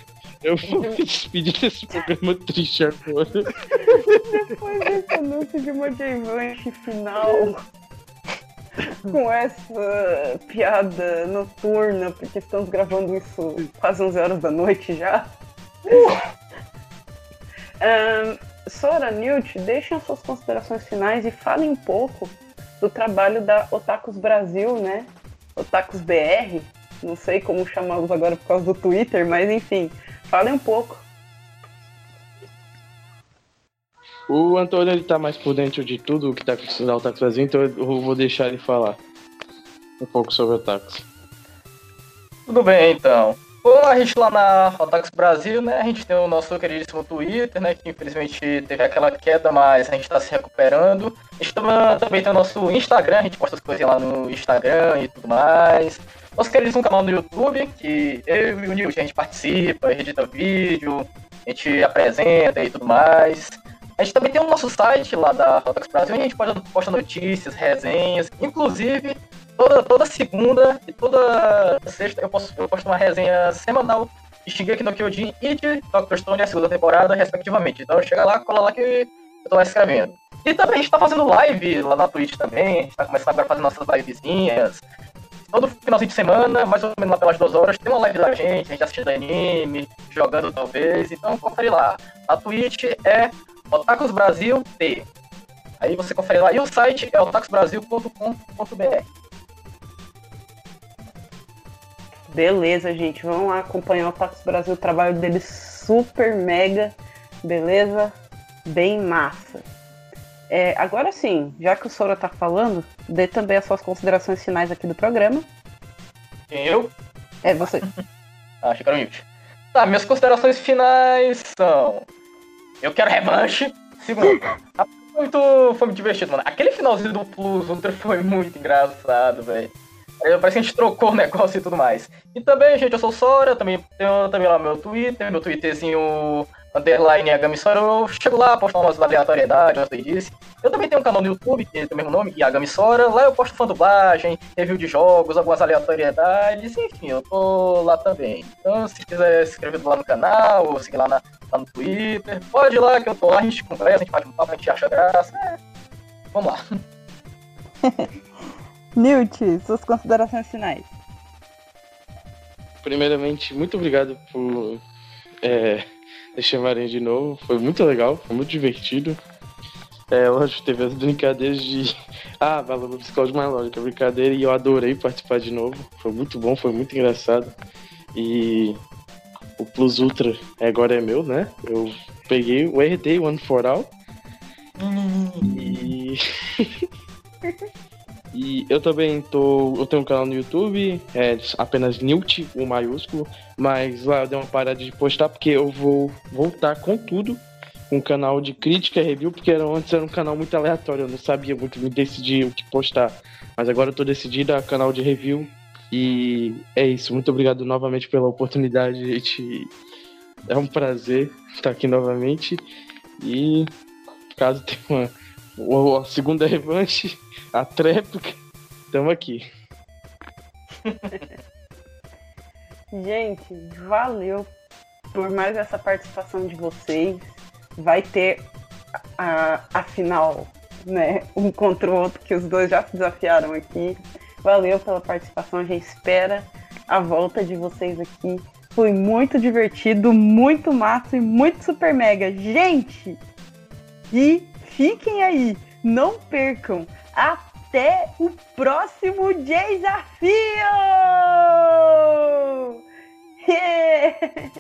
Eu vou me despedir desse programa triste agora. Depois desse anúncio de uma revanche final com essa piada noturna, porque estamos gravando isso quase 11 horas da noite já. Ahn, Sora, Newt, deixem as suas considerações finais e falem um pouco do trabalho da Otakus Brasil, né? Otakus BR, não sei como chamá-los agora por causa do Twitter, mas enfim, falem um pouco. O Antônio ele tá mais por dentro de tudo o que tá acontecendo na Otaku Brasil, então eu vou deixar ele falar um pouco sobre o Otakus. Tudo bem, então. Bom, a gente lá na Otakus Brasil, né, a gente tem o nosso queridíssimo Twitter, né, que infelizmente teve aquela queda, mas a gente tá se recuperando. A gente também tem o nosso Instagram, a gente posta as coisinhas lá no Instagram e tudo mais. Nosso queridíssimo canal no YouTube, que eu e o Nilson, a gente participa, edita vídeo, a gente apresenta e tudo mais. A gente também tem o nosso site lá da Otakus Brasil, onde a gente posta notícias, resenhas, inclusive toda, toda segunda e toda sexta eu, posso, eu posto uma resenha semanal de Shingeki no Kyojin e de Doctor Stone a segunda temporada, respectivamente. Então chega lá, cola lá que eu tô lá escrevendo. E também a gente tá fazendo live lá na Twitch também, a gente tá começando agora a fazer nossas livezinhas. Todo finalzinho de semana, mais ou menos lá pelas duas horas, tem uma live da gente, a gente assistindo anime, jogando talvez, então confere lá. A Twitch é Otakus Brasil T. Aí você confere lá. E o site é otakusbrasil.com.br. Beleza, gente. Vamos lá acompanhar o Tax Brasil, o trabalho deles super mega, beleza? Bem massa. É, agora sim, já que o Sora tá falando, dê também as suas considerações finais aqui do programa. Eu? É você. [laughs] Ah, achei que era o Newt. Tá, minhas considerações finais são. Eu quero revanche. Segundo, [laughs] muito, foi muito divertido, mano. Aquele finalzinho do Plus Ultra foi muito engraçado, velho. Parece que a gente trocou o negócio e tudo mais. E também, gente, eu sou o Sora, também tenho também lá meu Twitter, meu Twitterzinho underline Yagami Sora. Eu chego lá, posto umas aleatoriedades, eu disse. Eu também tenho um canal no YouTube, que tem o mesmo nome, Yagami Sora. Lá eu posto fã dublagem, review de jogos, algumas aleatoriedades, enfim, eu tô lá também. Então, se quiser se inscrever lá no canal, ou seguir lá, na- lá no Twitter, pode ir lá que eu tô lá, a gente conversa, a gente bate um papo, a gente acha graça. É. Vamos lá. [laughs] Newt, suas considerações finais. Primeiramente, muito obrigado por é, me chamarem de novo. Foi muito legal, foi muito divertido. É, lógico, teve as brincadeiras de. [laughs] Ah, valor Discord mais lógica, brincadeira, e eu adorei participar de novo. Foi muito bom, foi muito engraçado. E o Plus Ultra agora é meu, né? Eu peguei o RD One for All. E. [laughs] E eu também tô. Eu tenho um canal no YouTube, é apenas Newt, o maiúsculo, mas lá eu dei uma parada de postar porque eu vou voltar com tudo. Um canal de crítica e review, porque era, antes era um canal muito aleatório, eu não sabia muito me decidir o que postar. Mas agora eu tô decidido a canal de review. E é isso. Muito obrigado novamente pela oportunidade, gente. É um prazer estar aqui novamente. E caso tenha uma, uma segunda revanche, a tréplica, estamos aqui. [laughs] Gente, valeu por mais essa participação de vocês. Vai ter a, a final, né? Um contra o outro, que os dois já se desafiaram aqui. Valeu pela participação, a gente espera a volta de vocês aqui. Foi muito divertido, muito massa e muito super mega. Gente! E Fiquem aí, não percam. Até o próximo desafio! [laughs] Yeah!